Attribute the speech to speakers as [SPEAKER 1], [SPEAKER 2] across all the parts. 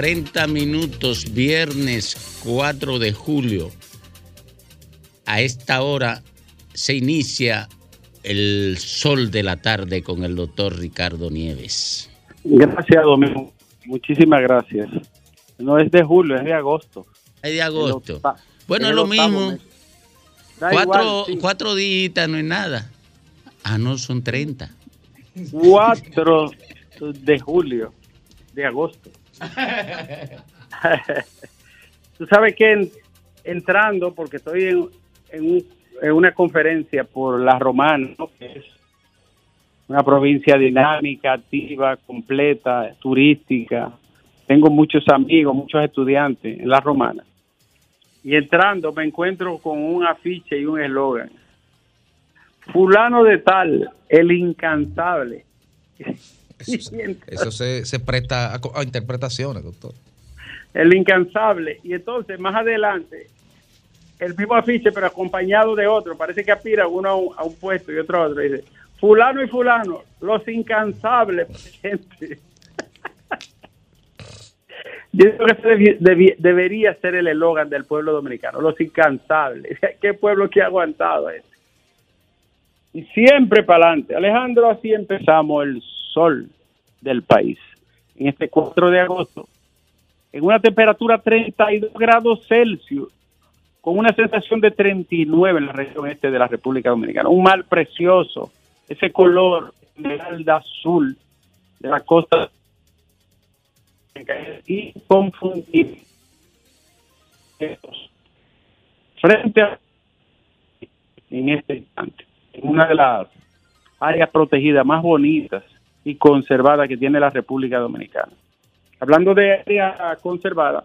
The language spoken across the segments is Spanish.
[SPEAKER 1] 40 minutos, viernes 4 de julio. A esta hora se inicia el sol de la tarde con el doctor Ricardo Nieves.
[SPEAKER 2] Gracias, Domingo. Muchísimas gracias. No es de julio, es de agosto.
[SPEAKER 1] Es de agosto. Bueno, es lo mismo. Cuatro, igual, cuatro días no es nada. Ah, no, son 30.
[SPEAKER 2] 4 de julio, de agosto. Tú sabes que entrando, porque estoy en, en, una conferencia por La Romana, es una provincia dinámica, activa, completa, turística. Tengo muchos amigos, muchos estudiantes en La Romana. Y entrando me encuentro con un afiche y un eslogan. Fulano de tal, el incansable.
[SPEAKER 3] Eso, se, presta a, interpretaciones, doctor.
[SPEAKER 2] El incansable. Y entonces, más adelante, el mismo afiche, pero acompañado de otro. Parece que aspira uno a un, puesto y otro a otro. dice, fulano y fulano, los incansables. Yo creo que ese debería ser el eslogan del pueblo dominicano, los incansables. ¿Qué pueblo que ha aguantado eso? Y siempre para adelante. Alejandro, así empezamos el sol del país. En este 4 de agosto, en una temperatura 32 grados Celsius, con una sensación de 39 en la región este de la República Dominicana. Un mar precioso, ese color esmeralda azul de la costa inconfundible. Frente a en este instante, en una de las áreas protegidas más bonitas y conservadas que tiene la República Dominicana. Hablando de área conservada,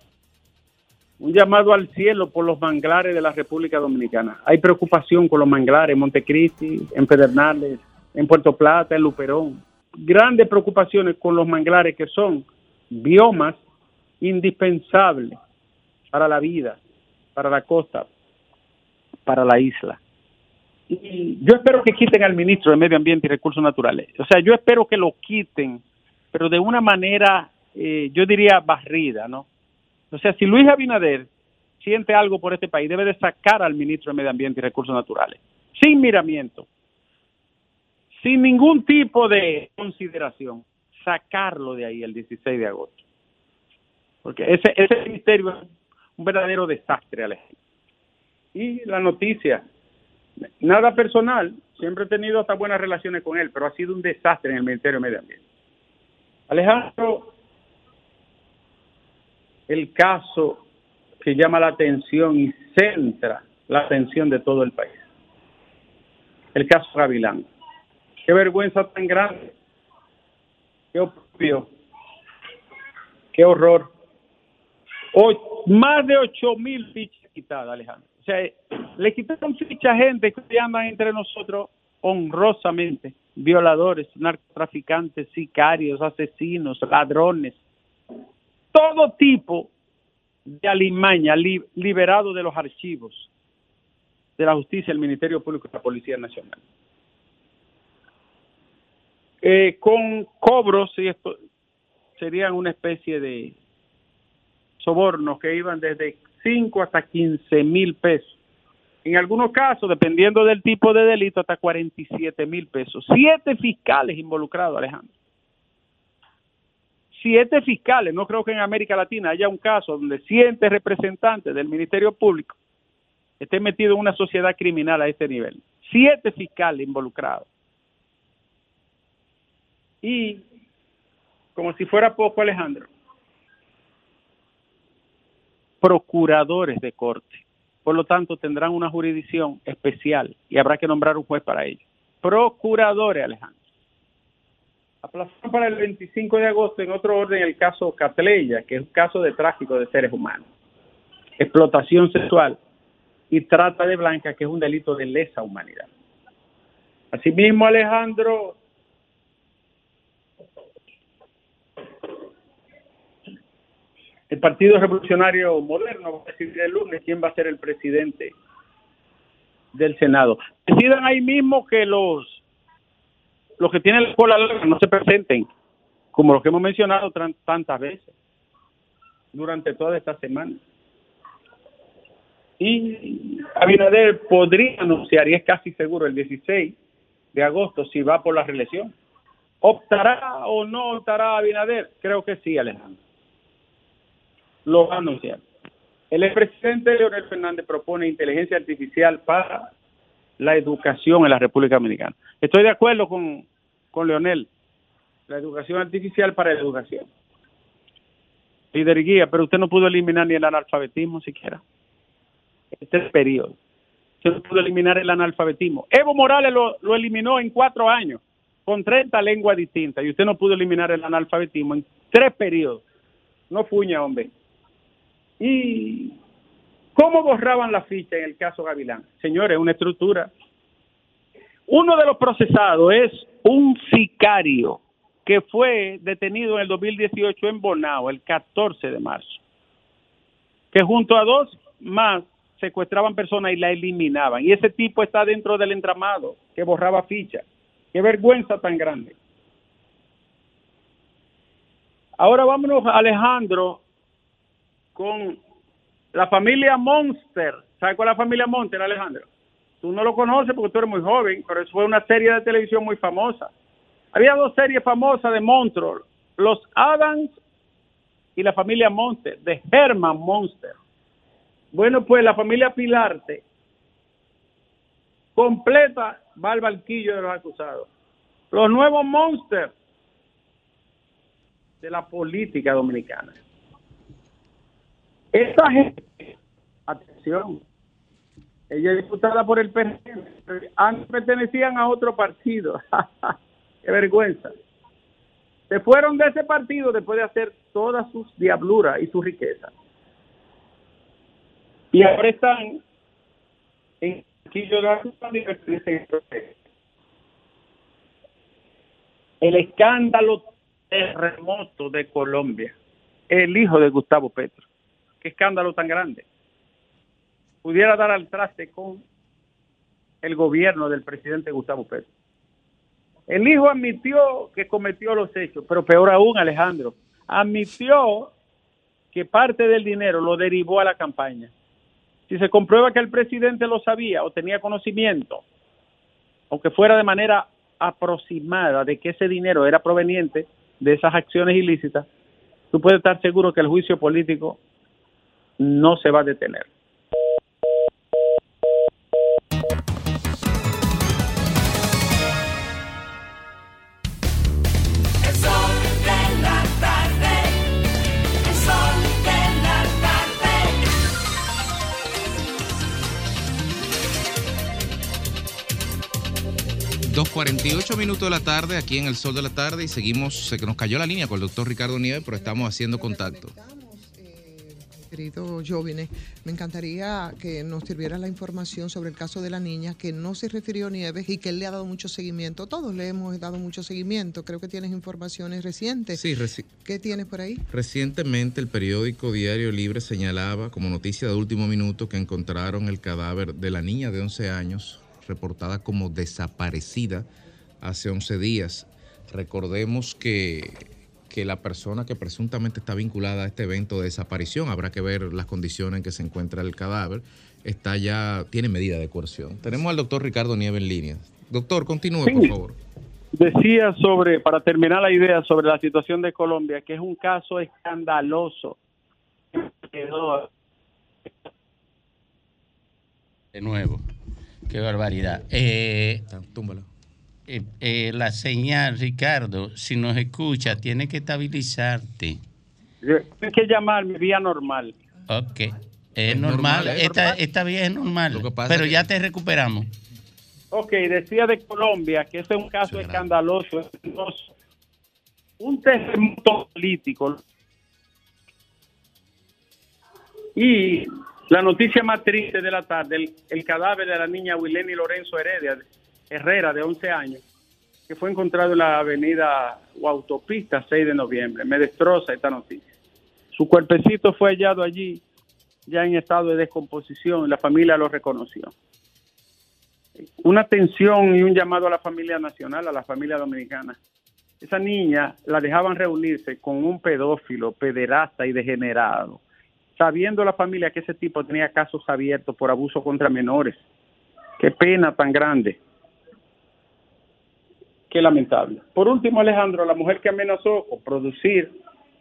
[SPEAKER 2] un llamado al cielo por los manglares de la República Dominicana. Hay preocupación con los manglares en Montecristi, en Pedernales, en Puerto Plata, en Luperón. Grandes preocupaciones con los manglares que son biomas indispensables para la vida, para la costa, para la isla. Y yo espero que quiten al ministro de Medio Ambiente y Recursos Naturales. O sea, yo espero que lo quiten, pero de una manera, eh, yo diría, barrida, ¿no? O sea, si Luis Abinader siente algo por este país, debe de sacar al ministro de Medio Ambiente y Recursos Naturales, sin miramiento, sin ningún tipo de consideración sacarlo de ahí el 16 de agosto. Porque ese, ese ministerio es un verdadero desastre, Alejandro. Y la noticia, nada personal, siempre he tenido hasta buenas relaciones con él, pero ha sido un desastre en el Ministerio Medio Ambiente. Alejandro, el caso que llama la atención y centra la atención de todo el país. El caso Gavilán. Qué vergüenza tan grande qué opio, qué horror. más de ocho mil fichas quitadas, Alejandro. O sea, le quitaron ficha a gente que andan entre nosotros honrosamente, violadores, narcotraficantes, sicarios, asesinos, ladrones, todo tipo de alimaña liberado de los archivos de la justicia, el Ministerio Público y la Policía Nacional. Eh, con cobros, y esto serían una especie de sobornos que iban desde 5 hasta 15 mil pesos. En algunos casos, dependiendo del tipo de delito, hasta 47 mil pesos. Siete fiscales involucrados, Alejandro. Siete fiscales. No creo que en América Latina haya un caso donde siete representantes del Ministerio Público estén metidos en una sociedad criminal a este nivel. Siete fiscales involucrados. Y, como si fuera poco, Alejandro, procuradores de corte. Por lo tanto, tendrán una jurisdicción especial y habrá que nombrar un juez para ello. Procuradores, Alejandro. Aplazado para el 25 de agosto, en otro orden, el caso Catleya, que es un caso de tráfico de seres humanos, explotación sexual y trata de blanca, que es un delito de lesa humanidad. Asimismo, Alejandro, El Partido Revolucionario Moderno va a decidir el lunes quién va a ser el presidente del Senado. Decidan ahí mismo que los los que tienen la cola larga no se presenten, como los que hemos mencionado tantas veces durante toda esta semana. Y Abinader podría anunciar, y es casi seguro, el 16 de agosto, si va por la reelección. ¿Optará o no optará Abinader? Creo que sí, Alejandro. Lo va a anunciar. El expresidente Leonel Fernández propone inteligencia artificial para la educación en la República Dominicana. Estoy de acuerdo con, con Leonel. La educación artificial para educación. Líder guía, pero usted no pudo eliminar ni el analfabetismo siquiera. Este periodo. Usted no pudo eliminar el analfabetismo. Evo Morales lo, lo eliminó en cuatro años, con 30 lenguas distintas, y usted no pudo eliminar el analfabetismo en tres periodos. No fuña, hombre. ¿Y cómo borraban la ficha en el caso Gavilán? Señores, una estructura. Uno de los procesados es un sicario que fue detenido en el 2018 en Bonao, el 14 de marzo, que junto a dos más secuestraban personas y la eliminaban. Y ese tipo está dentro del entramado que borraba ficha. Qué vergüenza tan grande. Ahora vámonos, Alejandro, con la familia Monster. ¿Sabes cuál es la familia Monster, Alejandro? Tú no lo conoces porque tú eres muy joven, pero eso fue una serie de televisión muy famosa. Había dos series famosas de monstruos, los Adams y la familia Monster, de Herman Monster. Bueno, pues la familia Pilarte completa va al barquillo de los acusados. Los nuevos Monsters de la política dominicana. Esta gente, atención, ella es diputada por el PNM, antes pertenecían a otro partido. Qué vergüenza. Se fueron de ese partido después de hacer todas sus diabluras y su riqueza. Y ahora están en el escándalo terremoto de Colombia, el hijo de Gustavo Petro qué escándalo tan grande, pudiera dar al traste con el gobierno del presidente Gustavo Petro. El hijo admitió que cometió los hechos, pero peor aún, Alejandro, admitió que parte del dinero lo derivó a la campaña. Si se comprueba que el presidente lo sabía o tenía conocimiento, aunque fuera de manera aproximada de que ese dinero era proveniente de esas acciones ilícitas, tú puedes estar seguro que el juicio político no se va a detener.
[SPEAKER 4] El sol de la tarde, el sol de la tarde.
[SPEAKER 3] 2.48 minutos de la tarde aquí en el sol de la tarde y seguimos, se que nos cayó la línea con el doctor Ricardo Nieves, pero estamos haciendo contacto.
[SPEAKER 5] Querido Jovine, me encantaría que nos sirviera la información sobre el caso de la niña que no se refirió Nieves y que él le ha dado mucho seguimiento. Todos le hemos dado mucho seguimiento. Creo que tienes informaciones recientes.
[SPEAKER 3] Sí, reci-
[SPEAKER 5] ¿Qué tienes por ahí?
[SPEAKER 3] Recientemente el periódico Diario Libre señalaba como noticia de último minuto que encontraron el cadáver de la niña de 11 años, reportada como desaparecida hace 11 días. Recordemos que, que la persona que presuntamente está vinculada a este evento de desaparición, habrá que ver las condiciones en que se encuentra el cadáver, está ya, tiene medida de coerción. Tenemos al doctor Ricardo Nieves en línea. Doctor, continúe, por favor.
[SPEAKER 2] Decía sobre, para terminar la idea sobre la situación de Colombia, que es un caso escandaloso. Quedó
[SPEAKER 1] De nuevo. Qué barbaridad. Eh,
[SPEAKER 3] Túmbalo.
[SPEAKER 1] Eh, eh, la señal, Ricardo, si nos escucha, tiene que estabilizarte.
[SPEAKER 2] Hay que llamarme vía normal.
[SPEAKER 1] Ok. Es,
[SPEAKER 3] Es
[SPEAKER 1] normal,
[SPEAKER 3] normal, es
[SPEAKER 1] esta,
[SPEAKER 3] normal.
[SPEAKER 1] esta vía es normal.
[SPEAKER 3] Lo que pasa
[SPEAKER 1] Pero
[SPEAKER 3] que-
[SPEAKER 1] ya te recuperamos.
[SPEAKER 2] Ok, decía de Colombia que ese es un caso escandaloso. escandaloso. Un terremoto político. Y la noticia más triste de la tarde, el, el cadáver de la niña Wileni Lorenzo Heredia, Herrera, de 11 años, que fue encontrado en la avenida o autopista 6 de noviembre. Me destroza esta noticia. Su cuerpecito fue hallado allí, ya en estado de descomposición, la familia lo reconoció. Una atención y un llamado a la familia nacional, a la familia dominicana. Esa niña la dejaban reunirse con un pedófilo, pederasta y degenerado, sabiendo la familia que ese tipo tenía casos abiertos por abuso contra menores. Qué pena tan grande. Qué lamentable. Por último, Alejandro, la mujer que amenazó con producir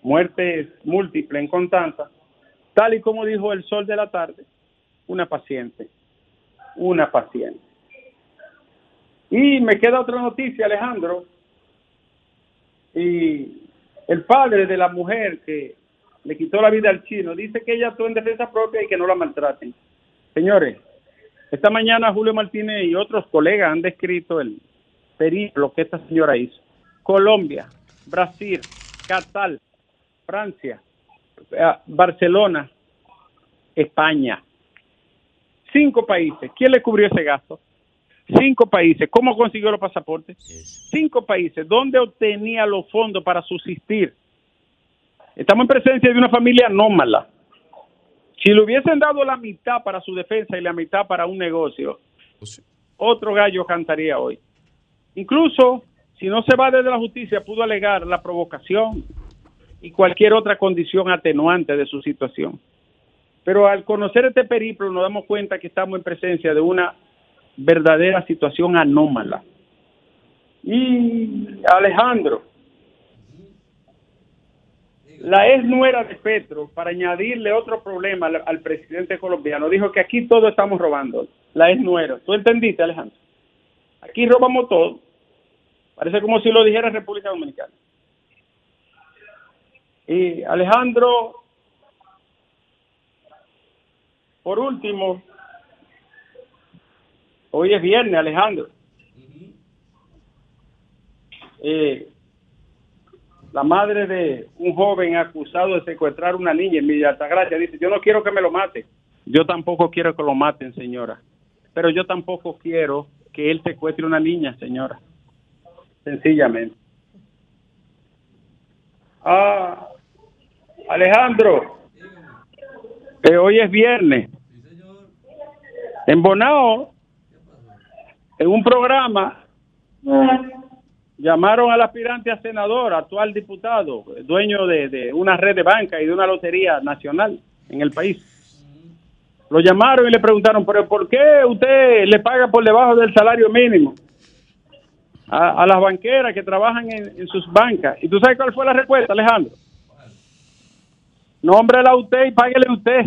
[SPEAKER 2] muertes múltiples en Constanza, tal y como dijo el sol de la tarde, una paciente, una paciente. Y me queda otra noticia, Alejandro. Y el padre de la mujer que le quitó la vida al chino dice que ella actuó en defensa propia y que no la maltraten. Señores, esta mañana Julio Martínez y otros colegas han descrito el periplo que esta señora hizo. Colombia, Brasil, Qatar, Francia, eh, Barcelona, España. Cinco países. ¿Quién le cubrió ese gasto? Cinco países. ¿Cómo consiguió los pasaportes? Cinco países. ¿Dónde obtenía los fondos para subsistir? Estamos en presencia de una familia anómala. Si le hubiesen dado la mitad para su defensa y la mitad para un negocio, otro gallo cantaría hoy. Incluso, si no se va desde la justicia, pudo alegar la provocación y cualquier otra condición atenuante de su situación. Pero al conocer este periplo nos damos cuenta que estamos en presencia de una verdadera situación anómala. Y Alejandro, la ex nuera de Petro, para añadirle otro problema al, presidente colombiano, dijo que aquí todo estamos robando. La ex nuera. ¿Tú entendiste, Alejandro? Aquí robamos todo. Parece como si lo dijera República Dominicana. Y Alejandro, por último, hoy es viernes, Alejandro. Eh, la madre de un joven acusado de secuestrar una niña en Villa Altagracia dice, yo no quiero que me lo mate. Yo tampoco quiero que lo maten, señora. Pero yo tampoco quiero que él secuestre una niña, señora. Sencillamente. Ah, Alejandro, eh, hoy es viernes. En Bonao, en un programa, llamaron al aspirante a senador, actual diputado, dueño de, de una red de banca y de una lotería nacional en el país. Lo llamaron y le preguntaron, pero ¿por qué usted le paga por debajo del salario mínimo a, las banqueras que trabajan en, sus bancas? ¿Y tú sabes cuál fue la respuesta, Alejandro? Nómbrela usted y páguele usted.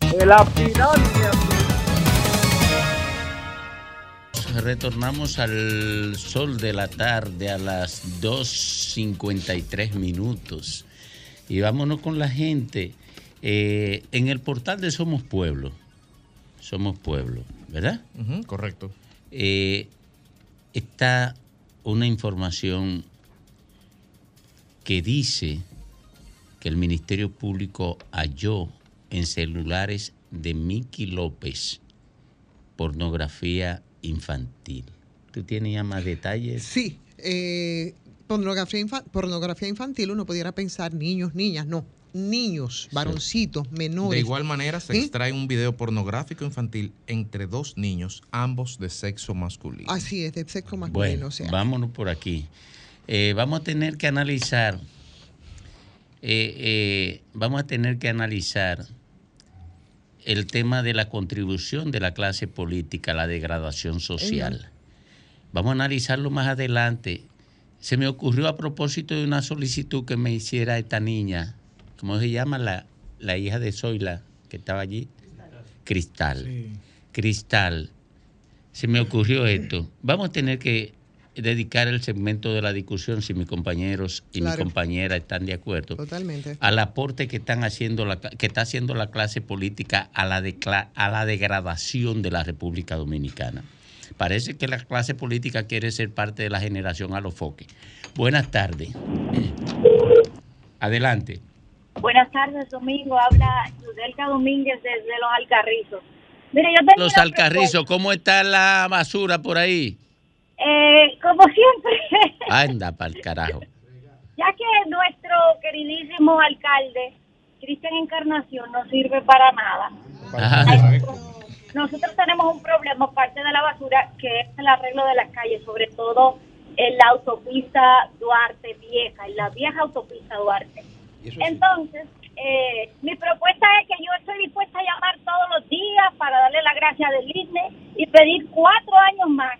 [SPEAKER 2] Aspirante.
[SPEAKER 1] Retornamos al sol de la tarde a las 2.53 minutos. Y vámonos con la gente. Eh, en el portal de Somos Pueblo, Somos Pueblo, ¿verdad?
[SPEAKER 3] Correcto.
[SPEAKER 1] Eh, está una información que dice que el Ministerio Público halló en celulares de Miki López pornografía infantil. ¿Tú tienes ya más detalles?
[SPEAKER 5] Sí, eh, pornografía, infa- pornografía infantil, uno pudiera pensar niños, niñas, no, niños, varoncitos, menores.
[SPEAKER 3] De igual manera, se
[SPEAKER 5] ¿Sí?
[SPEAKER 3] extrae un video pornográfico infantil entre dos niños, ambos de sexo masculino.
[SPEAKER 5] Así es, de sexo masculino.
[SPEAKER 1] Bueno,
[SPEAKER 5] o sea,
[SPEAKER 1] vámonos por aquí. Eh, vamos a tener que analizar, eh, eh, vamos a tener que analizar el tema de la contribución de la clase política a la degradación social. Vamos a analizarlo más adelante. Se me ocurrió a propósito de una solicitud que me hiciera esta niña, ¿cómo se llama la, la hija de Zoila que estaba allí? Cristal. Cristal. Se me ocurrió esto. Vamos a tener que dedicar el segmento de la discusión, si mis compañeros y
[SPEAKER 5] Claro.
[SPEAKER 1] mi compañera están de acuerdo,
[SPEAKER 5] totalmente.
[SPEAKER 1] al aporte que están haciendo la, que está haciendo la clase política a la, decla- a la degradación de la República Dominicana. Parece que la clase política quiere ser parte de la generación a los foques. Buenas tardes. Adelante.
[SPEAKER 6] Buenas tardes, Domingo. Habla Yudelka Domínguez desde Los Alcarrizos. Mire, yo tengo
[SPEAKER 1] Los Alcarrizos, ¿cómo está la basura por ahí?
[SPEAKER 6] Eh, como siempre,
[SPEAKER 1] Anda, para el carajo.
[SPEAKER 6] ya que nuestro queridísimo alcalde Cristian Encarnación no sirve para nada.
[SPEAKER 1] Ajá.
[SPEAKER 6] Nosotros tenemos un problema, parte de la basura, que es el arreglo de las calles, sobre todo en la autopista Duarte Vieja, en la vieja autopista Duarte. Entonces, eh, mi propuesta es que yo estoy dispuesta a llamar todos los días para darle la gracia del INE y pedir cuatro años más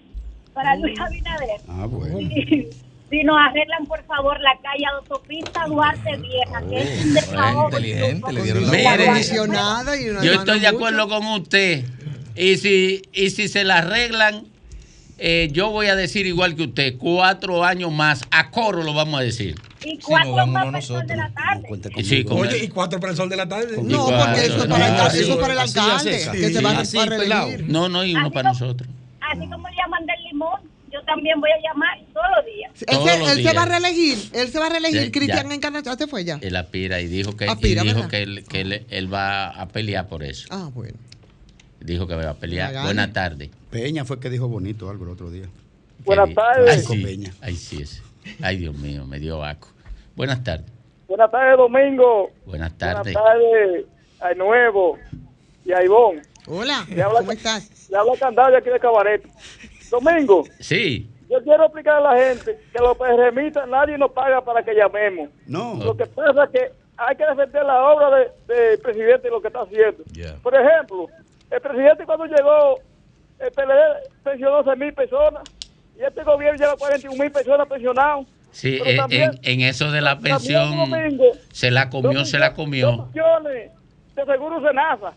[SPEAKER 6] para Luis Abinader.
[SPEAKER 7] Ah, bueno.
[SPEAKER 6] Si, si nos arreglan, por favor, la calle autopista Duarte Vieja, que es un desahogo.
[SPEAKER 3] inteligente, le dieron la
[SPEAKER 5] y
[SPEAKER 1] Yo estoy de
[SPEAKER 5] mucho.
[SPEAKER 1] acuerdo con usted. Y si, y si se la arreglan, eh, yo voy a decir igual que usted, cuatro años más, a coro lo vamos a decir.
[SPEAKER 6] Y cuatro más
[SPEAKER 3] uno
[SPEAKER 6] personas de la tarde.
[SPEAKER 1] Sí,
[SPEAKER 8] Oye, y cuatro para el sol de la tarde.
[SPEAKER 5] No, porque eso es para, el,
[SPEAKER 1] no,
[SPEAKER 5] eso es para el alcalde, que se va
[SPEAKER 7] así,
[SPEAKER 5] a
[SPEAKER 7] pelado.
[SPEAKER 5] reelegir.
[SPEAKER 1] No, no, y uno
[SPEAKER 6] Así
[SPEAKER 1] para
[SPEAKER 6] como-
[SPEAKER 1] nosotros.
[SPEAKER 6] Así como llaman del limón, yo también voy a llamar todos los días.
[SPEAKER 5] Él,
[SPEAKER 1] Todos
[SPEAKER 5] se,
[SPEAKER 1] los
[SPEAKER 5] él se
[SPEAKER 1] días.
[SPEAKER 5] va a reelegir, él se va a reelegir, Cristian. Encarnación, ¿se fue ya?
[SPEAKER 1] Él aspira y dijo que, y dijo que, él, que él, él va a pelear por eso.
[SPEAKER 5] Ah, bueno.
[SPEAKER 1] Dijo que va a pelear. Buenas tardes.
[SPEAKER 7] Peña fue que dijo bonito algo el otro día.
[SPEAKER 9] Buenas tardes.
[SPEAKER 1] Ay, sí.
[SPEAKER 7] Peña.
[SPEAKER 1] Ay, sí, es. Ay, Dios mío, me dio aco. Buenas tardes.
[SPEAKER 9] Buenas tardes, Domingo.
[SPEAKER 1] Buenas
[SPEAKER 9] Buenas
[SPEAKER 1] tardes.
[SPEAKER 9] tardes a Nuevo y a Ivón.
[SPEAKER 5] Hola,
[SPEAKER 9] Le habla-
[SPEAKER 5] ¿cómo estás?
[SPEAKER 9] Le habla Candaya aquí de Cabaret. Domingo,
[SPEAKER 1] Sí.
[SPEAKER 9] yo quiero explicar a la gente que los PRMistas nadie nos paga para que llamemos.
[SPEAKER 7] No.
[SPEAKER 9] Lo que pasa es que hay que defender la obra de- del presidente y lo que está haciendo.
[SPEAKER 3] Ya.
[SPEAKER 9] Por ejemplo, el presidente cuando llegó, el PLD pensionó 11 mil personas y este gobierno lleva 41 mil personas pensionadas.
[SPEAKER 1] Sí,
[SPEAKER 9] Pero
[SPEAKER 1] en,
[SPEAKER 9] también-
[SPEAKER 1] en- en eso de la pensión
[SPEAKER 9] Domingo,
[SPEAKER 1] se la comió, se la comió.
[SPEAKER 9] millones de seguro Senasa.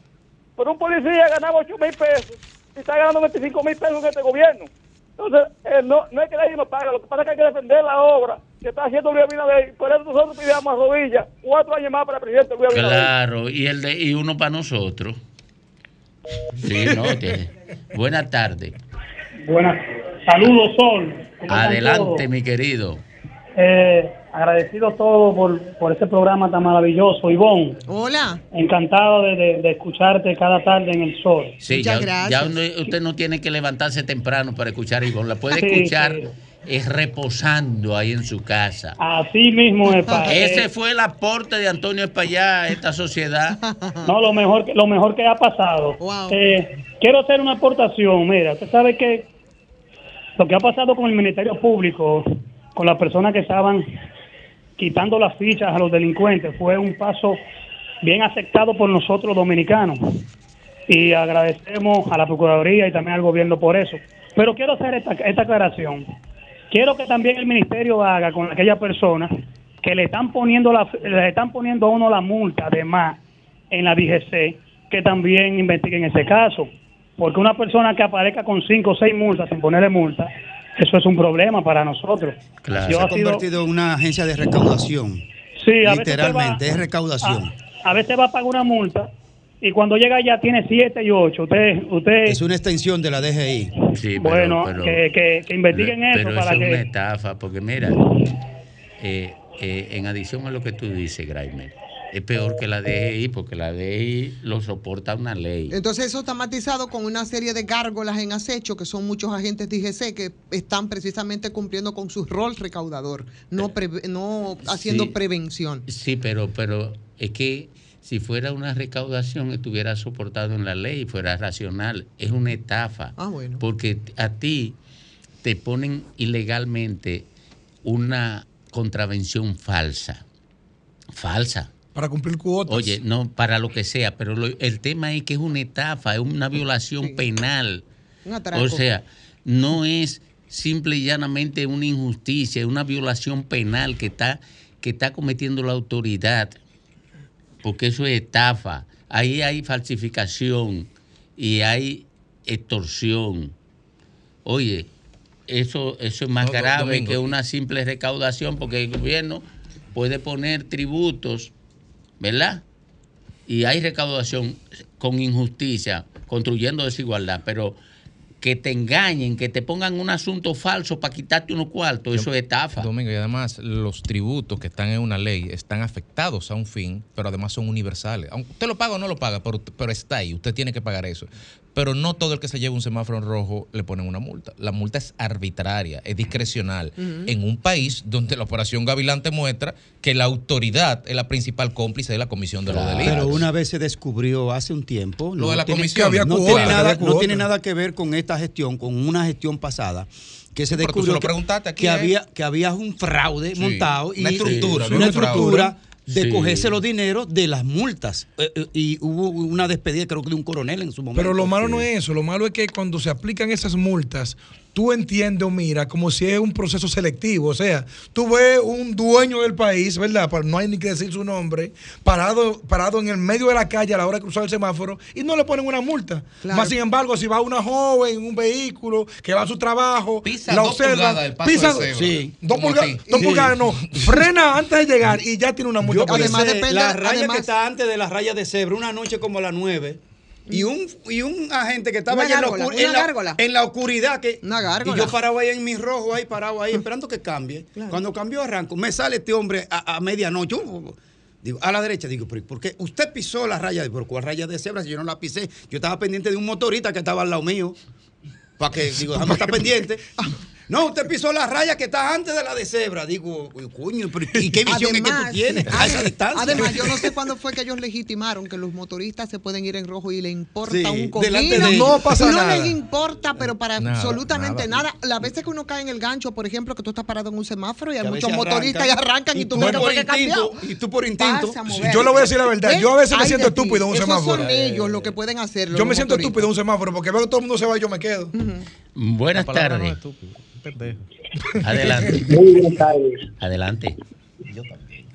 [SPEAKER 9] Por un policía ganaba 8 mil pesos y está ganando 25 mil pesos en este gobierno. Entonces, eh, no, no es que nadie nos paga, lo que pasa es que hay que defender la obra que está haciendo Luis Abinader. Por eso nosotros pidamos a rodillas cuatro años más para el presidente Luis Abinader.
[SPEAKER 1] Claro, y el de, y uno para nosotros. Sí, no, tiene- Buenas tardes.
[SPEAKER 9] Buenas. Saludos, Sol. ¿Cómo están
[SPEAKER 1] Adelante, mi querido.
[SPEAKER 9] Eh, agradecido todo por, por ese programa tan maravilloso. Ivonne,
[SPEAKER 5] Hola.
[SPEAKER 9] encantado de, de- de escucharte cada tarde en el sol.
[SPEAKER 1] Sí,
[SPEAKER 5] Muchas
[SPEAKER 1] ya,
[SPEAKER 5] gracias.
[SPEAKER 1] ya usted no tiene que levantarse temprano para escuchar a Ivonne. La puede
[SPEAKER 9] Sí,
[SPEAKER 1] escuchar
[SPEAKER 9] sí.
[SPEAKER 1] es reposando ahí en su casa.
[SPEAKER 9] Así mismo es,
[SPEAKER 1] Ese
[SPEAKER 9] eh,
[SPEAKER 1] fue el aporte de Antonio Espallá a esta sociedad.
[SPEAKER 9] No, lo mejor, que- lo mejor que ha pasado.
[SPEAKER 5] Wow.
[SPEAKER 9] Eh, quiero hacer una aportación. Mira, usted sabe que lo que ha pasado con el Ministerio Público, con las personas que estaban quitando las fichas a los delincuentes, fue un paso bien aceptado por nosotros dominicanos. Y agradecemos a la Procuraduría y también al gobierno por eso. Pero quiero hacer esta, esta aclaración. Quiero que también el ministerio haga con aquellas personas que le están poniendo la, le están poniendo a uno la multa de más en la DGC, que también investiguen ese caso. Porque una persona que aparezca con cinco o seis multas sin ponerle multa, eso es un problema para nosotros.
[SPEAKER 1] Claro.
[SPEAKER 9] Yo
[SPEAKER 7] Se ha
[SPEAKER 9] sido-
[SPEAKER 7] convertido en una agencia de recaudación.
[SPEAKER 9] Sí, a veces
[SPEAKER 7] Literalmente,
[SPEAKER 9] va-
[SPEAKER 7] es recaudación.
[SPEAKER 9] A, a veces va a pagar una multa y cuando llega ya tiene siete y ocho. Usted, usted
[SPEAKER 7] Es una extensión de la DGI.
[SPEAKER 1] Sí, pero-
[SPEAKER 9] bueno,
[SPEAKER 1] pero-
[SPEAKER 9] que, que- que investiguen
[SPEAKER 1] pero
[SPEAKER 9] eso para
[SPEAKER 1] es una
[SPEAKER 9] que...
[SPEAKER 1] estafa, porque mira, eh, eh, en adición a lo que tú dices, Graimer, es peor que la DGI, porque la DGI lo soporta una ley.
[SPEAKER 5] Entonces eso está matizado con una serie de gárgolas en acecho, que son muchos agentes de IGC que están precisamente cumpliendo con su rol recaudador, no, preve- no haciendo
[SPEAKER 1] Sí.
[SPEAKER 5] prevención.
[SPEAKER 1] Sí, pero, pero es que si fuera una recaudación estuviera soportado en la ley, fuera racional. Es una estafa.
[SPEAKER 5] Ah, bueno.
[SPEAKER 1] Porque a ti te ponen ilegalmente una contravención falsa. Falsa.
[SPEAKER 8] Para cumplir cuotas.
[SPEAKER 1] Oye, no, para lo que sea, pero lo- el tema es que es una estafa, es una violación
[SPEAKER 5] Sí.
[SPEAKER 1] penal.
[SPEAKER 5] Un atraco.
[SPEAKER 1] O sea, no es simple y llanamente una injusticia, es una violación penal que está, que está cometiendo la autoridad, porque eso es estafa. Ahí hay falsificación y hay extorsión. Oye, eso, eso es más
[SPEAKER 3] No,
[SPEAKER 1] grave
[SPEAKER 3] Domingo.
[SPEAKER 1] que una simple recaudación, porque el gobierno puede poner tributos, ¿verdad? Y hay recaudación con injusticia, construyendo desigualdad, pero que te engañen, que te pongan un asunto falso para quitarte unos cuartos, eso es estafa.
[SPEAKER 3] Domingo, y además los tributos que están en una ley están afectados a un fin, pero además son universales. Aunque usted lo paga o no lo paga, pero, pero está ahí, usted tiene que pagar eso.
[SPEAKER 10] Pero no todo el que se lleva un semáforo en rojo le ponen una multa. La multa es arbitraria, es discrecional. En un país donde la operación Gavilán te muestra que la autoridad es la principal cómplice de la comisión de los delitos.
[SPEAKER 11] Pero una vez se descubrió hace un tiempo.
[SPEAKER 10] Lo de la
[SPEAKER 11] tiene-
[SPEAKER 10] comisión. Que había
[SPEAKER 11] no, tiene nada, no tiene nada que ver con esta gestión, con una gestión pasada. Que se descubrió
[SPEAKER 10] lo
[SPEAKER 11] que,
[SPEAKER 10] preguntaste aquí,
[SPEAKER 11] que
[SPEAKER 10] ¿eh?
[SPEAKER 11] había, que había un fraude
[SPEAKER 10] Sí,
[SPEAKER 11] montado y
[SPEAKER 10] una estructura, ¿no?
[SPEAKER 11] una estructura de
[SPEAKER 12] Sí.
[SPEAKER 11] cogerse los dineros de las multas. Eh, eh, y hubo una despedida, creo que de un coronel en su momento.
[SPEAKER 12] Pero lo malo no es eso, lo malo es que cuando se aplican esas multas, tú entiendes o mira como si es un proceso selectivo. O sea, tú ves un dueño del país, ¿verdad? No hay ni que decir su nombre, parado, parado en el medio de la calle a la hora de cruzar el semáforo y no le ponen una multa.
[SPEAKER 13] Claro.
[SPEAKER 12] Más sin embargo, si va una joven en un vehículo que va a su trabajo,
[SPEAKER 10] Pisa
[SPEAKER 12] la
[SPEAKER 10] dos
[SPEAKER 12] observa, pisa.
[SPEAKER 11] Sí.
[SPEAKER 12] dos, pulga- dos
[SPEAKER 11] Sí.
[SPEAKER 12] pulgadas, no, frena antes de llegar y ya tiene una multa.
[SPEAKER 11] Yo
[SPEAKER 5] además depende-
[SPEAKER 11] la raya
[SPEAKER 5] además-
[SPEAKER 11] que está antes de la raya de cebra, una noche como a las 9. Y un, y un agente que estaba allá en la, en, en oscuridad que
[SPEAKER 5] Una gárgola.
[SPEAKER 11] y yo parado ahí en mi rojo ahí parado ahí esperando que cambie. Cuando cambió arranco. Me sale este hombre a, a medianoche. Uh, digo a la derecha digo pero ¿por qué usted pisó la raya pero cuál raya de cebra si yo no la pisé. Yo estaba pendiente de un motorista que estaba al lado mío. Para que digo déjame estar pendiente no, usted pisó la raya que está antes de la de cebra. Digo, coño, pero ¿y qué visión es que tú tienes a esa distancia?
[SPEAKER 5] Además, yo no sé cuándo fue que ellos legitimaron que los motoristas se pueden ir en rojo y le importa
[SPEAKER 11] Sí,
[SPEAKER 5] un
[SPEAKER 11] delante
[SPEAKER 5] comino.
[SPEAKER 11] de
[SPEAKER 12] No pasa
[SPEAKER 5] no
[SPEAKER 12] nada.
[SPEAKER 5] les importa, pero para
[SPEAKER 10] Nada,
[SPEAKER 5] absolutamente
[SPEAKER 10] nada.
[SPEAKER 5] nada. Las veces que uno cae en el gancho, por ejemplo, que tú estás parado en un semáforo y hay
[SPEAKER 11] a
[SPEAKER 5] muchos motoristas y arrancan y, tú
[SPEAKER 11] por
[SPEAKER 5] fue que
[SPEAKER 11] instinto,
[SPEAKER 5] cambió.
[SPEAKER 11] y tú por instinto.
[SPEAKER 5] A.
[SPEAKER 12] Yo le voy a decir la verdad, yo a veces me siento estúpido en un
[SPEAKER 5] Esos
[SPEAKER 12] semáforo.
[SPEAKER 5] son ellos los que pueden hacerlo.
[SPEAKER 12] Yo me siento estúpido en un semáforo porque veo que todo el mundo se va y yo me quedo.
[SPEAKER 1] Buenas tardes. Adelante.
[SPEAKER 14] Muy buenas tardes.
[SPEAKER 1] Adelante.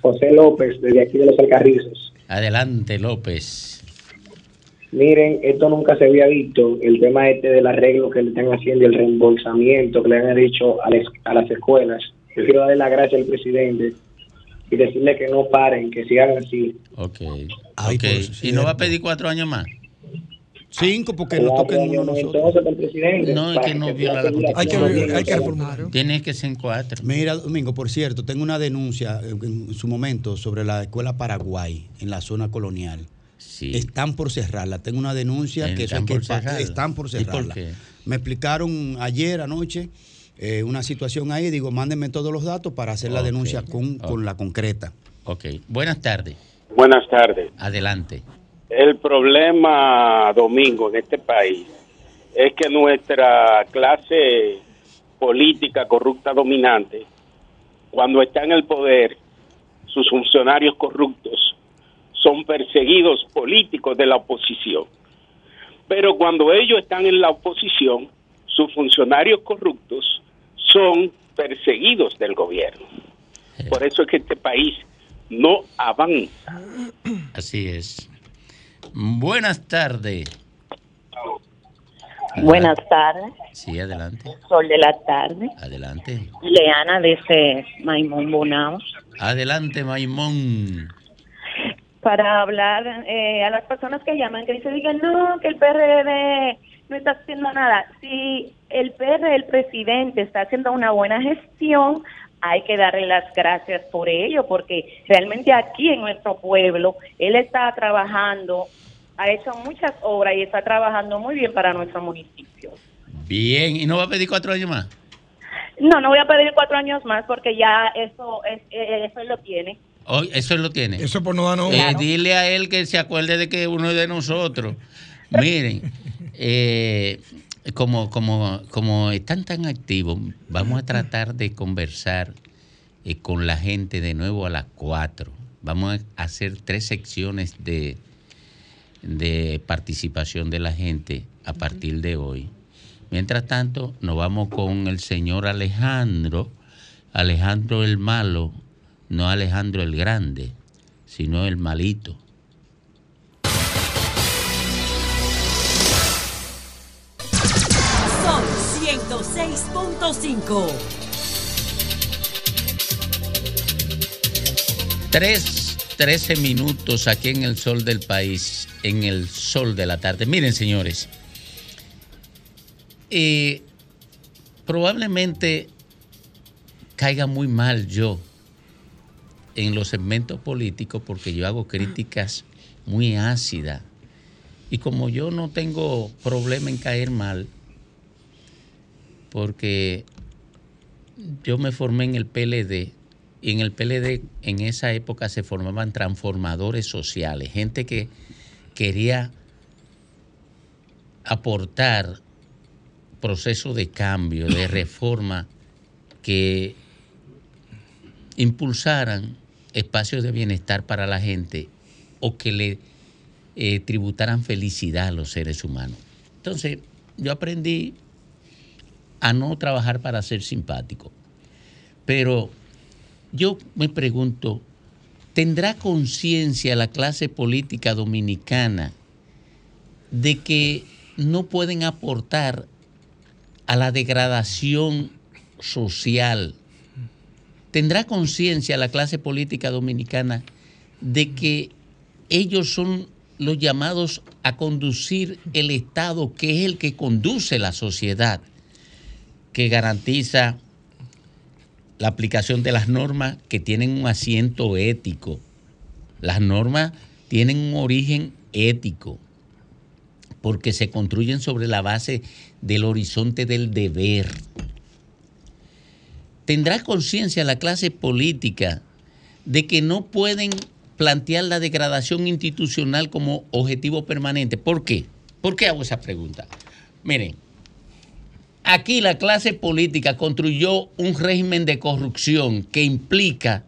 [SPEAKER 14] José López, desde aquí de los Alcarrizos.
[SPEAKER 1] Adelante, López.
[SPEAKER 14] Miren, esto nunca se había visto, el tema este del arreglo que le están haciendo, el reembolsamiento que le han dicho a, las- a las escuelas. Yo quiero darle las gracias al presidente y decirle que no paren, que sigan así.
[SPEAKER 1] Ok.
[SPEAKER 11] Ay,
[SPEAKER 1] ok.
[SPEAKER 11] por
[SPEAKER 1] ¿Y no va a pedir cuatro años más?
[SPEAKER 11] Cinco, porque nos toquen uno nosotros.
[SPEAKER 1] No, es que no viola la
[SPEAKER 14] seguir
[SPEAKER 12] Hay que, hay que reformar.
[SPEAKER 1] Tiene que ser en cuatro.
[SPEAKER 11] Mira, Domingo, por cierto, tengo una denuncia en, en su momento sobre la escuela Paraguay en la zona colonial.
[SPEAKER 1] Sí.
[SPEAKER 11] Están por cerrarla. Tengo una denuncia que, eso que
[SPEAKER 1] por cerrarla.
[SPEAKER 11] están por
[SPEAKER 1] ¿Y por
[SPEAKER 11] cerrarla.
[SPEAKER 1] qué?
[SPEAKER 11] Me explicaron ayer anoche eh, una situación ahí. Digo, mándenme todos los datos para hacer la denuncia con, con la concreta.
[SPEAKER 1] Ok. Buenas tardes.
[SPEAKER 15] Buenas tardes.
[SPEAKER 1] Adelante.
[SPEAKER 15] El problema, Domingo, en este país es que nuestra clase política corrupta dominante, cuando está en el poder, sus funcionarios corruptos son perseguidos políticos de la oposición. Pero cuando ellos están en la oposición, sus funcionarios corruptos son perseguidos del gobierno. Por eso es que este país no avanza.
[SPEAKER 1] Así es. Buenas tardes.
[SPEAKER 16] Buenas tardes,
[SPEAKER 1] Sí, adelante.
[SPEAKER 16] sol de la tarde.
[SPEAKER 1] Adelante.
[SPEAKER 16] Leana dice Maimón Bonao.
[SPEAKER 1] Adelante, Maimón.
[SPEAKER 16] Para hablar eh, a las personas que llaman, que dicen, digan, no, que el PRD no está haciendo nada. Si el PRD, el presidente, está haciendo una buena gestión, hay que darle las gracias por ello, porque realmente aquí en nuestro pueblo, él está trabajando, ha hecho muchas obras y está trabajando muy bien para nuestro municipio.
[SPEAKER 1] Bien. ¿Y no va a pedir cuatro años más?
[SPEAKER 16] No, no voy a pedir cuatro años más porque ya eso, es, eh, eso lo tiene.
[SPEAKER 1] Hoy, eso lo tiene.
[SPEAKER 12] Eso por no darnos
[SPEAKER 1] Eh, dile a él que se acuerde de que uno es de nosotros. Miren, eh, como, como, como están tan activos, vamos a tratar de conversar eh, con la gente de nuevo a las 4. Vamos a hacer tres secciones de, de participación de la gente a partir de hoy. Mientras tanto, nos vamos con el señor Alejandro, Alejandro el malo, no Alejandro el grande, sino el malito.
[SPEAKER 17] Son 106.5.
[SPEAKER 1] Tres, 13 minutos aquí en el sol del país, en el sol de la tarde. Miren, señores, eh, probablemente caiga muy mal yo en los segmentos políticos porque yo hago críticas muy ácidas Y como yo no tengo problema en caer mal, porque yo me formé en el PLD y en el PLD en esa época se formaban transformadores sociales, gente que quería aportar procesos de cambio, de reforma que impulsaran espacios de bienestar para la gente o que le eh, tributaran felicidad a los seres humanos. Entonces, yo aprendí a no trabajar para ser simpático. Pero yo me pregunto, ¿tendrá conciencia la clase política dominicana de que no pueden aportar a la degradación social? ¿Tendrá conciencia la clase política dominicana de que ellos son los llamados a conducir el Estado, que es el que conduce la sociedad? que garantiza la aplicación de las normas que tienen un asiento ético. Las normas tienen un origen ético porque se construyen sobre la base del horizonte del deber. ¿Tendrá conciencia la clase política de que no pueden plantear la degradación institucional como objetivo permanente? ¿Por qué? ¿Por qué hago esa pregunta? Miren, Aquí la clase política construyó un régimen de corrupción que implica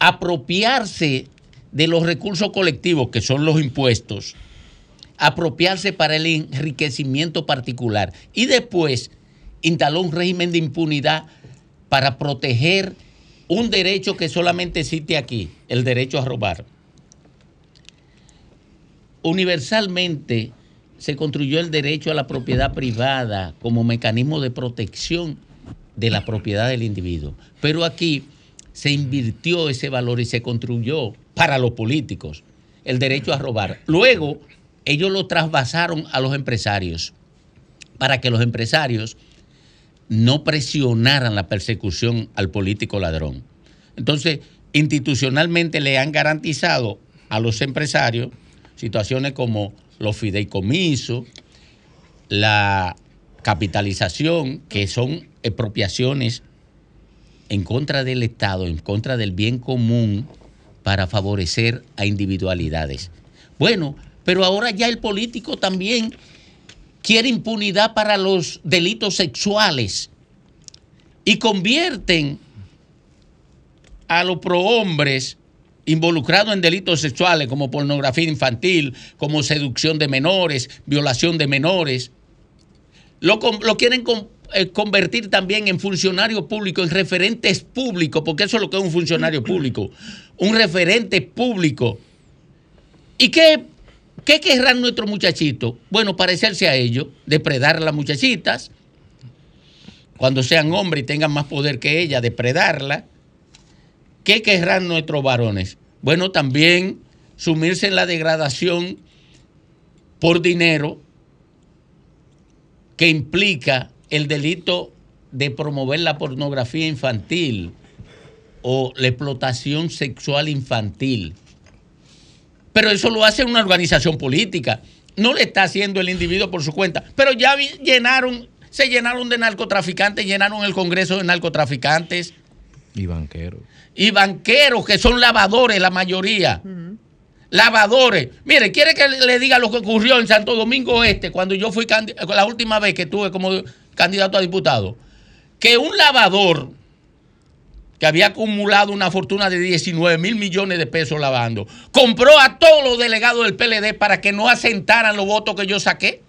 [SPEAKER 1] apropiarse de los recursos colectivos, que son los impuestos, apropiarse para el enriquecimiento particular y después instaló un régimen de impunidad para proteger un derecho que solamente existe aquí, el derecho a robar. Universalmente, se construyó el derecho a la propiedad privada como mecanismo de protección de la propiedad del individuo. Pero aquí se invirtió ese valor y se construyó para los políticos el derecho a robar. Luego ellos lo trasvasaron a los empresarios para que los empresarios no presionaran la persecución al político ladrón. Entonces, institucionalmente le han garantizado a los empresarios situaciones como los fideicomisos, la capitalización, que son expropiaciones en contra del Estado, en contra del bien común, para favorecer a individualidades. Bueno, pero ahora ya el político también quiere impunidad para los delitos sexuales y convierten a los prohombres involucrados en delitos sexuales como pornografía infantil, como seducción de menores, violación de menores. Lo, lo quieren eh, convertir también en funcionario público, en referentes públicos, porque eso es lo que es un funcionario público, un referente público. ¿Y qué, qué querrán nuestros muchachitos? Bueno, parecerse a ellos, depredar a las muchachitas, cuando sean hombres y tengan más poder que ella, depredarla ¿Qué querrán nuestros varones? Bueno, también sumirse en la degradación por dinero que implica el delito de promover la pornografía infantil o la explotación sexual infantil. Pero eso lo hace una organización política. No le está haciendo el individuo por su cuenta. Pero ya llenaron, se llenaron de narcotraficantes, llenaron el Congreso de narcotraficantes.
[SPEAKER 3] Y banqueros
[SPEAKER 1] y banqueros que son lavadores, la mayoría. Lavadores. Mire, ¿quiere que le diga lo que ocurrió en Santo Domingo Este cuando yo fui la última vez que tuve como candidato a diputado? Que un lavador que había acumulado una fortuna de 19 mil millones de pesos lavando, compró a todos los delegados del PLD para que no asentaran los votos que yo saqué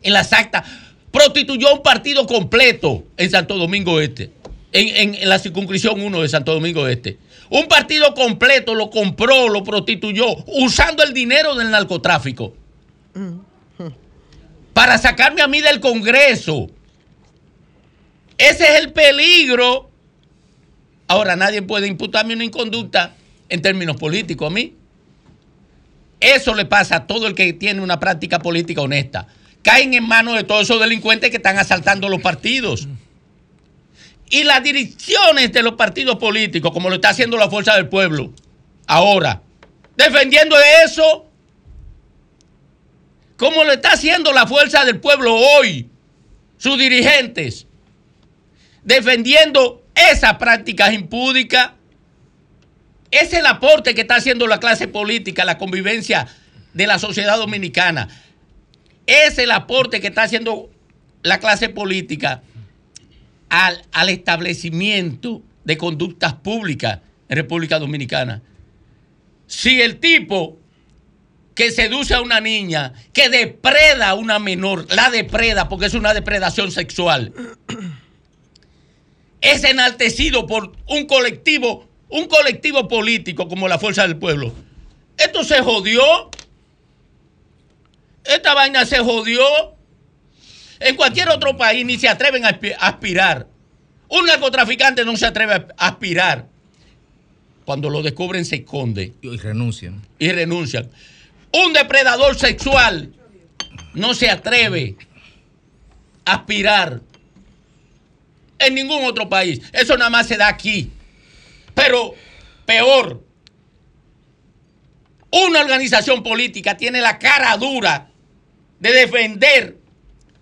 [SPEAKER 1] en las actas. Prostituyó un partido completo en Santo Domingo Este en, la circunscripción 1 de Santo Domingo Este. Un partido completo lo compró, lo prostituyó, usando el dinero del narcotráfico. Para sacarme a mí del Congreso. Ese es el peligro. Ahora, nadie puede imputarme una inconducta en términos políticos a mí. Eso le pasa a todo el que tiene una práctica política honesta. Caen en manos de todos esos delincuentes que están asaltando los partidos. Y las direcciones de los partidos políticos, como lo está haciendo la Fuerza del Pueblo, ahora, defendiendo de eso, como lo está haciendo la fuerza del pueblo hoy, sus dirigentes, defendiendo esas prácticas impúdicas. Es el aporte que está haciendo la clase política, la convivencia de la sociedad dominicana. Es el aporte que está haciendo la clase política al, al establecimiento de conductas públicas en República Dominicana. Si el tipo que seduce a una niña, que depreda a una menor, la depreda porque es una depredación sexual, es enaltecido por un colectivo, un colectivo político como la Fuerza del Pueblo. Esto se jodió. Esta vaina se jodió. En cualquier otro país ni se atreven a aspi- a aspirar. Un narcotraficante no se atreve a aspirar. Cuando lo descubren se esconde.
[SPEAKER 3] Y renuncian.
[SPEAKER 1] Y renuncian. Un depredador sexual no se atreve a aspirar en ningún otro país. Eso nada más se da aquí. Pero peor, una organización política tiene la cara dura de defender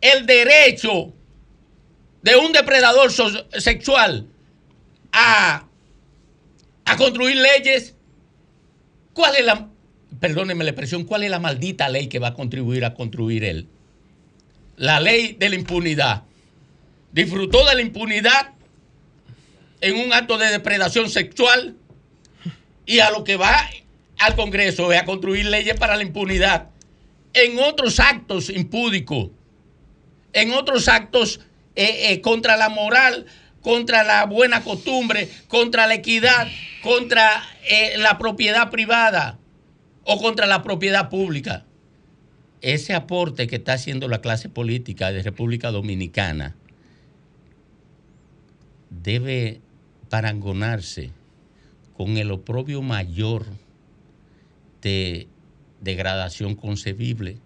[SPEAKER 1] el derecho de un depredador sexual a, a construir leyes. ¿Cuál es la, perdónenme la expresión, cuál es la maldita ley que va a contribuir a construir él? La ley de la impunidad. Disfrutó de la impunidad en un acto de depredación sexual y a lo que va al Congreso es a construir leyes para la impunidad en otros actos impúdicos, en otros actos eh, eh, contra la moral, contra la buena costumbre, contra la equidad, contra eh, la propiedad privada o contra la propiedad pública. Ese aporte que está haciendo la clase política de República Dominicana debe parangonarse con el oprobio mayor de degradación concebible,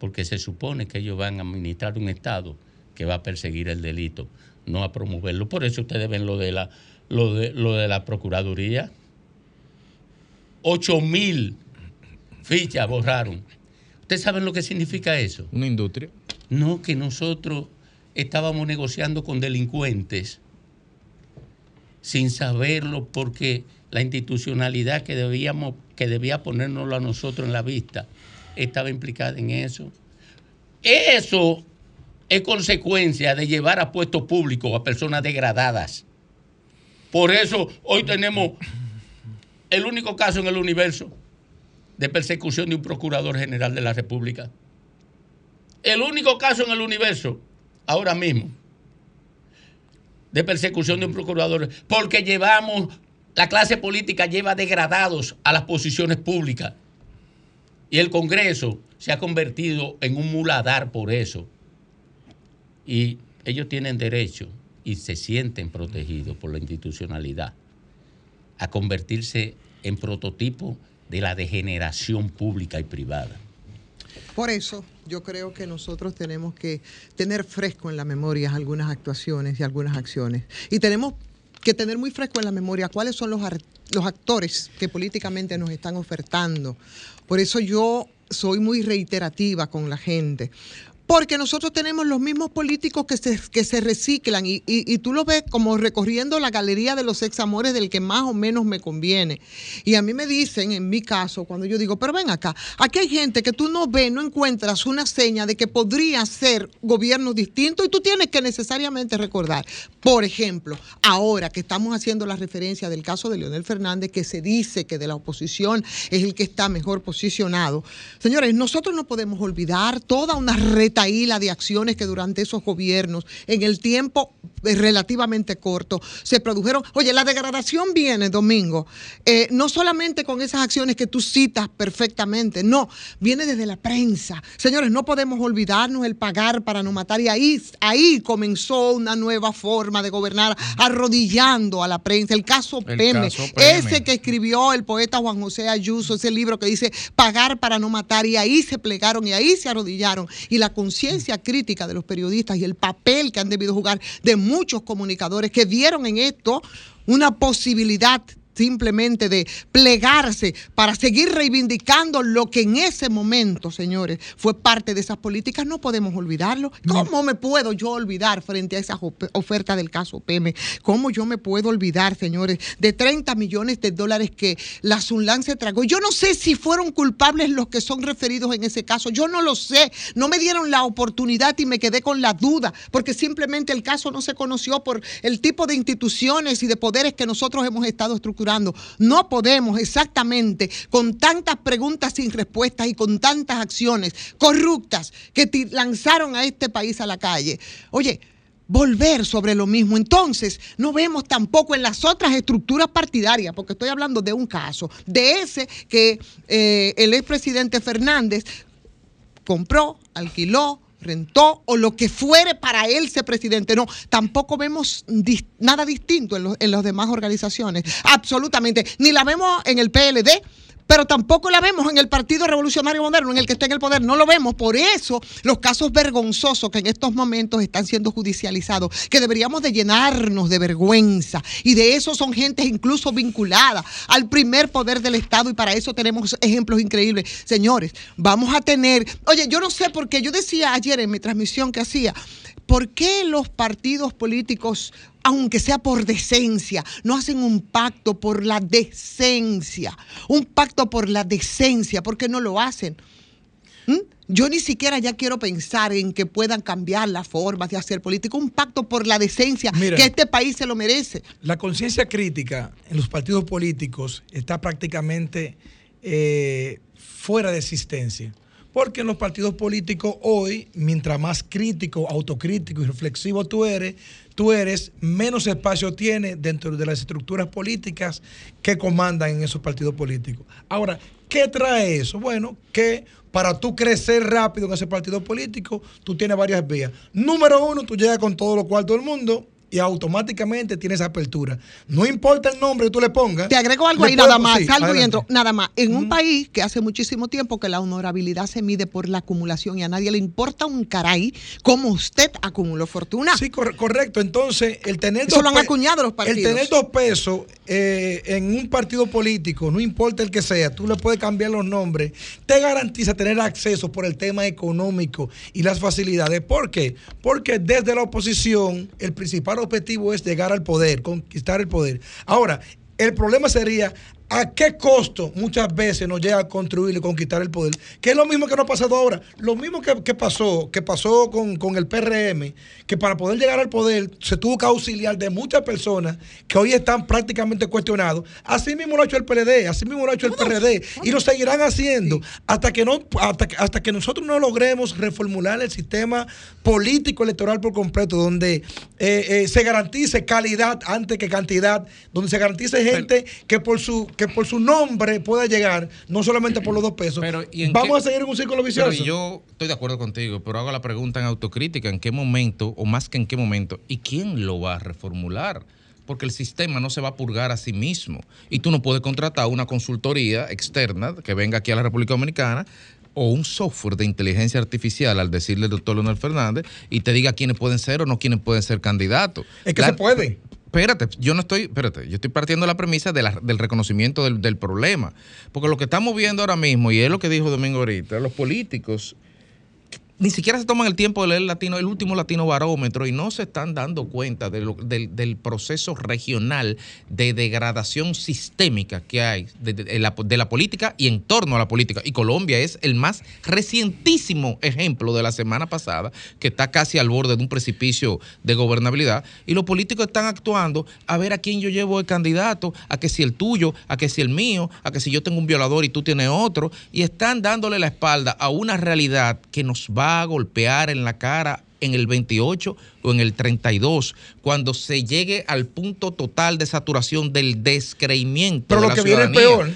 [SPEAKER 1] porque se supone que ellos van a administrar un Estado que va a perseguir el delito, no a promoverlo. Por eso ustedes ven lo de la, lo de, lo de la Procuraduría. 8 mil fichas borraron. ¿Ustedes saben lo que significa eso?
[SPEAKER 3] Una industria.
[SPEAKER 1] No, que nosotros estábamos negociando con delincuentes sin saberlo porque la institucionalidad que debíamos que debía ponérnoslo a nosotros en la vista estaba implicada en eso. Eso es consecuencia de llevar a puestos públicos a personas degradadas. Por eso hoy tenemos el único caso en el universo de persecución de un procurador general de la República. El único caso en el universo, ahora mismo, de persecución de un procurador, porque llevamos, la clase política lleva degradados a las posiciones públicas. Y el Congreso se ha convertido en un muladar por eso. Y ellos tienen derecho y se sienten protegidos por la institucionalidad a convertirse en prototipo de la degeneración pública y privada.
[SPEAKER 5] Por eso yo creo que nosotros tenemos que tener fresco en la memoria algunas actuaciones y algunas acciones. Y tenemos que tener muy fresco en la memoria cuáles son los, los actores que políticamente nos están ofertando. Por eso yo soy muy reiterativa con la gente. Porque nosotros tenemos los mismos políticos que se, que se reciclan y, y- tú lo ves como recorriendo la galería de los examores del que más o menos me conviene. Y a mí me dicen, en mi caso, cuando yo digo, pero ven acá, aquí hay gente que tú no ves, no encuentras una seña de que podría ser gobierno distinto y tú tienes que necesariamente recordar. Por ejemplo, ahora que estamos haciendo la referencia del caso de Leonel Fernández, que se dice que de la oposición es el que está mejor posicionado. Señores, nosotros no podemos olvidar toda una retaíla de acciones que durante esos gobiernos, en el tiempo relativamente corto, se produjeron. Oye, la degradación viene, Domingo, eh, no solamente con esas acciones que tú citas perfectamente, no, viene desde la prensa. Señores, no podemos olvidarnos el pagar para no matar y ahí, ahí comenzó una nueva forma de gobernar, arrodillando a la prensa. El caso
[SPEAKER 3] El
[SPEAKER 5] Peme,
[SPEAKER 3] caso Peme.
[SPEAKER 5] ese que escribió el poeta Juan José Ayuso, ese libro que dice pagar para no matar, y ahí se plegaron y ahí se arrodillaron. Y la conciencia crítica de los periodistas y el papel que han debido jugar de muchos comunicadores que vieron en esto una posibilidad simplemente de plegarse para seguir reivindicando lo que en ese momento, señores, fue parte de esas políticas, no podemos olvidarlo. ¿Cómo me puedo yo olvidar frente a esa oferta del caso PM? ¿Cómo yo me puedo olvidar, señores, de 30 millones de dólares que la Sunlan se tragó? Yo no sé si fueron culpables los que son referidos en ese caso, yo no lo sé, no me dieron la oportunidad y me quedé con la duda, porque simplemente el caso no se conoció por el tipo de instituciones y de poderes que nosotros hemos estado estructurando. No podemos exactamente con tantas preguntas sin respuestas y con tantas acciones corruptas que lanzaron a este país a la calle. Oye, volver sobre lo mismo. Entonces, no vemos tampoco en las otras estructuras partidarias, porque estoy hablando de un caso, de ese que eh, el expresidente Fernández compró, alquiló, rentó o lo que fuere para él ser presidente. No, tampoco vemos nada distinto en, los- en las demás organizaciones. Absolutamente. Ni la vemos en el PLD. Pero tampoco la vemos en el Partido Revolucionario Moderno, en el que está en el poder. No lo vemos. Por eso los casos vergonzosos que en estos momentos están siendo judicializados, que deberíamos de llenarnos de vergüenza. Y de eso son gentes incluso vinculadas al primer poder del Estado y para eso tenemos ejemplos increíbles. Señores, vamos a tener... Oye, yo no sé por qué. Yo decía ayer en mi transmisión que hacía, ¿por qué los partidos políticos, aunque sea por decencia, no hacen un pacto por la decencia? Un pacto por la decencia, ¿por qué no lo hacen? ¿Mm? Yo ni siquiera ya quiero pensar en que puedan cambiar las formas de hacer política. Un pacto por la decencia,
[SPEAKER 12] Mira.
[SPEAKER 5] que este país se lo merece.
[SPEAKER 12] La conciencia crítica en los partidos políticos está prácticamente eh, fuera de existencia. Porque en los partidos políticos hoy, mientras más crítico, autocrítico y reflexivo tú eres, tú eres, menos espacio tienes dentro de las estructuras políticas que comandan en esos partidos políticos. Ahora, ¿qué trae eso? Bueno, que para tú crecer rápido en ese partido político, tú tienes varias vías. Número uno, tú llegas con todo lo cual todo el mundo y automáticamente tienes apertura. No importa el nombre que tú le pongas.
[SPEAKER 5] Te agrego algo ahí nada más,
[SPEAKER 12] sí,
[SPEAKER 5] salgo y entro. Nada más. En un país que hace muchísimo tiempo que la honorabilidad se mide por la acumulación y a nadie le importa un caray cómo usted acumuló fortuna.
[SPEAKER 12] Sí, cor- correcto. Entonces, el tener
[SPEAKER 5] Eso
[SPEAKER 12] dos
[SPEAKER 5] lo han acuñado los partidos.
[SPEAKER 12] El tener dos pesos eh, en un partido político, no importa el que sea, tú le puedes cambiar los nombres, te garantiza tener acceso por el tema económico y las facilidades. ¿Por qué? Porque desde la oposición el principal objetivo es llegar al poder, conquistar el poder. Ahora, el problema sería a qué costo muchas veces nos llega a construir y conquistar el poder, que es lo mismo que nos ha pasado ahora, lo mismo que, que pasó, que pasó con, con el PRM, que para poder llegar al poder se tuvo que auxiliar de muchas personas que hoy están prácticamente cuestionados. Así mismo lo ha hecho el PLD, así mismo lo ha hecho el PRD y lo seguirán haciendo hasta que no hasta, hasta que nosotros no logremos reformular el sistema político electoral por completo, donde eh, eh, se garantice calidad antes que cantidad, donde se garantice gente que por su que por su nombre pueda llegar, no solamente por los dos pesos.
[SPEAKER 10] ¿y en
[SPEAKER 12] Vamos
[SPEAKER 10] qué-
[SPEAKER 12] a seguir en un círculo vicioso.
[SPEAKER 10] Pero yo estoy de acuerdo contigo, pero hago la pregunta en autocrítica, ¿en qué momento, o más que en qué momento, y quién lo va a reformular? Porque el sistema no se va a purgar a sí mismo. Y tú no puedes contratar una consultoría externa que venga aquí a la República Dominicana o un software de inteligencia artificial al decirle al doctor Leonel Fernández y te diga quiénes pueden ser o no quiénes pueden ser candidatos.
[SPEAKER 12] Es que
[SPEAKER 10] La-
[SPEAKER 12] se puede.
[SPEAKER 10] Espérate, yo no estoy, espérate, yo estoy partiendo la premisa del reconocimiento del, del problema. Porque lo que estamos viendo ahora mismo, y es lo que dijo Domingo ahorita, los políticos ni siquiera se toman el tiempo de leer el último latino barómetro y no se están dando cuenta del, proceso regional de degradación sistémica que hay de la, de la política y en torno a la política. Y Colombia es el más recientísimo ejemplo de la semana pasada, que está casi al borde de un precipicio de gobernabilidad. Y los políticos están actuando a ver a quién yo llevo de candidato, a que si el tuyo, a que si el mío, a que si yo tengo un violador y tú tienes otro. Y están dándole la espalda a una realidad que nos va a golpear en la cara en el 28 o en el 32, cuando se llegue al punto total de saturación del descreimiento.
[SPEAKER 12] Pero
[SPEAKER 10] de
[SPEAKER 12] lo
[SPEAKER 10] la
[SPEAKER 12] que viene es peor.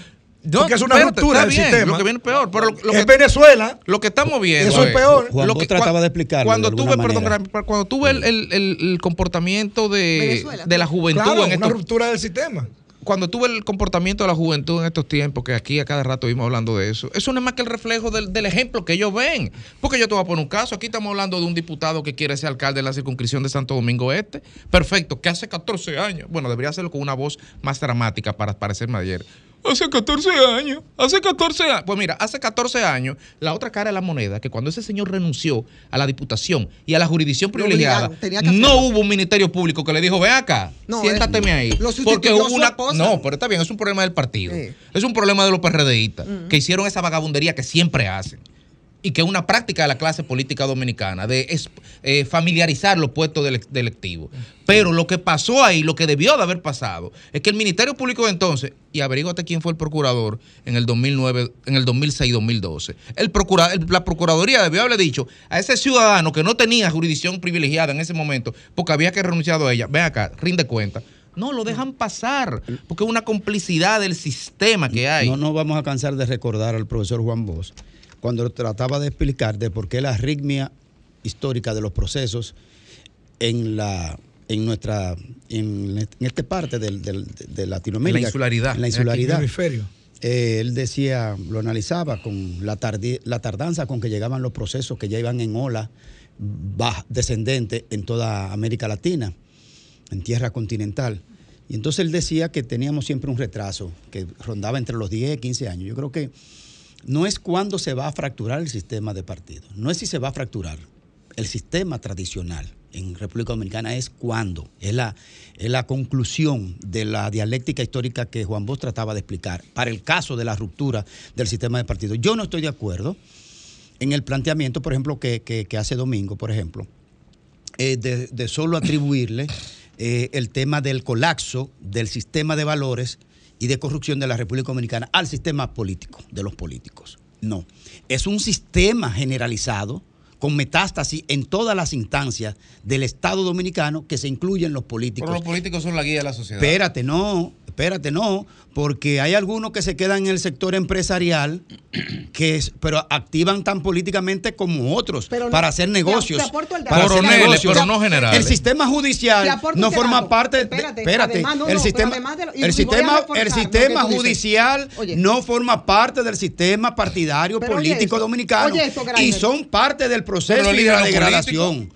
[SPEAKER 12] porque es una
[SPEAKER 10] espérate,
[SPEAKER 12] ruptura del
[SPEAKER 10] bien,
[SPEAKER 12] sistema.
[SPEAKER 10] Lo que viene es peor. Pero lo, lo
[SPEAKER 12] es
[SPEAKER 10] que,
[SPEAKER 12] Venezuela.
[SPEAKER 10] lo que estamos viendo.
[SPEAKER 12] Eso es peor.
[SPEAKER 11] Juan
[SPEAKER 10] lo que-
[SPEAKER 11] trataba de explicarlo
[SPEAKER 10] Cuando
[SPEAKER 11] de alguna
[SPEAKER 10] perdón, cuando tú ves el, el- el- el comportamiento de,
[SPEAKER 12] Venezuela.
[SPEAKER 10] de la juventud
[SPEAKER 12] Claro,
[SPEAKER 10] en
[SPEAKER 12] una
[SPEAKER 10] estos
[SPEAKER 12] ruptura del sistema.
[SPEAKER 10] Cuando tuve el comportamiento de la juventud en estos tiempos, que aquí a cada rato vimos hablando de eso, eso no es más que el reflejo del, del ejemplo que ellos ven. Porque yo te voy a poner un caso. Aquí estamos hablando de un diputado que quiere ser alcalde de la circunscripción de Santo Domingo Este. Perfecto, que hace 14 años. Bueno, debería hacerlo con una voz más dramática para parecerme ayer. Hace 14 años, hace 14 años. Pues mira, hace 14 años, la otra cara de la moneda, que cuando ese señor renunció a la diputación y a la jurisdicción privilegiada, no hubo un ministerio público que le dijo, ve acá,
[SPEAKER 5] No,
[SPEAKER 10] siéntateme ahí.
[SPEAKER 5] lo
[SPEAKER 10] Porque hubo una...
[SPEAKER 5] esposa.
[SPEAKER 10] No, pero está bien, es un problema del partido.
[SPEAKER 5] Sí.
[SPEAKER 10] Es un problema de los PRDistas, que hicieron esa vagabundería que siempre hacen. Y que es una práctica de la clase política dominicana, de es- eh, familiarizar los puestos de, de electivos. Pero lo que pasó ahí, lo que debió de haber pasado, es que el Ministerio Público de entonces, y averíguate quién fue el procurador en el 2009, en el 2006-2012, el procura, el- la Procuraduría debió haberle dicho a ese ciudadano que no tenía jurisdicción privilegiada en ese momento, porque había que renunciado a ella, ven acá, rinde cuenta. No, lo dejan pasar, porque es una complicidad del sistema que hay.
[SPEAKER 11] No nos vamos a cansar de recordar al profesor Juan Bosch cuando trataba de explicar de por qué la arritmia histórica de los procesos en la en nuestra en, en esta parte del, del- de Latinoamérica
[SPEAKER 10] La insularidad.
[SPEAKER 11] en la
[SPEAKER 10] Aquí en el
[SPEAKER 11] insularidad eh, él decía lo analizaba con la tardi- la tardanza con que llegaban los procesos que ya iban en ola baja, descendente en toda América Latina en tierra continental. Y entonces él decía que teníamos siempre un retraso, que rondaba entre los 10 y 15 años. Yo creo que no es cuándo se va a fracturar el sistema de partidos, no es si se va a fracturar. El sistema tradicional en República Dominicana es cuándo, es la, es la conclusión de la dialéctica histórica que Juan Bosch trataba de explicar para el caso de la ruptura del sistema de partidos. Yo no estoy de acuerdo en el planteamiento, por ejemplo, que, que- hace Domingo, por ejemplo, eh, de, de solo atribuirle eh, el tema del colapso del sistema de valores y de corrupción de la República Dominicana al sistema político, de los políticos. No, es un sistema generalizado con metástasis en todas las instancias del Estado dominicano que se incluyen los políticos.
[SPEAKER 10] Pero los políticos son la guía de la sociedad.
[SPEAKER 11] Espérate, no, espérate, no, porque hay algunos que se quedan en el sector empresarial, que es, pero activan tan políticamente como otros
[SPEAKER 5] Pero no-
[SPEAKER 11] para hacer negocios.
[SPEAKER 5] te el
[SPEAKER 11] hacer negocios.
[SPEAKER 10] pero no generales.
[SPEAKER 11] El sistema
[SPEAKER 5] Te
[SPEAKER 11] judicial no forma
[SPEAKER 5] dato.
[SPEAKER 11] parte. de-
[SPEAKER 5] Espérate,
[SPEAKER 11] espérate,
[SPEAKER 5] además, no,
[SPEAKER 11] el
[SPEAKER 5] no,
[SPEAKER 11] sistema,
[SPEAKER 5] de lo-
[SPEAKER 11] el sistema, el sistema judicial
[SPEAKER 5] Oye.
[SPEAKER 11] no forma parte del sistema partidario
[SPEAKER 5] Pero oye
[SPEAKER 11] político dominicano
[SPEAKER 5] oye esto,
[SPEAKER 11] y son parte del proceso y de la degradación.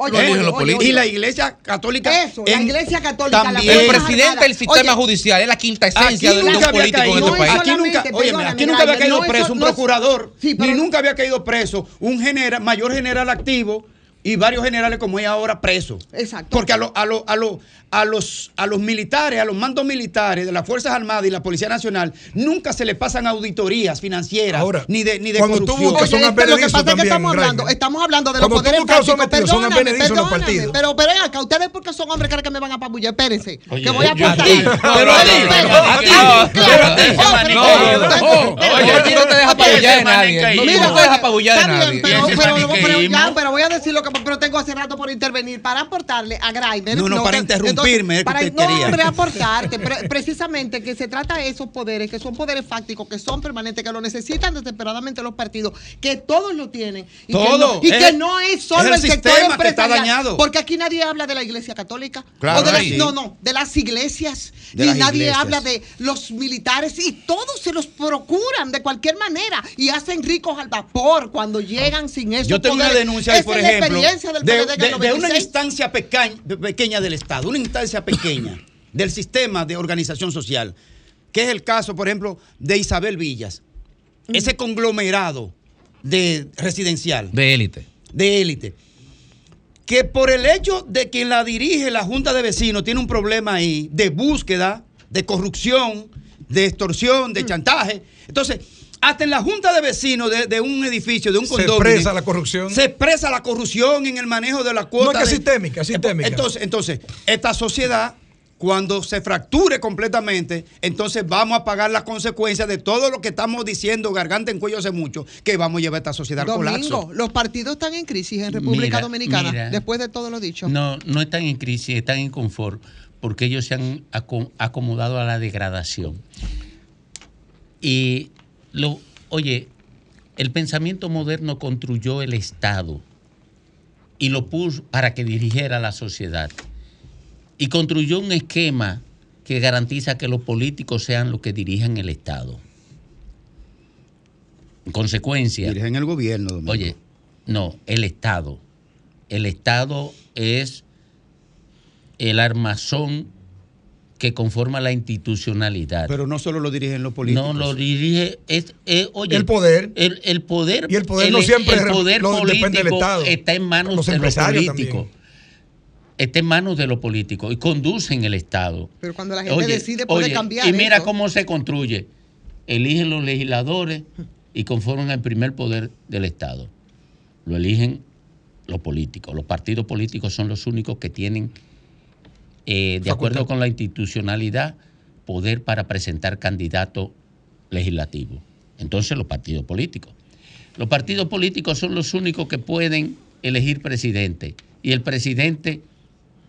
[SPEAKER 11] Y la Iglesia Católica.
[SPEAKER 5] Eso, la Iglesia Católica, la
[SPEAKER 11] también.
[SPEAKER 10] El
[SPEAKER 5] Fuerzas
[SPEAKER 10] presidente del sistema judicial es la quinta
[SPEAKER 11] Aquí
[SPEAKER 10] esencia de
[SPEAKER 11] nunca
[SPEAKER 10] los
[SPEAKER 11] había
[SPEAKER 10] políticos en
[SPEAKER 11] caído,
[SPEAKER 10] este país.
[SPEAKER 11] aquí nunca, óyeme, aquí nunca había caído
[SPEAKER 5] no,
[SPEAKER 11] preso
[SPEAKER 5] eso
[SPEAKER 11] un
[SPEAKER 5] no es-
[SPEAKER 11] procurador,
[SPEAKER 5] Sí, pero-
[SPEAKER 11] ni nunca había caído preso un general, mayor general activo y varios generales como hay ahora presos.
[SPEAKER 5] Exacto.
[SPEAKER 11] Porque a, lo- a, lo- a, lo- a los, a los militares, a los mandos militares de las Fuerzas Armadas y la Policía Nacional, nunca se le pasan auditorías financieras
[SPEAKER 12] Ahora,
[SPEAKER 11] ni de, ni de
[SPEAKER 12] cuando tú
[SPEAKER 11] corrupción.
[SPEAKER 12] buscas son
[SPEAKER 5] Oye, pero lo que pasa es que estamos hablando, estamos hablando de los
[SPEAKER 12] Cuando tú
[SPEAKER 5] poderes
[SPEAKER 12] buscas son advenedizos, son
[SPEAKER 5] Perdóname,
[SPEAKER 12] los
[SPEAKER 5] perdóname,
[SPEAKER 12] partidos.
[SPEAKER 5] pero, pero acá, ustedes porque son hombres que me van a apabullar, espérense,
[SPEAKER 1] Oye,
[SPEAKER 5] que voy a
[SPEAKER 1] yo-
[SPEAKER 5] aportar.
[SPEAKER 1] a ti,
[SPEAKER 10] pero a ti, a ti, a ti, no, te deja
[SPEAKER 5] Oye,
[SPEAKER 10] apabullar de nadie. No, te apabullar de nadie.
[SPEAKER 5] pero voy a decir lo que pero tengo hace rato por intervenir para aportarle a Grainer.
[SPEAKER 11] No, no, para
[SPEAKER 5] que-
[SPEAKER 11] interrumpirme, es que
[SPEAKER 5] para, no, hombre, aportarte. pre- precisamente que se trata de esos poderes, que son poderes fácticos, que son permanentes, que lo necesitan desesperadamente los partidos, que todos lo tienen. Y
[SPEAKER 11] Todo.
[SPEAKER 5] Que no, y
[SPEAKER 11] Es
[SPEAKER 5] que no es solo
[SPEAKER 11] es el
[SPEAKER 5] el, sector
[SPEAKER 11] sistema que está
[SPEAKER 5] empresarial,
[SPEAKER 11] dañado.
[SPEAKER 5] Porque aquí nadie habla de la iglesia católica.
[SPEAKER 11] Claro
[SPEAKER 5] o de las-
[SPEAKER 11] sí.
[SPEAKER 5] No, no, de las iglesias.
[SPEAKER 11] De
[SPEAKER 5] ni
[SPEAKER 11] las
[SPEAKER 5] nadie
[SPEAKER 11] iglesias.
[SPEAKER 5] habla de los militares y todos se los procuran de cualquier manera y hacen ricos al vapor cuando llegan sin eso.
[SPEAKER 11] Yo tengo una denuncia, ahí, por ejemplo, de, de- de una instancia peca- pequeña del Estado, una instancia pequeña del sistema de organización social, que es el caso, por ejemplo, de Isabel Villas, ese conglomerado de residencial,
[SPEAKER 10] De élite.
[SPEAKER 11] de élite, que por el hecho de que la dirige la Junta de Vecinos tiene un problema ahí de búsqueda, de corrupción, de extorsión, de chantaje. Entonces, hasta en la Junta de Vecinos de, de un edificio, de un
[SPEAKER 12] Se
[SPEAKER 11] condominio.
[SPEAKER 12] expresa la corrupción.
[SPEAKER 11] Se expresa la corrupción en el manejo de la cuota.
[SPEAKER 12] No, es que es
[SPEAKER 11] de-
[SPEAKER 12] sistémica, es sistémica.
[SPEAKER 11] Entonces, entonces, esta sociedad, cuando se fracture completamente, entonces vamos a pagar las consecuencias de todo lo que estamos diciendo, garganta en cuello hace mucho, que vamos a llevar a esta sociedad al colapso.
[SPEAKER 5] Domingo, los partidos están en crisis en República
[SPEAKER 1] Mira,
[SPEAKER 5] Dominicana,
[SPEAKER 1] mira.
[SPEAKER 5] después de todo lo dicho.
[SPEAKER 1] No, no están en crisis, están en confort, porque ellos se han aco- acomodado a la degradación. Y lo, oye, el pensamiento moderno construyó el Estado y lo puso para que dirigiera la sociedad. Y construyó un esquema que garantiza que los políticos sean los que dirijan el Estado. En consecuencia.
[SPEAKER 11] Dirigen el gobierno, Domingo.
[SPEAKER 1] Oye, no, el Estado. El Estado es el armazón que conforma la institucionalidad.
[SPEAKER 11] Pero no solo lo dirigen los políticos.
[SPEAKER 1] No, lo dirige. Es, es- oye,
[SPEAKER 12] El poder.
[SPEAKER 1] El, el poder.
[SPEAKER 12] Y el poder no siempre
[SPEAKER 1] el poder
[SPEAKER 12] lo- depende
[SPEAKER 1] político
[SPEAKER 12] del Estado.
[SPEAKER 1] está en manos
[SPEAKER 12] Los
[SPEAKER 1] de los
[SPEAKER 12] empresarios
[SPEAKER 1] políticos. Está en manos de los políticos y conducen el Estado.
[SPEAKER 5] Pero cuando la gente
[SPEAKER 1] Oye,
[SPEAKER 5] decide puede
[SPEAKER 1] oye,
[SPEAKER 5] cambiar.
[SPEAKER 1] Y mira
[SPEAKER 5] eso.
[SPEAKER 1] cómo se construye. Eligen los legisladores y conforman el primer poder del Estado. Lo eligen los políticos. Los partidos políticos son los únicos que tienen, eh, de acuerdo con la institucionalidad, poder para presentar candidatos legislativos. Entonces los partidos políticos. Los partidos políticos son los únicos que pueden elegir presidente y el presidente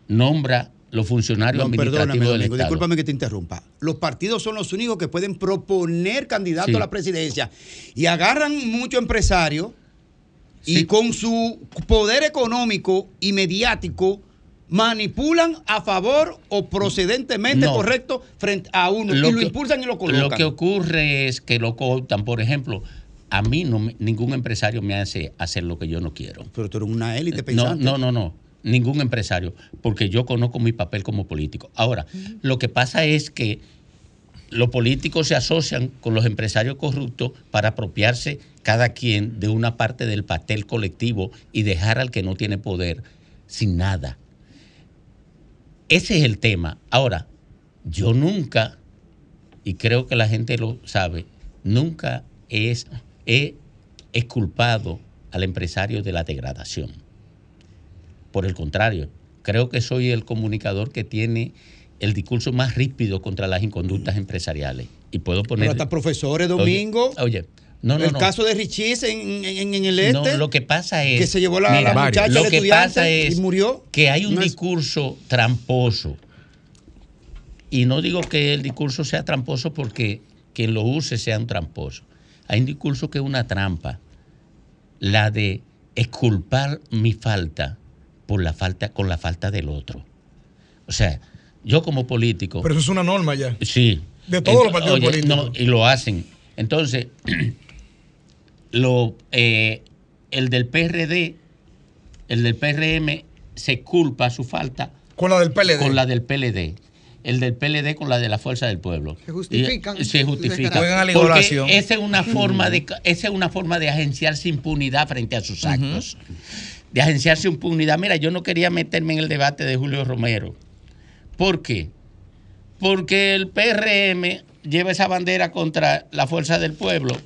[SPEAKER 1] nombra los funcionarios
[SPEAKER 11] No,
[SPEAKER 1] administrativos
[SPEAKER 11] perdóname,
[SPEAKER 1] del
[SPEAKER 11] Domingo,
[SPEAKER 1] Estado.
[SPEAKER 11] discúlpame que te interrumpa. Los partidos son los únicos que pueden proponer candidatos
[SPEAKER 1] Sí.
[SPEAKER 11] a la presidencia y agarran mucho empresario y con su poder económico y mediático manipulan a favor o procedentemente
[SPEAKER 1] No.
[SPEAKER 11] correcto frente a uno y lo impulsan y lo colocan.
[SPEAKER 1] Lo que ocurre es que lo cooptan, por ejemplo, a mí no ningún empresario me hace hacer lo que yo no quiero.
[SPEAKER 11] Pero tú eres una élite
[SPEAKER 1] No,
[SPEAKER 11] pensante.
[SPEAKER 1] no, no, no. Ningún empresario, porque yo conozco mi papel como político. Ahora, lo que pasa es que los políticos se asocian con los empresarios corruptos para apropiarse cada quien de una parte del pastel colectivo y dejar al que no tiene poder sin nada. Ese es el tema. Ahora, yo nunca, y creo que la gente lo sabe, nunca es, he exculpado al empresario de la degradación. Por el contrario, creo que soy el comunicador que tiene el discurso más ríspido contra las inconductas empresariales. Y puedo poner.
[SPEAKER 11] Pero hasta profesores, Domingo.
[SPEAKER 1] Oye, oye, no, no,
[SPEAKER 11] el
[SPEAKER 1] no.
[SPEAKER 11] caso de Richis en, en- en el este.
[SPEAKER 1] No, lo que pasa es.
[SPEAKER 11] que se llevó la,
[SPEAKER 1] Mira,
[SPEAKER 11] la muchacha
[SPEAKER 1] lo que pasa es
[SPEAKER 11] y murió.
[SPEAKER 1] que hay un
[SPEAKER 11] No es-
[SPEAKER 1] discurso tramposo. Y no digo que el discurso sea tramposo porque quien lo use sea un tramposo. Hay un discurso que es una trampa. La de exculpar mi falta por la falta con la falta del otro. O sea, yo como político.
[SPEAKER 12] Pero eso es una norma ya.
[SPEAKER 1] Sí.
[SPEAKER 12] De todos los partidos
[SPEAKER 1] oye,
[SPEAKER 12] políticos.
[SPEAKER 1] no, y lo hacen. Entonces, lo, eh, el del PRD, el del PRM se culpa su falta
[SPEAKER 12] Con la del PLD.
[SPEAKER 1] con la del PLD. El del PLD con la de la Fuerza del Pueblo.
[SPEAKER 5] Se justifican.
[SPEAKER 1] Y- se justifica.
[SPEAKER 12] Juegan a la
[SPEAKER 1] Porque
[SPEAKER 12] igualación.
[SPEAKER 1] esa es una forma de esa es una forma de agenciarse impunidad frente a sus actos. De agenciarse impunidad. Mira, yo no quería meterme en el debate de Julio Romero. ¿Por qué? Porque el PRM lleva esa bandera contra la Fuerza del Pueblo.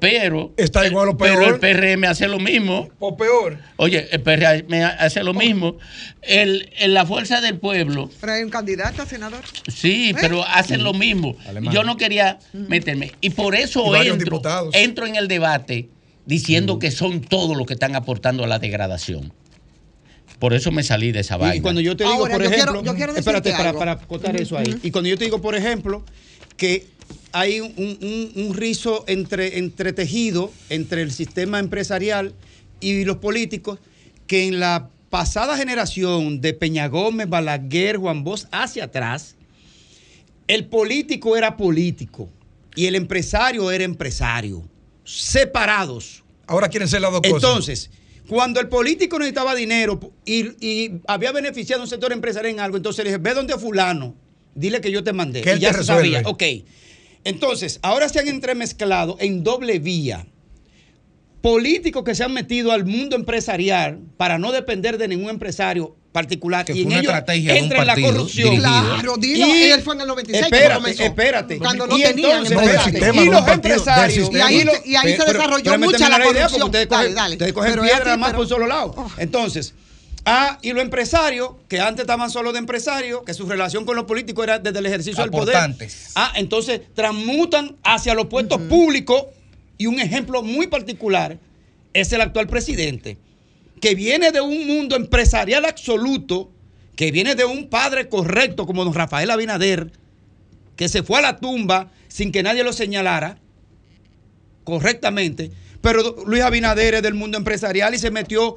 [SPEAKER 1] Pero,
[SPEAKER 12] Está igual o
[SPEAKER 1] pero
[SPEAKER 12] peor.
[SPEAKER 1] el PRM hace lo mismo.
[SPEAKER 12] O peor.
[SPEAKER 1] Oye, el PRM hace lo mismo. El, en la Fuerza del Pueblo
[SPEAKER 5] Pero hay un candidato a senador.
[SPEAKER 1] Sí, pero hacen lo mismo.
[SPEAKER 5] Alemán.
[SPEAKER 1] Yo no quería meterme. Y por
[SPEAKER 12] Y
[SPEAKER 1] eso
[SPEAKER 12] varios
[SPEAKER 1] entro,
[SPEAKER 12] diputados.
[SPEAKER 1] entro en el debate diciendo que son todos los que están aportando a la degradación. Por eso me salí de esa
[SPEAKER 11] Y-
[SPEAKER 1] vaina.
[SPEAKER 11] Y cuando yo te digo,
[SPEAKER 5] Ahora,
[SPEAKER 11] por
[SPEAKER 5] yo quiero-
[SPEAKER 11] ejemplo,
[SPEAKER 5] yo quiero
[SPEAKER 11] espérate, para,
[SPEAKER 5] algo.
[SPEAKER 11] para eso ahí. Y cuando yo te digo, por ejemplo, que hay un, un- un rizo entre, entretejido entre el sistema empresarial y los políticos, que en la pasada generación de Peña Gómez, Balaguer, Juan Bosch, hacia atrás, el político era político y el empresario era empresario, separados.
[SPEAKER 12] Ahora quieren ser las dos cosas.
[SPEAKER 11] Entonces, cuando el político necesitaba dinero y, y había beneficiado a un sector empresarial en algo, entonces le dije, ve donde fulano, dile que yo te mandé.
[SPEAKER 12] Que él
[SPEAKER 11] y ya
[SPEAKER 12] te
[SPEAKER 11] se
[SPEAKER 12] resuelve.
[SPEAKER 11] sabía. Ok. Entonces, ahora se han entremezclado en doble vía. Políticos que se han metido al mundo empresarial para no depender de ningún empresario particular.
[SPEAKER 10] Que
[SPEAKER 11] y
[SPEAKER 10] fue
[SPEAKER 11] en
[SPEAKER 10] una
[SPEAKER 11] ellos
[SPEAKER 10] estrategia de un
[SPEAKER 11] entra en la corrupción.
[SPEAKER 5] Claro, dilo, él fue en el 96 que
[SPEAKER 11] Espérate, espérate.
[SPEAKER 5] Cuando no
[SPEAKER 11] y
[SPEAKER 5] tenían
[SPEAKER 11] entonces,
[SPEAKER 5] empresarios.
[SPEAKER 11] espérate,
[SPEAKER 12] sistema,
[SPEAKER 11] y los empresarios.
[SPEAKER 5] Y ahí
[SPEAKER 11] y los-
[SPEAKER 5] se- y ahí se
[SPEAKER 11] pero-
[SPEAKER 5] desarrolló
[SPEAKER 11] pero
[SPEAKER 5] mucha la
[SPEAKER 11] idea
[SPEAKER 5] corrupción.
[SPEAKER 11] ustedes
[SPEAKER 5] Dale,
[SPEAKER 11] cogen,
[SPEAKER 5] dale.
[SPEAKER 11] ustedes cogen
[SPEAKER 5] Pero es
[SPEAKER 11] piedra
[SPEAKER 5] así,
[SPEAKER 11] más
[SPEAKER 5] pero-
[SPEAKER 11] por un solo lado. Entonces, ah, y los empresarios, que antes estaban solo de empresarios, que su relación con los políticos era desde el ejercicio del poder. Ah, entonces transmutan hacia los puestos públicos y un ejemplo muy particular es el actual presidente, que viene de un mundo empresarial absoluto, que viene de un padre correcto como don Rafael Abinader, que se fue a la tumba sin que nadie lo señalara correctamente, pero Luis Abinader es del mundo empresarial y se metió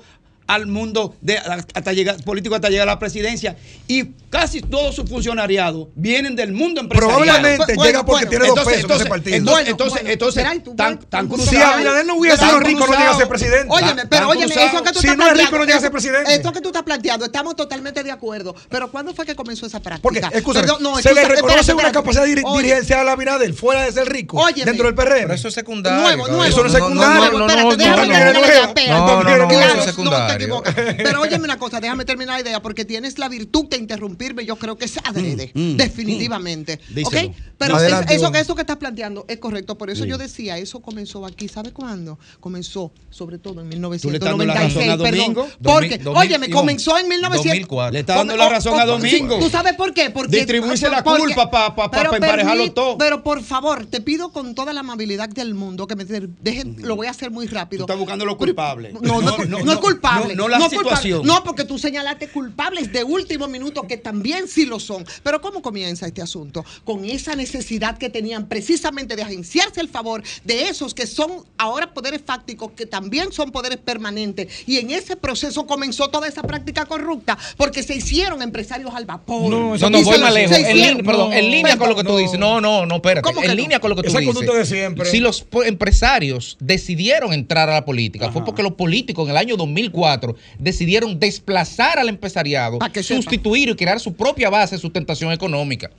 [SPEAKER 11] al mundo de, hasta llegar, político hasta llegar a la presidencia. Y casi todo su funcionariado vienen del mundo empresarial.
[SPEAKER 12] Probablemente llega porque tiene dos pesos en ese partido.
[SPEAKER 11] Entonces,
[SPEAKER 12] Bueno,
[SPEAKER 11] entonces,
[SPEAKER 12] bueno,
[SPEAKER 11] entonces, tan, tan cruzado.
[SPEAKER 12] Si Abinader no hubiese sido rico, no llega a ser presidente.
[SPEAKER 5] Óyeme, pero óyeme, eso que tú
[SPEAKER 12] Si
[SPEAKER 5] estás
[SPEAKER 12] no es rico, no llega a ser presidente.
[SPEAKER 5] Esto que tú estás planteando, estamos totalmente de acuerdo. Pero ¿cuándo fue que comenzó esa práctica?
[SPEAKER 12] Porque, escúchame,
[SPEAKER 5] Perdón, no,
[SPEAKER 12] se le reconoce
[SPEAKER 5] espérate,
[SPEAKER 12] una
[SPEAKER 5] espérate.
[SPEAKER 12] capacidad diri-
[SPEAKER 5] Oye,
[SPEAKER 12] dirigencial a Abinader fuera de ser rico
[SPEAKER 5] Óyeme.
[SPEAKER 12] dentro del PRM.
[SPEAKER 10] Pero eso es secundario.
[SPEAKER 5] Nuevo,
[SPEAKER 10] caballero.
[SPEAKER 5] nuevo.
[SPEAKER 12] Eso no es secundario.
[SPEAKER 5] Nuevo,
[SPEAKER 12] No, no,
[SPEAKER 5] espérate,
[SPEAKER 12] no,
[SPEAKER 5] déjame
[SPEAKER 12] no,
[SPEAKER 5] terminar
[SPEAKER 12] no,
[SPEAKER 5] la
[SPEAKER 12] no,
[SPEAKER 5] idea,
[SPEAKER 12] no,
[SPEAKER 5] espérate.
[SPEAKER 12] no, no, no,
[SPEAKER 5] Claro,
[SPEAKER 12] eso es
[SPEAKER 5] no te
[SPEAKER 10] secundario.
[SPEAKER 5] Equivocas. Pero óyeme una cosa, déjame terminar la idea, porque tienes la virtud de interrumpirme, yo creo que es adrede,
[SPEAKER 11] Mm, mm,
[SPEAKER 5] definitivamente.
[SPEAKER 11] Díselo,
[SPEAKER 5] ¿Ok? Pero
[SPEAKER 12] Adelante,
[SPEAKER 5] eso, eso que estás planteando es correcto, por eso
[SPEAKER 11] Sí.
[SPEAKER 5] yo decía, eso comenzó aquí, ¿sabe cuándo? Comenzó, sobre todo en
[SPEAKER 11] ¿Tú le estás dando la
[SPEAKER 5] 1996,
[SPEAKER 11] razón a
[SPEAKER 5] perdón.
[SPEAKER 11] Domingo?
[SPEAKER 5] Porque,
[SPEAKER 10] Dos mil-
[SPEAKER 5] óyeme,
[SPEAKER 10] Ivonne,
[SPEAKER 5] comenzó en 1900.
[SPEAKER 10] 2004.
[SPEAKER 11] Le está dando la razón a Domingo.
[SPEAKER 5] ¿Tú sabes por qué? Porque
[SPEAKER 11] Distribuirse la
[SPEAKER 5] porque-
[SPEAKER 11] culpa pa- pa- pa- pa emparejarlo todo.
[SPEAKER 5] Pero por favor, te pido con toda la amabilidad del mundo que me de- dejen, lo voy a hacer muy rápido.
[SPEAKER 11] Tú estás buscando lo culpable.
[SPEAKER 5] No, no, no, es culpable.
[SPEAKER 11] No, no la
[SPEAKER 5] culpable.
[SPEAKER 11] situación.
[SPEAKER 5] No, porque tú señalaste culpables de último minuto que también sí lo son. Pero ¿cómo comienza este asunto? Con esa necesidad que tenían precisamente de agenciarse el favor de esos que son ahora poderes fácticos, que también son poderes permanentes. Y en ese proceso comenzó toda esa práctica corrupta, porque se hicieron empresarios al vapor.
[SPEAKER 12] No,
[SPEAKER 10] No, no, voy más lejos. En, línea- perdón, en línea con lo que tú dices. No, no, no, espérate.
[SPEAKER 5] ¿Cómo que
[SPEAKER 10] En
[SPEAKER 5] no?
[SPEAKER 10] línea con lo que tú
[SPEAKER 12] Esa
[SPEAKER 10] dices.
[SPEAKER 12] conducta de siempre.
[SPEAKER 10] Si los empresarios decidieron entrar a la política, fue porque los políticos en el año 2004 decidieron desplazar al empresariado,
[SPEAKER 5] que
[SPEAKER 10] sustituir y crear su propia base de sustentación económica.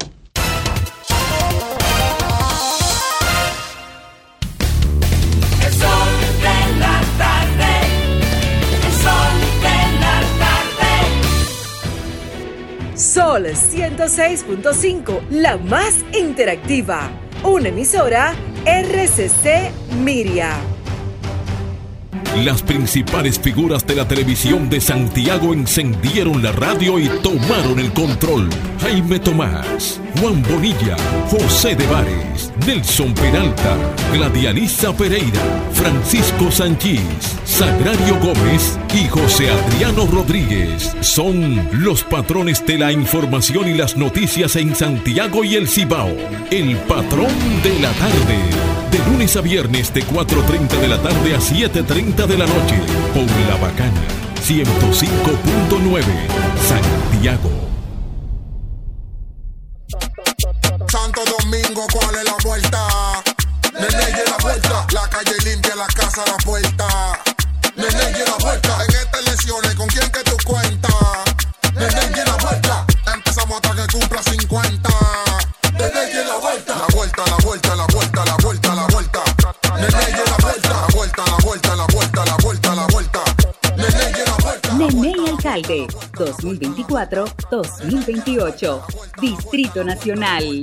[SPEAKER 4] Sol
[SPEAKER 18] 106.5, la más interactiva. Una emisora RCC Miria.
[SPEAKER 19] Las principales figuras de la televisión de Santiago encendieron la radio y tomaron el control. Jaime Tomás, Juan Bonilla, José de Vares, Nelson Peralta, Gladialisa Pereira, Francisco Sanchís, Sagrario Gómez y José Adriano Rodríguez son los patrones de la información y las noticias en Santiago y el Cibao. El patrón de la tarde. De lunes a viernes de 4.30 de la tarde a 7.30 de la noche por La Bacana 105.9 Santiago.
[SPEAKER 20] Domingo, ¿cuál es la vuelta? Nene, y la vuelta. La calle limpia, la casa, la puerta. Nene, la vuelta. En estas elecciones, ¿con quién que tú cuentas? Nene, la vuelta. Empezamos hasta que cumpla 50. Nene, la vuelta. La vuelta, la vuelta, la vuelta, la vuelta, la vuelta. Nene, y la vuelta. La vuelta, la vuelta, la vuelta, la vuelta, la vuelta. Nene, y la vuelta.
[SPEAKER 21] Nene y Alcalde 2024-2028 Distrito Nacional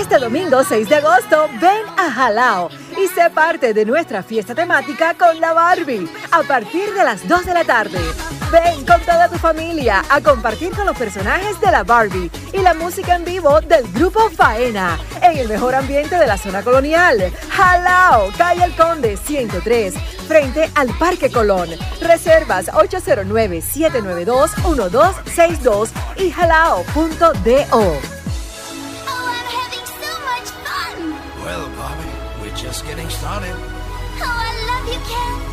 [SPEAKER 18] Este domingo 6 de agosto, ven a Jalao y sé parte de nuestra fiesta temática con la Barbie a partir de las 2 de la tarde. Ven con toda tu familia a compartir con los personajes de la Barbie y la música en vivo del grupo Faena en el mejor ambiente de la zona colonial. Jalao, calle El Conde 103, frente al Parque Colón. Reservas 809-792-1262 y jalao.do.
[SPEAKER 4] just getting started. Oh, I love you, Ken.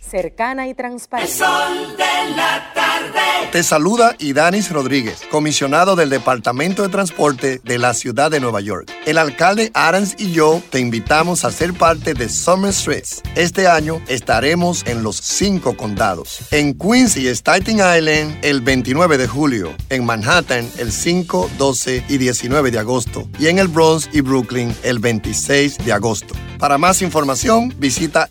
[SPEAKER 22] cercana y transparente.
[SPEAKER 4] El sol de la tarde.
[SPEAKER 23] Te saluda Idanis Rodríguez, comisionado del Departamento de Transporte de la Ciudad de Nueva York. El alcalde Adams y yo te invitamos a ser parte de Summer Streets. Este año estaremos en los cinco condados. En Queens y Staten Island el 29 de julio. En Manhattan el 5, 12 y 19 de agosto. Y en el Bronx y Brooklyn el 26 de agosto. Para más información visita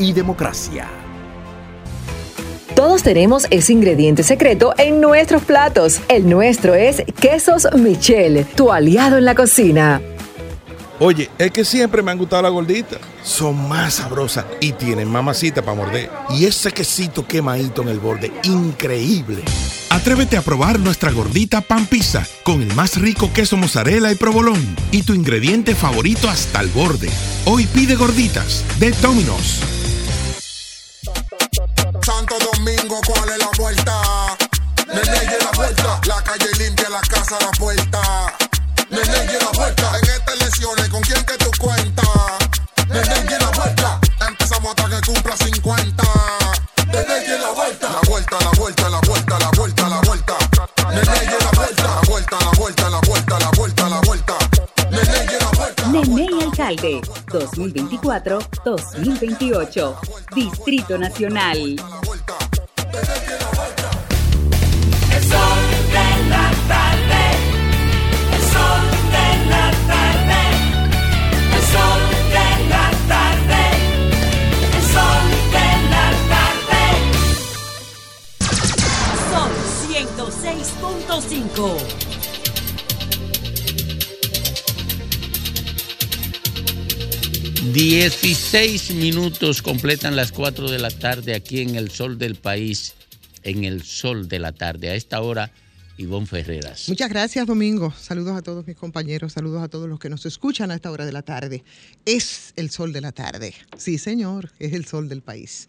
[SPEAKER 24] y democracia.
[SPEAKER 18] Todos tenemos ese ingrediente secreto en nuestros platos. El nuestro es Quesos Michel, tu aliado en la cocina.
[SPEAKER 25] Oye, es que siempre me han gustado las gorditas. Son más sabrosas y tienen mamacita para morder. Y ese quesito quemadito en el borde, increíble.
[SPEAKER 26] Atrévete a probar nuestra gordita pan pizza con el más rico queso mozzarella y provolón y tu ingrediente favorito hasta el borde. Hoy pide gorditas de Domino's.
[SPEAKER 20] Domingo, ¿cuál la vuelta? Nene, y la vuelta. La calle limpia, la casa, la puerta. Nene, y la vuelta. En estas elecciones, ¿con quién que tú cuentas? Nene, y la vuelta. Empezamos hasta que cumpla 50. Nene, y la vuelta. La vuelta, la vuelta, la vuelta, la vuelta, la vuelta. Nene, y la vuelta. La vuelta, la vuelta, la vuelta, la vuelta, la vuelta. Nene, y la vuelta.
[SPEAKER 21] Nene y Alcalde 2024-2028. Distrito Nacional.
[SPEAKER 17] 106.5.
[SPEAKER 1] Dieciséis minutos completan las 4 de la tarde aquí en el sol del país, en el sol de la tarde. A esta hora, Ivonne Ferreras.
[SPEAKER 5] Muchas gracias, Domingo. Saludos a todos mis compañeros, saludos a todos los que nos escuchan a esta hora de la tarde. Es el sol de la tarde. Sí, señor, es el sol del país.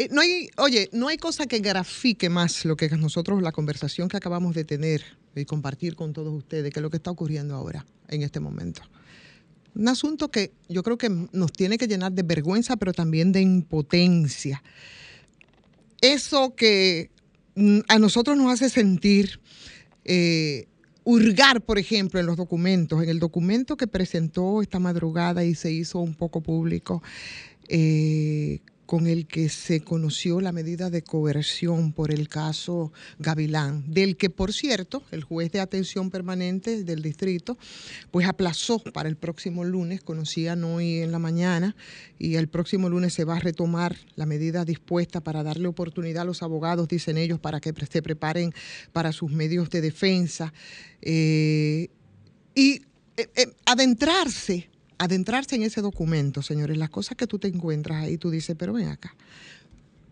[SPEAKER 5] Eh, no hay, oye, no hay cosa que grafique más lo que nosotros, la conversación que acabamos de tener y compartir con todos ustedes, que lo que está ocurriendo ahora, en este momento. Un asunto que yo creo que nos tiene que llenar de vergüenza, pero también de impotencia. Eso que mm, a nosotros nos hace sentir, eh, hurgar, por ejemplo, en los documentos, en el documento que presentó esta madrugada y se hizo un poco público, eh, con el que se conoció la medida de coerción por el caso Gavilán, del que, por cierto, el juez de atención permanente del distrito, pues aplazó para el próximo lunes, conocían hoy en la mañana, y el próximo lunes se va a retomar la medida dispuesta para darle oportunidad a los abogados, dicen ellos, para que se preparen para sus medios de defensa. Eh, y eh, eh, adentrarse adentrarse en ese documento, señores, las cosas que tú te encuentras ahí, tú dices, pero ven acá.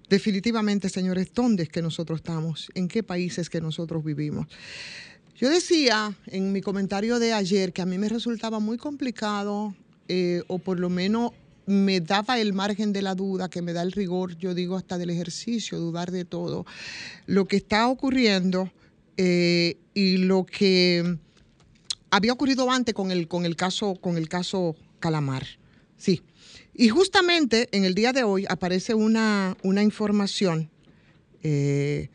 [SPEAKER 5] Definitivamente, señores, ¿dónde es que nosotros estamos? ¿En qué países que nosotros vivimos? Yo decía en mi comentario de ayer que a mí me resultaba muy complicado, eh, o por lo menos me daba el margen de la duda, que me da el rigor, yo digo, hasta del ejercicio, dudar de todo, lo que está ocurriendo eh, y lo que había ocurrido antes con el, con el, caso, con el caso Calamar. Sí. Y justamente en el día de hoy aparece una, una información eh,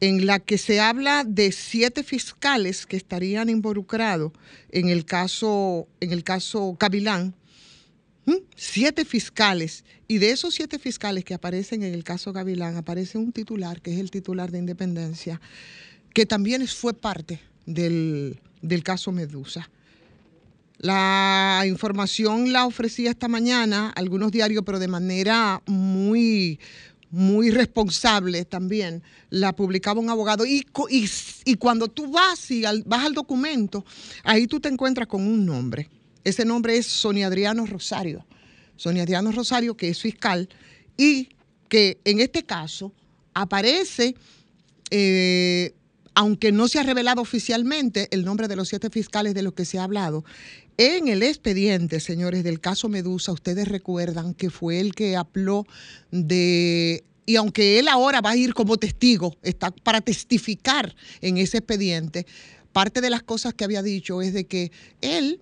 [SPEAKER 5] en la que se habla de siete fiscales que estarían involucrados en el caso, en el caso Cavilán. ¿Mm? Siete fiscales. Y de esos siete fiscales que aparecen en el caso Gavilán, aparece un titular, que es el titular de Independencia, que también fue parte del, del caso Medusa. La información la ofrecía esta mañana algunos diarios, pero de manera muy, muy responsable también. La publicaba un abogado. Y, cuando tú vas y al, vas al documento, ahí tú te encuentras con un nombre. Ese nombre es Sonia Adriano Rosario. Sonia Adriano Rosario, que es fiscal y que en este caso aparece, eh, aunque no se ha revelado oficialmente el nombre de los siete fiscales de los que se ha hablado, en el expediente, señores, del caso Medusa, ustedes recuerdan que fue el que habló de y aunque él ahora va a ir como testigo, está para testificar en ese expediente, parte de las cosas que había dicho es de que él,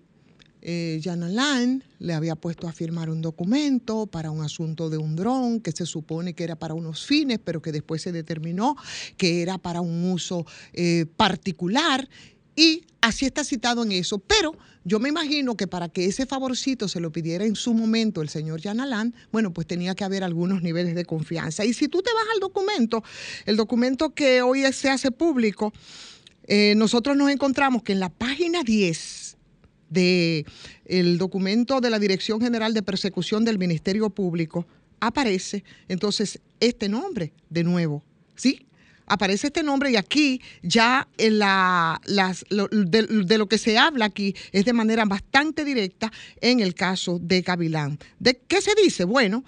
[SPEAKER 5] eh, Jan Alain, le había puesto a firmar un documento para un asunto de un dron que se supone que era para unos fines, pero que después se determinó que era para un uso eh, particular y así está citado en eso. Pero yo me imagino que para que ese favorcito se lo pidiera en su momento el señor Yanalán, bueno, pues tenía que haber algunos niveles de confianza. Y si tú te vas al documento, el documento que hoy se hace público, eh, nosotros nos encontramos que en la página 10 del el documento de la Dirección General de Persecución del Ministerio Público aparece entonces este nombre de nuevo, ¿sí? aparece este nombre y aquí ya en la, las, de, lo que se habla aquí es de manera bastante directa en el caso de Gavilán. ¿De qué se dice? Bueno,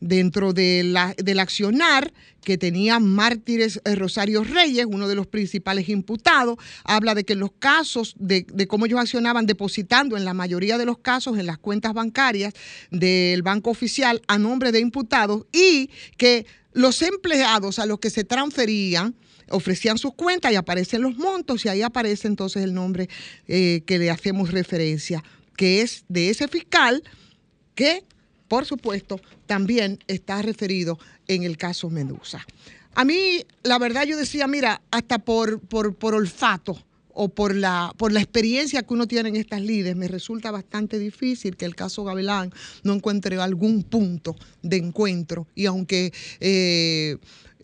[SPEAKER 5] dentro de del accionar que tenía Mártires eh, Rosario Reyes, uno de los principales imputados, habla de que los casos de, de, cómo ellos accionaban depositando en la mayoría de los casos en las cuentas bancarias del Banco Oficial a nombre de imputados y que los empleados a los que se transferían ofrecían sus cuentas y aparecen los montos y ahí aparece entonces el nombre eh, que le hacemos referencia, que es de ese fiscal que, por supuesto, también está referido en el caso Medusa. A mí, la verdad, yo decía, mira, hasta por, por, por olfato, o por la, por la experiencia que uno tiene en estas lides, me resulta bastante difícil que el caso Gavilán no encuentre algún punto de encuentro. Y aunque eh,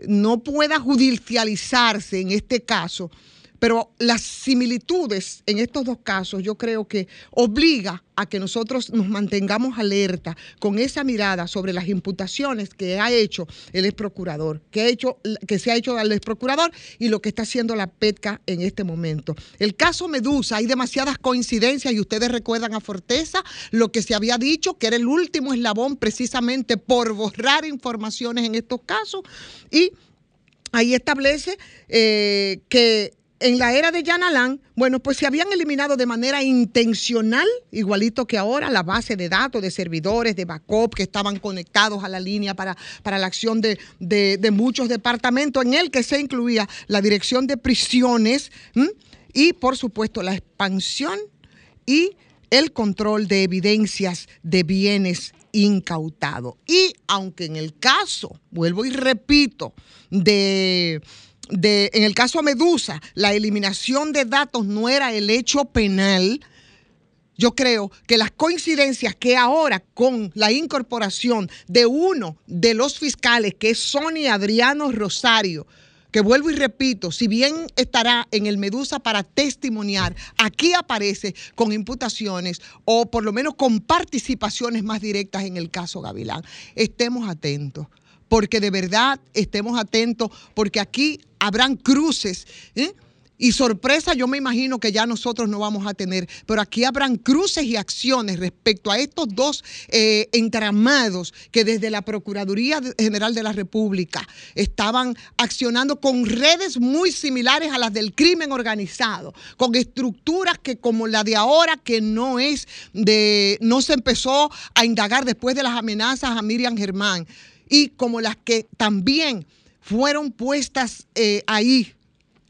[SPEAKER 5] no pueda judicializarse en este caso, pero las similitudes en estos dos casos yo creo que obliga a que nosotros nos mantengamos alerta con esa mirada sobre las imputaciones que ha hecho el ex procurador, que, ha hecho, que se ha hecho al ex procurador y lo que está haciendo la PETCA en este momento. El caso Medusa, hay demasiadas coincidencias y ustedes recuerdan a Forteza lo que se había dicho, que era el último eslabón precisamente por borrar informaciones en estos casos y ahí establece eh, que en la era de Jan Alain, bueno, pues se habían eliminado de manera intencional, igualito que ahora, la base de datos de servidores, de backup que estaban conectados a la línea para, para la acción de, muchos departamentos, en el que se incluía la dirección de prisiones y, por supuesto, la expansión y el control de evidencias de bienes incautados. Y aunque en el caso, vuelvo y repito, de en el caso Medusa, la eliminación de datos no era el hecho penal, yo creo que las coincidencias que ahora con la incorporación de uno de los fiscales, que es Sonia Adriano Rosario, que vuelvo y repito, si bien estará en el Medusa para testimoniar, aquí aparece con imputaciones o por lo menos con participaciones más directas en el caso Gavilán. Estemos atentos porque de verdad estemos atentos, porque aquí habrán cruces. ¿eh? Y sorpresa yo me imagino que ya nosotros no vamos a tener, pero aquí habrán cruces y acciones respecto a estos dos eh, entramados que desde la Procuraduría General de la República estaban accionando con redes muy similares a las del crimen organizado, con estructuras que como la de ahora, que no es de, no se empezó a indagar después de las amenazas a Miriam Germán y como las que también fueron puestas eh, ahí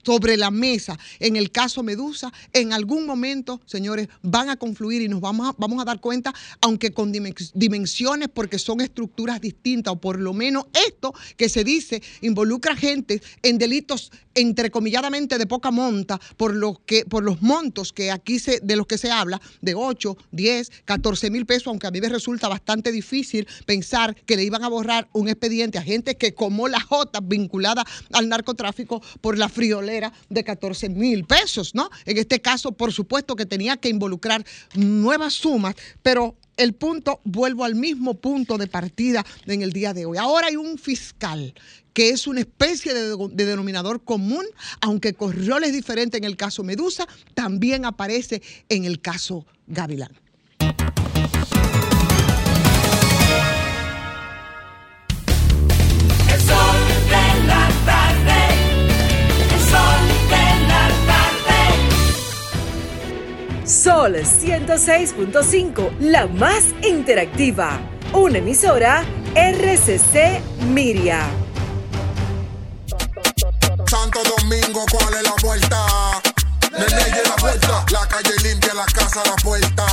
[SPEAKER 5] sobre la mesa. En el caso Medusa, en algún momento, señores, van a confluir y nos vamos a, vamos a dar cuenta, aunque con dimensiones, porque son estructuras distintas, o por lo menos esto que se dice involucra gente en delitos entrecomilladamente de poca monta, por, lo que, por los montos que aquí se, de los que se habla, de 8, 10, 14 mil pesos, aunque a mí me resulta bastante difícil pensar que le iban a borrar un expediente a gente que como la J vinculada al narcotráfico por la friolera de 14 mil pesos, ¿no? En este caso, por supuesto que tenía que involucrar nuevas sumas, pero el punto, vuelvo al mismo punto de partida en el día de hoy. Ahora hay un fiscal que es una especie de, de, denominador común, aunque con roles diferentes en el caso Medusa, también aparece en el caso Gavilán.
[SPEAKER 4] Sol
[SPEAKER 18] 106.5, la más interactiva. Una emisora RCC Miria.
[SPEAKER 20] Santo Domingo, ¿cuál es la vuelta? Nene, la vuelta. La calle limpia, la casa, la puerta.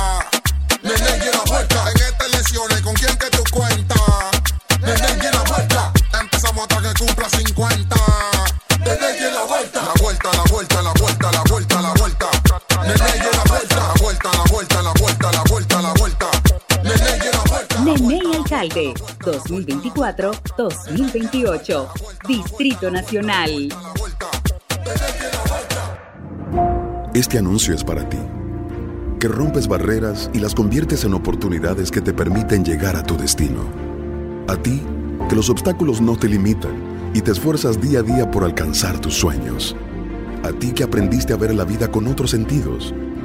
[SPEAKER 20] Nene, la vuelta. En estas elecciones, ¿con quién que tú cuentas? Nene, la vuelta. Empezamos hasta que cumpla 50. Nene, la vuelta. La vuelta, la vuelta, la vuelta, la vuelta, la vuelta. Nene, vuelta, la vuelta, la vuelta. Nene
[SPEAKER 21] Alcalde 2024-2028. Distrito Nacional.
[SPEAKER 27] Este anuncio es para ti, que rompes barreras y las conviertes en oportunidades que te permiten llegar a tu destino. A ti, que los obstáculos no te limitan y te esfuerzas día a día por alcanzar tus sueños. A ti que aprendiste a ver la vida con otros sentidos,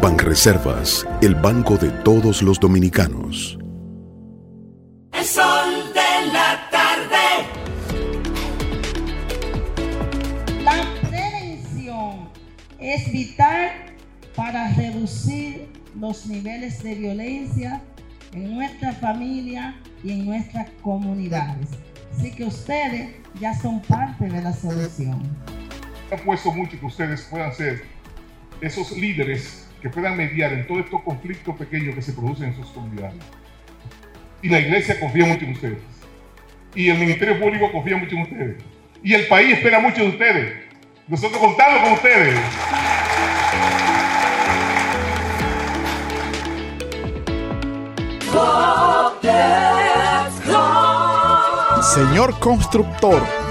[SPEAKER 27] Banreservas, el banco de todos los dominicanos.
[SPEAKER 4] El sol de la tarde.
[SPEAKER 28] La prevención es vital para reducir los niveles de violencia en nuestra familia y en nuestras comunidades. Así que ustedes ya son parte de la solución.
[SPEAKER 17] Apuesto mucho que ustedes puedan ser esos líderes que puedan mediar en todos estos conflictos pequeños que se producen en sus comunidades. Y la iglesia confía mucho en ustedes. Y el Ministerio Público confía mucho en ustedes. Y el país espera mucho de ustedes. Nosotros contamos con ustedes.
[SPEAKER 29] Señor constructor,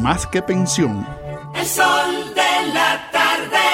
[SPEAKER 29] más que pensión.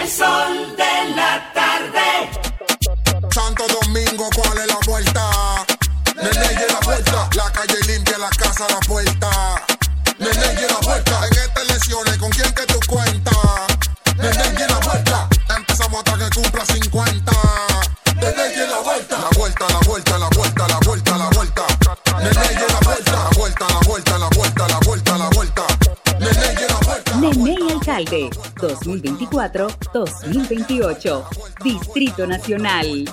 [SPEAKER 4] El sol de la tarde.
[SPEAKER 20] Santo Domingo, ¿cuál es la vuelta? Nene, la vuelta. La calle limpia, la casa, la puerta. Nene, la vuelta. En estas elecciones, ¿con quién que tú cuentas? Nene,
[SPEAKER 21] Alcalde 2024-2028. Distrito Nacional.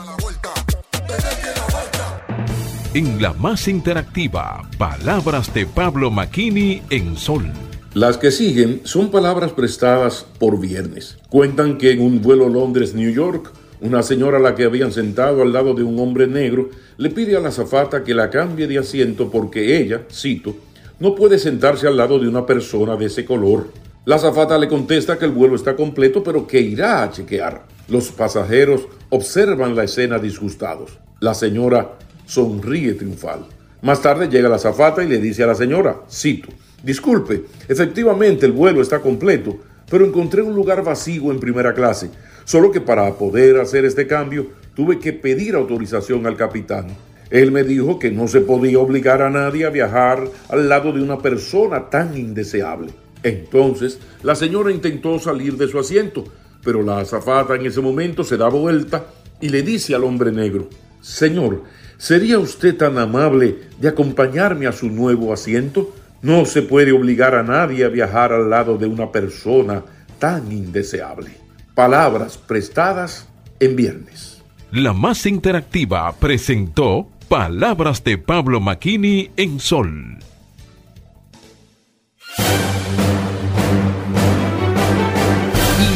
[SPEAKER 19] En la más interactiva, palabras de Pablo Makini en Sol.
[SPEAKER 30] Las que siguen son palabras prestadas por viernes. Cuentan que en un vuelo Londres-New York, una señora a la que habían sentado al lado de un hombre negro le pide a la azafata que la cambie de asiento porque ella, cito, no puede sentarse al lado de una persona de ese color. La azafata le contesta que el vuelo está completo pero que irá a chequear. Los pasajeros observan la escena disgustados. La señora sonríe triunfal. Más tarde llega la zafata y le dice a la señora, cito, disculpe, efectivamente el vuelo está completo, pero encontré un lugar vacío en primera clase, solo que para poder hacer este cambio tuve que pedir autorización al capitán. Él me dijo que no se podía obligar a nadie a viajar al lado de una persona tan indeseable. Entonces, la señora intentó salir de su asiento, pero la azafata en ese momento se da vuelta y le dice al hombre negro, Señor, ¿sería usted tan amable de acompañarme a su nuevo asiento? No se puede obligar a nadie a viajar al lado de una persona tan indeseable. Palabras prestadas en viernes.
[SPEAKER 19] La más interactiva presentó Palabras de Pablo Maquini en Sol.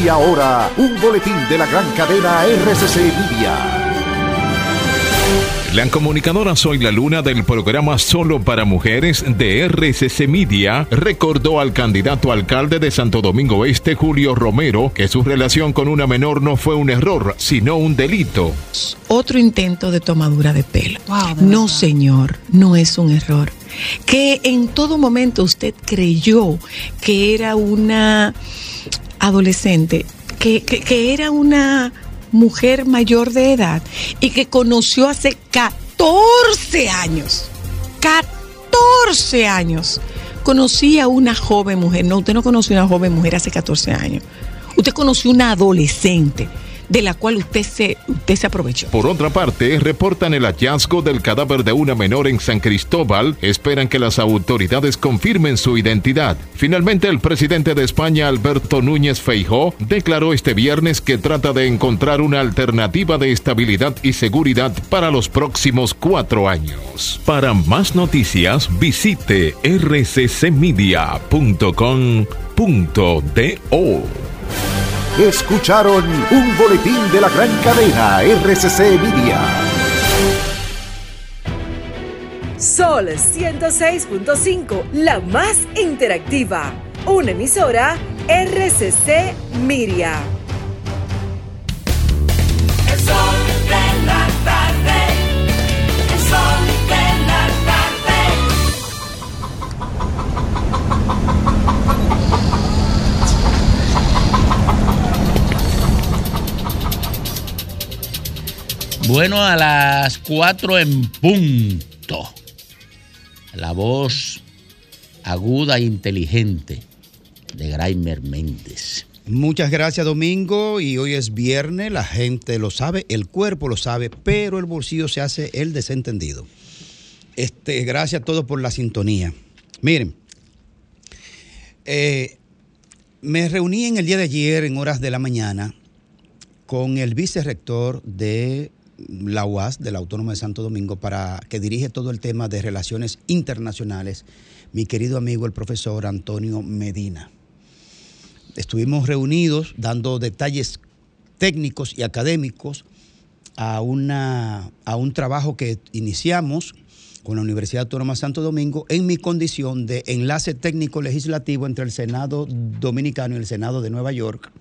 [SPEAKER 31] Y ahora, un boletín de la gran cadena RCC Media.
[SPEAKER 19] La comunicadora Soy la Luna del programa Solo para Mujeres de RCC Media recordó al candidato alcalde de Santo Domingo Este, Julio Romero, que su relación con una menor no fue un error, sino un delito.
[SPEAKER 32] Otro intento de tomadura de pelo. no, señor, no es un error. Que en todo momento usted creyó que era una adolescente, que, era una mujer mayor de edad y que conoció hace 14 años. 14 años. Conocí a una joven mujer. No, usted no conoció a una joven mujer hace 14 años. Usted conoció una adolescente de la cual usted se, usted se aprovechó.
[SPEAKER 19] Por otra parte, reportan el hallazgo del cadáver de una menor en San Cristóbal. Esperan que las autoridades confirmen su identidad. Finalmente, el presidente de España, Alberto Núñez Feijó, declaró este viernes que trata de encontrar una alternativa de estabilidad y seguridad para los próximos cuatro años. Para más noticias, visite rccmedia.com.do.
[SPEAKER 31] Escucharon un boletín de la gran cadena RCC Media.
[SPEAKER 18] Sol 106.5, la más interactiva. Una emisora RCC Miria.
[SPEAKER 4] El sol de la tarde.
[SPEAKER 1] Bueno, a las 4 en punto. La voz aguda e inteligente de Graimer Méndez.
[SPEAKER 11] Muchas gracias Domingo y hoy es viernes, la gente lo sabe, el cuerpo lo sabe, pero el bolsillo se hace el desentendido. Este, gracias a todos por la sintonía. Miren, eh, me reuní en el día de ayer en horas de la mañana con el vicerrector de la UAS, de la Autónoma de Santo Domingo, para que dirige todo el tema de relaciones internacionales, mi querido amigo el profesor Antonio Medina. Estuvimos reunidos dando detalles técnicos y académicos a, una, a un trabajo que iniciamos con la Universidad Autónoma de Santo Domingo en mi condición de enlace técnico legislativo entre el Senado Dominicano y el Senado de Nueva York,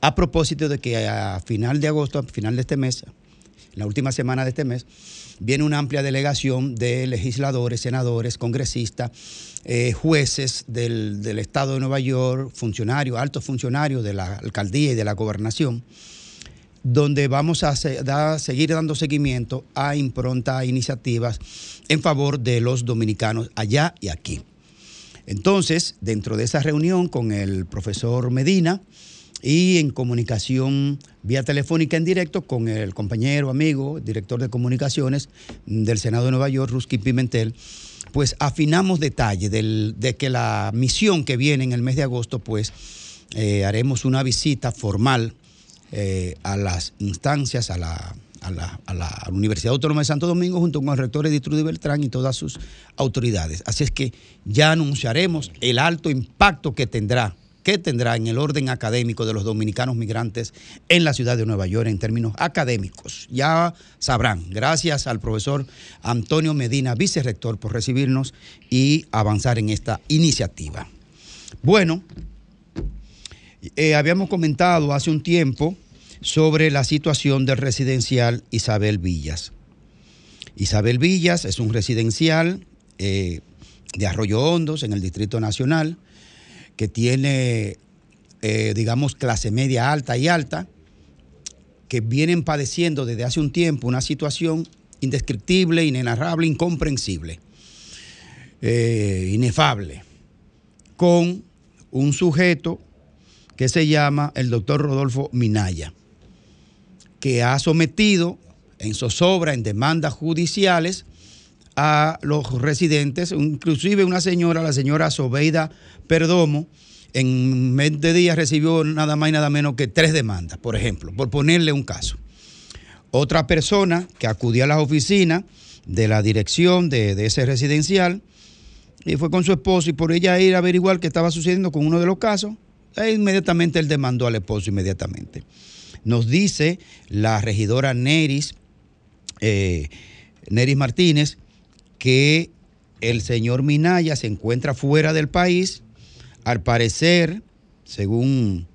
[SPEAKER 11] a propósito de que a final de agosto, a final de este mes, la última semana de este mes, viene una amplia delegación de legisladores, senadores, congresistas, eh, jueces del, Estado de Nueva York, funcionarios, altos funcionarios de la alcaldía y de la gobernación, donde vamos a seguir dando seguimiento a impronta iniciativas en favor de los dominicanos allá y aquí. Entonces, dentro de esa reunión con el profesor Medina, y en comunicación vía telefónica en directo con el compañero, amigo, director de comunicaciones del Senado de Nueva York, Rusky Pimentel, pues afinamos detalles de que la misión que viene en el mes de agosto, pues eh, haremos una visita formal eh, a las instancias, a la, a la, Universidad Autónoma de Santo Domingo junto con el rector Edith Beltrán y todas sus autoridades. Así es que ya anunciaremos el alto impacto que tendrá ¿Qué tendrá en el orden académico de los dominicanos migrantes en la ciudad de Nueva York en términos académicos. Ya sabrán, gracias al profesor Antonio Medina, vicerrector, por recibirnos y avanzar en esta iniciativa. Bueno, eh, habíamos comentado hace un tiempo sobre la situación del residencial Isabel Villas. Isabel Villas es un residencial eh, de Arroyo Hondos en el Distrito Nacional que tiene, eh, digamos, clase media alta y alta, que vienen padeciendo desde hace un tiempo una situación indescriptible, inenarrable, incomprensible, eh, inefable, con un sujeto que se llama el doctor Rodolfo Minaya, que ha sometido en zozobra, en demandas judiciales, a los residentes, inclusive una señora, la señora Sobeida Perdomo, en 20 días recibió nada más y nada menos que tres demandas, por ejemplo, por ponerle un caso. Otra persona que acudía a las oficinas de la dirección de, de ese residencial y fue con su esposo y por ella ir a averiguar qué estaba sucediendo con uno de los casos, e inmediatamente él demandó al esposo inmediatamente. Nos dice la regidora Neris, eh, Neris Martínez, que el señor Minaya se encuentra fuera del país, al parecer, según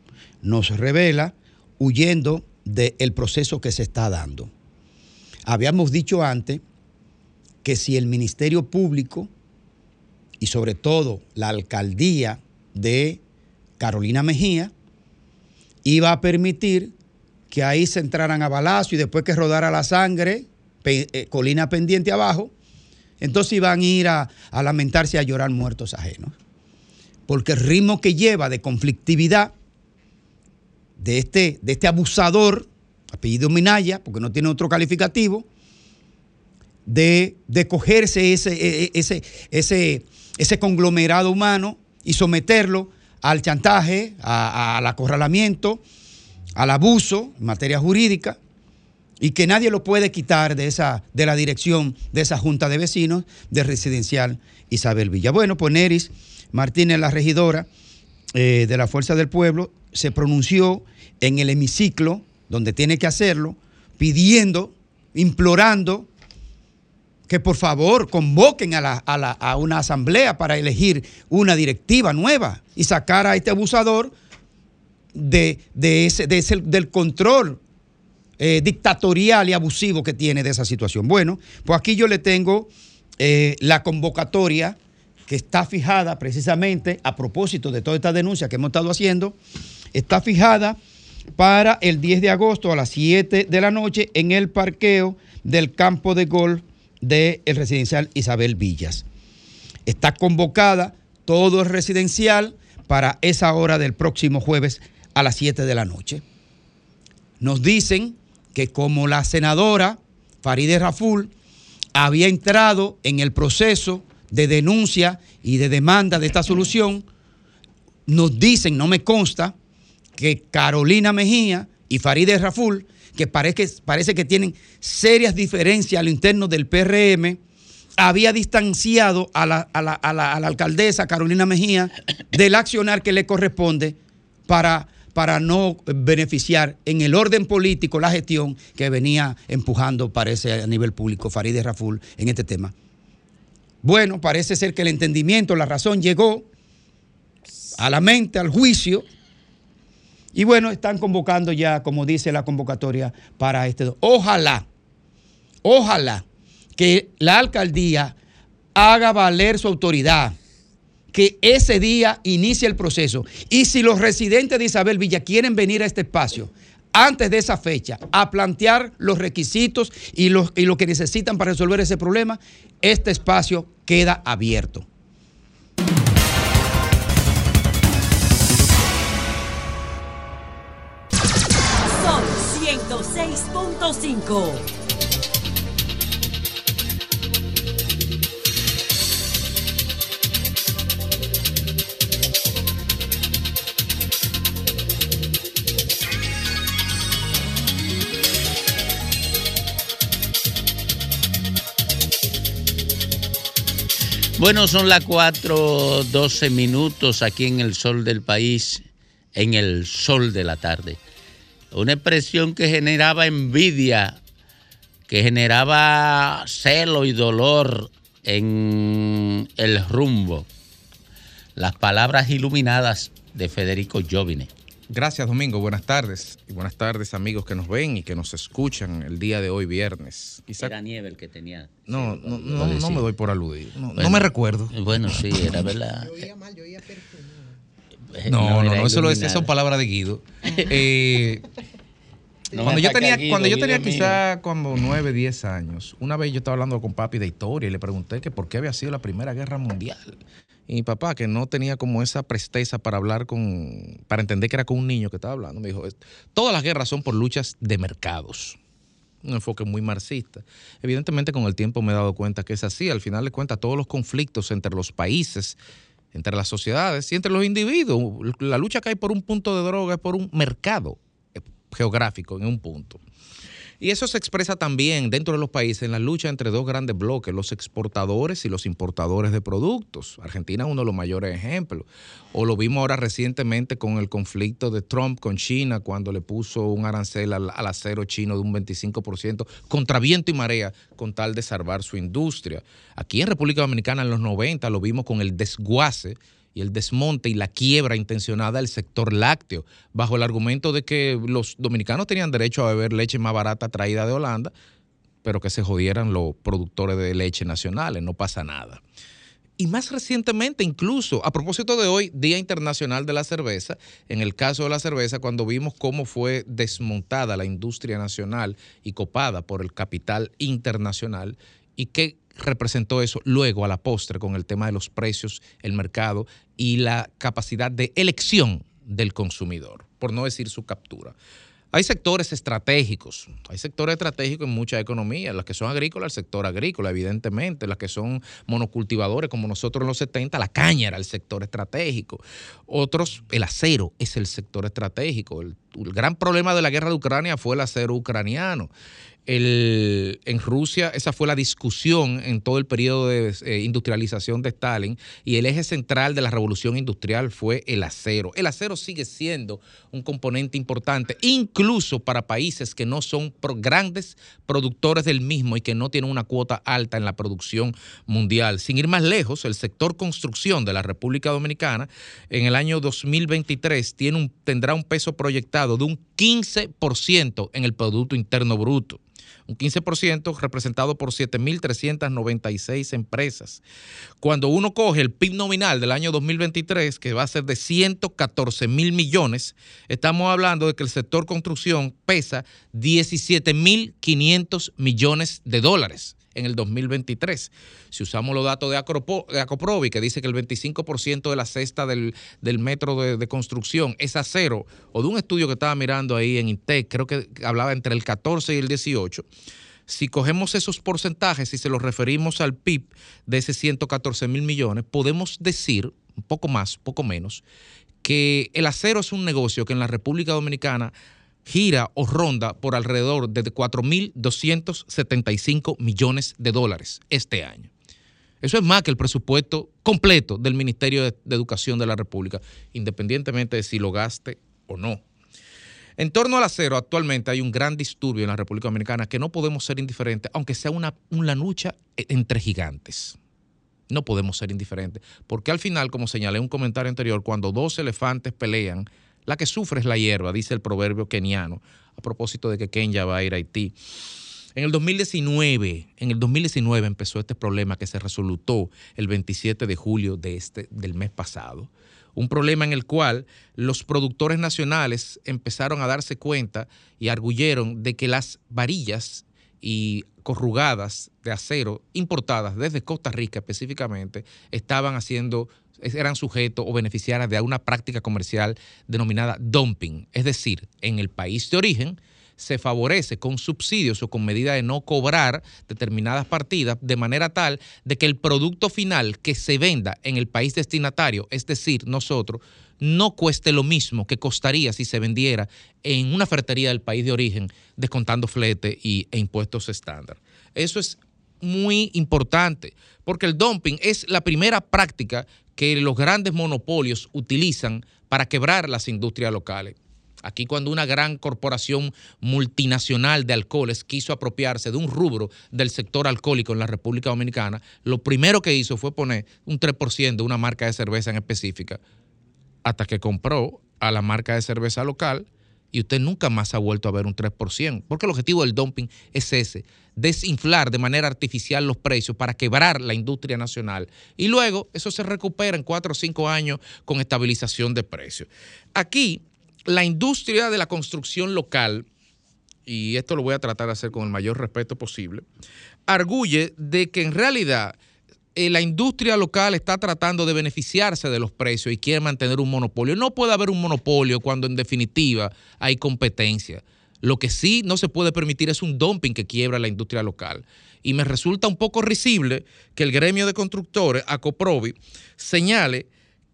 [SPEAKER 11] nos revela, huyendo del proceso que se está dando. Habíamos dicho antes que si el Ministerio Público y sobre todo la alcaldía de Carolina Mejía iba a permitir que ahí se entraran a balazo y después que rodara la sangre, eh, colina pendiente abajo, entonces iban a ir a, lamentarse y a llorar muertos ajenos. Porque el ritmo que lleva de conflictividad de este, de este abusador, apellido Minaya, porque no tiene otro calificativo, de, cogerse ese, e, e, ese, ese, ese conglomerado humano y someterlo al chantaje, al acorralamiento, al abuso en materia jurídica y que nadie lo puede quitar de, esa, de la dirección de esa junta de vecinos de residencial Isabel Villa. Bueno, pues Neris Martínez, la regidora eh, de la Fuerza del Pueblo, se pronunció en el hemiciclo, donde tiene que hacerlo, pidiendo, implorando que por favor convoquen a, una asamblea para elegir una directiva nueva y sacar a este abusador de, ese, del control eh, dictatorial y abusivo que tiene de esa situación. Bueno, pues aquí yo le tengo eh, la convocatoria que está fijada precisamente a propósito de toda esta denuncia que hemos estado haciendo, está fijada para el 10 de agosto a las 7 de la noche en el parqueo del campo de golf del residencial Isabel Villas. Está convocada todo el residencial para esa hora del próximo jueves a las 7 de la noche. Nos dicen que como la senadora Farideh Raful había entrado en el proceso de denuncia y de demanda de esta solución, nos dicen, no me consta, que Carolina Mejía y Farideh Raful que parece, parece que tienen serias diferencias a lo interno del PRM, había distanciado a la, alcaldesa Carolina Mejía del accionar que le corresponde para, para no beneficiar en el orden político la gestión que venía empujando, parece, a nivel público Farideh Raful en este tema. Bueno, parece ser que el entendimiento, la razón llegó a la mente, al juicio, y bueno, están convocando ya, como dice la convocatoria, para este. Ojalá, ojalá que la alcaldía haga valer su autoridad, que ese día inicie el proceso. Y si los residentes de Isabel Villa quieren venir a este espacio antes de esa fecha a plantear los requisitos y, y lo que necesitan para resolver ese problema, este espacio queda abierto.
[SPEAKER 18] 6.5.
[SPEAKER 1] Bueno, son las 4.12 minutos aquí en el sol del país, en el sol de la tarde una expresión que generaba envidia, que generaba celo y dolor en el rumbo. Las palabras iluminadas de Federico Jovine.
[SPEAKER 10] Gracias, Domingo. Buenas tardes. Y buenas tardes, amigos que nos ven y que nos escuchan el día de hoy, viernes.
[SPEAKER 1] Era nieve el que tenía.
[SPEAKER 10] No, no, no, no, me doy por aludir. No, me recuerdo.
[SPEAKER 1] Bueno, sí, era verdad.
[SPEAKER 10] yo oía mal, yo oía No, no, no, eso lo es, son palabras de Guido. Eh, cuando, yo tenía, cuando yo tenía quizá como 9, 10 años, una vez yo estaba hablando con papi de historia y le pregunté que por qué había sido la Primera Guerra Mundial. Y mi papá, que no tenía como esa presteza para hablar con, para entender que era con un niño que estaba hablando, me dijo, todas las guerras son por luchas de mercados. Un enfoque muy marxista. Evidentemente con el tiempo me he dado cuenta que es así. Al final de cuentas, todos los conflictos entre los países, entre las sociedades y entre los individuos, la lucha que hay por un punto de droga es por un mercado geográfico en un punto. Y eso se expresa también dentro de los países en la lucha entre dos grandes bloques, los exportadores y los importadores de productos. Argentina es uno de los mayores ejemplos. O lo vimos ahora recientemente con el conflicto de Trump con China, cuando le puso un arancel al, acero chino de un 25% contra viento y marea, con tal de salvar su industria. Aquí en República Dominicana en los 90 lo vimos con el desguace el desmonte y la quiebra intencionada del sector lácteo, bajo el argumento de que los dominicanos tenían derecho a beber leche más barata traída de Holanda, pero que se jodieran los productores de leche nacionales, no pasa nada. Y más recientemente, incluso, a propósito de hoy, Día Internacional de la Cerveza, en el caso de la cerveza, cuando vimos cómo fue desmontada la industria nacional y copada por el capital internacional, y que representó eso luego a la postre con el tema de los precios, el mercado y la capacidad de elección del consumidor, por no decir su captura. Hay sectores estratégicos, hay sectores estratégicos en muchas economías, las que son agrícolas, el sector agrícola, evidentemente, las que son monocultivadores, como nosotros en los 70, la caña era el sector estratégico. Otros, el acero es el sector estratégico. El, el gran problema de la guerra de Ucrania fue el acero ucraniano en Rusia esa fue la discusión en todo el periodo de eh, industrialización de Stalin y el eje central de la revolución industrial fue el acero. El acero sigue siendo un componente importante, incluso para países que no son grandes productores del mismo y que no tienen una cuota alta en la producción mundial. Sin ir más lejos, el sector construcción de la República Dominicana en el año 2023 tiene un, tendrá un peso proyectado de un 15% en el Producto Interno Bruto un 15% representado por 7.396 empresas. Cuando uno coge el PIB nominal del año 2023, que va a ser de 114 mil millones, estamos hablando de que el sector construcción pesa 17.500 millones de dólares en el 2023. Si usamos los datos de, Acoprovi, que dice que el 25% de la cesta del, metro de, construcción es acero, o de un estudio que estaba mirando ahí en Intec, creo que hablaba entre el 14 y el 18. Si cogemos esos porcentajes y se los referimos al PIB de ese 114 mil millones, podemos decir, un poco más, poco menos, que el acero es un negocio que en la República Dominicana gira o ronda por alrededor de 4.275 millones de dólares este año. Eso es más que el presupuesto completo del Ministerio de, Educación de la República, independientemente de si lo gaste o no. En torno al acero, actualmente hay un gran disturbio en la República Dominicana que no podemos ser indiferentes, aunque sea una, una lucha entre gigantes. No podemos ser indiferentes, porque al final, como señalé en un comentario anterior, cuando dos elefantes pelean, la que sufre es la hierba, dice el proverbio keniano, a propósito de que Kenya va a ir a Haití. En el 2019, en el 2019 empezó este problema que se resolutó el 27 de julio de este, del mes pasado. Un problema en el cual los productores nacionales empezaron a darse cuenta y arguyeron de que las varillas y corrugadas de acero importadas desde Costa Rica específicamente estaban haciendo eran sujetos o beneficiarios de una práctica comercial denominada dumping, es decir, en el país de origen se favorece con subsidios o con medida de no cobrar determinadas partidas de manera tal de que el producto final que se venda en el país destinatario, es decir, nosotros, no cueste lo mismo que costaría si se vendiera en una ferretería del país de origen, descontando flete y, e impuestos estándar. Eso es muy importante, porque el dumping es la primera práctica que los grandes monopolios utilizan para quebrar las industrias locales. Aquí cuando una gran corporación multinacional de alcoholes quiso apropiarse de un rubro del sector alcohólico en la República Dominicana, lo primero que hizo fue poner un 3% de una marca de cerveza en específica hasta que compró a la marca de cerveza local y usted nunca más ha vuelto a ver un 3%, porque el objetivo del dumping es ese, desinflar de manera artificial los precios para quebrar la industria nacional. Y luego eso se recupera en cuatro o cinco años con estabilización de precios. Aquí, la industria de la construcción local, y esto lo voy a tratar de hacer con el mayor respeto posible, arguye de que en realidad eh, la industria local está tratando de beneficiarse de los precios y quiere mantener un monopolio. No puede haber un monopolio cuando en definitiva hay competencia. Lo que sí no se puede permitir es un dumping que quiebra la industria local. Y me resulta un poco risible que el gremio de constructores, ACOPROVI, señale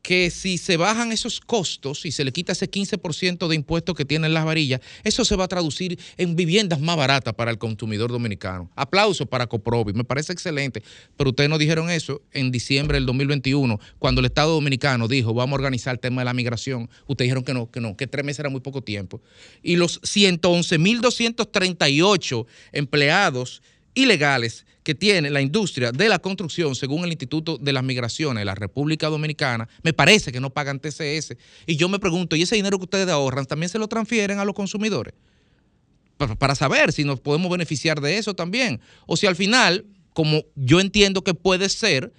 [SPEAKER 10] que si se bajan esos costos y se le quita ese 15% de impuestos que tienen las varillas, eso se va a traducir en viviendas más baratas para el consumidor dominicano. Aplauso para Coprovi, me parece excelente, pero ustedes no dijeron eso en diciembre del 2021, cuando el Estado Dominicano dijo, vamos a organizar el tema de la migración. Ustedes dijeron que no, que no, que tres meses era muy poco tiempo. Y los 111.238 empleados ilegales que tiene la industria de la construcción, según el Instituto de las Migraciones de la República Dominicana, me parece que no pagan TCS. Y yo me pregunto, ¿y ese dinero que ustedes ahorran también se lo transfieren a los consumidores? Para saber si nos podemos beneficiar de eso también. O si al final, como yo entiendo que puede ser,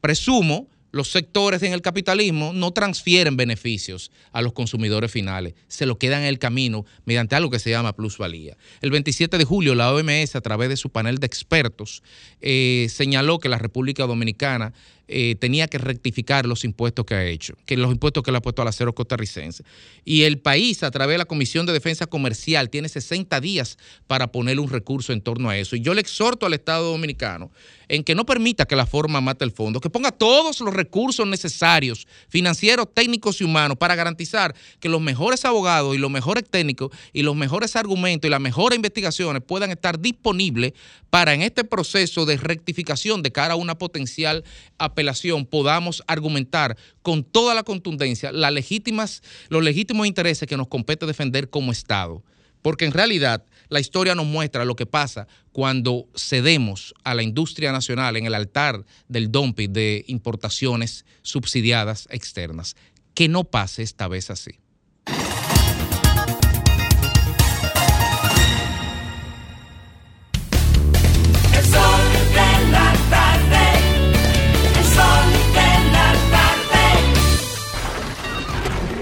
[SPEAKER 10] presumo los sectores en el capitalismo no transfieren beneficios a los consumidores finales, se lo quedan en el camino mediante algo que se llama plusvalía. El 27 de julio la OMS, a través de su panel de expertos, eh, señaló que la República Dominicana eh, tenía que rectificar los impuestos que ha hecho, que los impuestos que le ha puesto al acero costarricense. Y el país, a través de la Comisión de Defensa Comercial, tiene 60 días para poner un recurso en torno a eso. Y yo le exhorto al Estado Dominicano en que no permita que la forma mate el fondo, que ponga todos los recursos necesarios, financieros, técnicos y humanos, para garantizar que los mejores abogados y los mejores técnicos y los mejores argumentos y las mejores investigaciones puedan estar disponibles para en este proceso de rectificación de cara a una potencial apelación podamos argumentar con toda la contundencia las legítimas, los legítimos intereses que nos compete defender como Estado. Porque en realidad la historia nos muestra lo que pasa cuando cedemos a la industria nacional en el altar del dumping de importaciones subsidiadas externas. Que no pase esta vez así.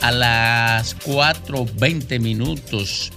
[SPEAKER 1] a las 4.20 minutos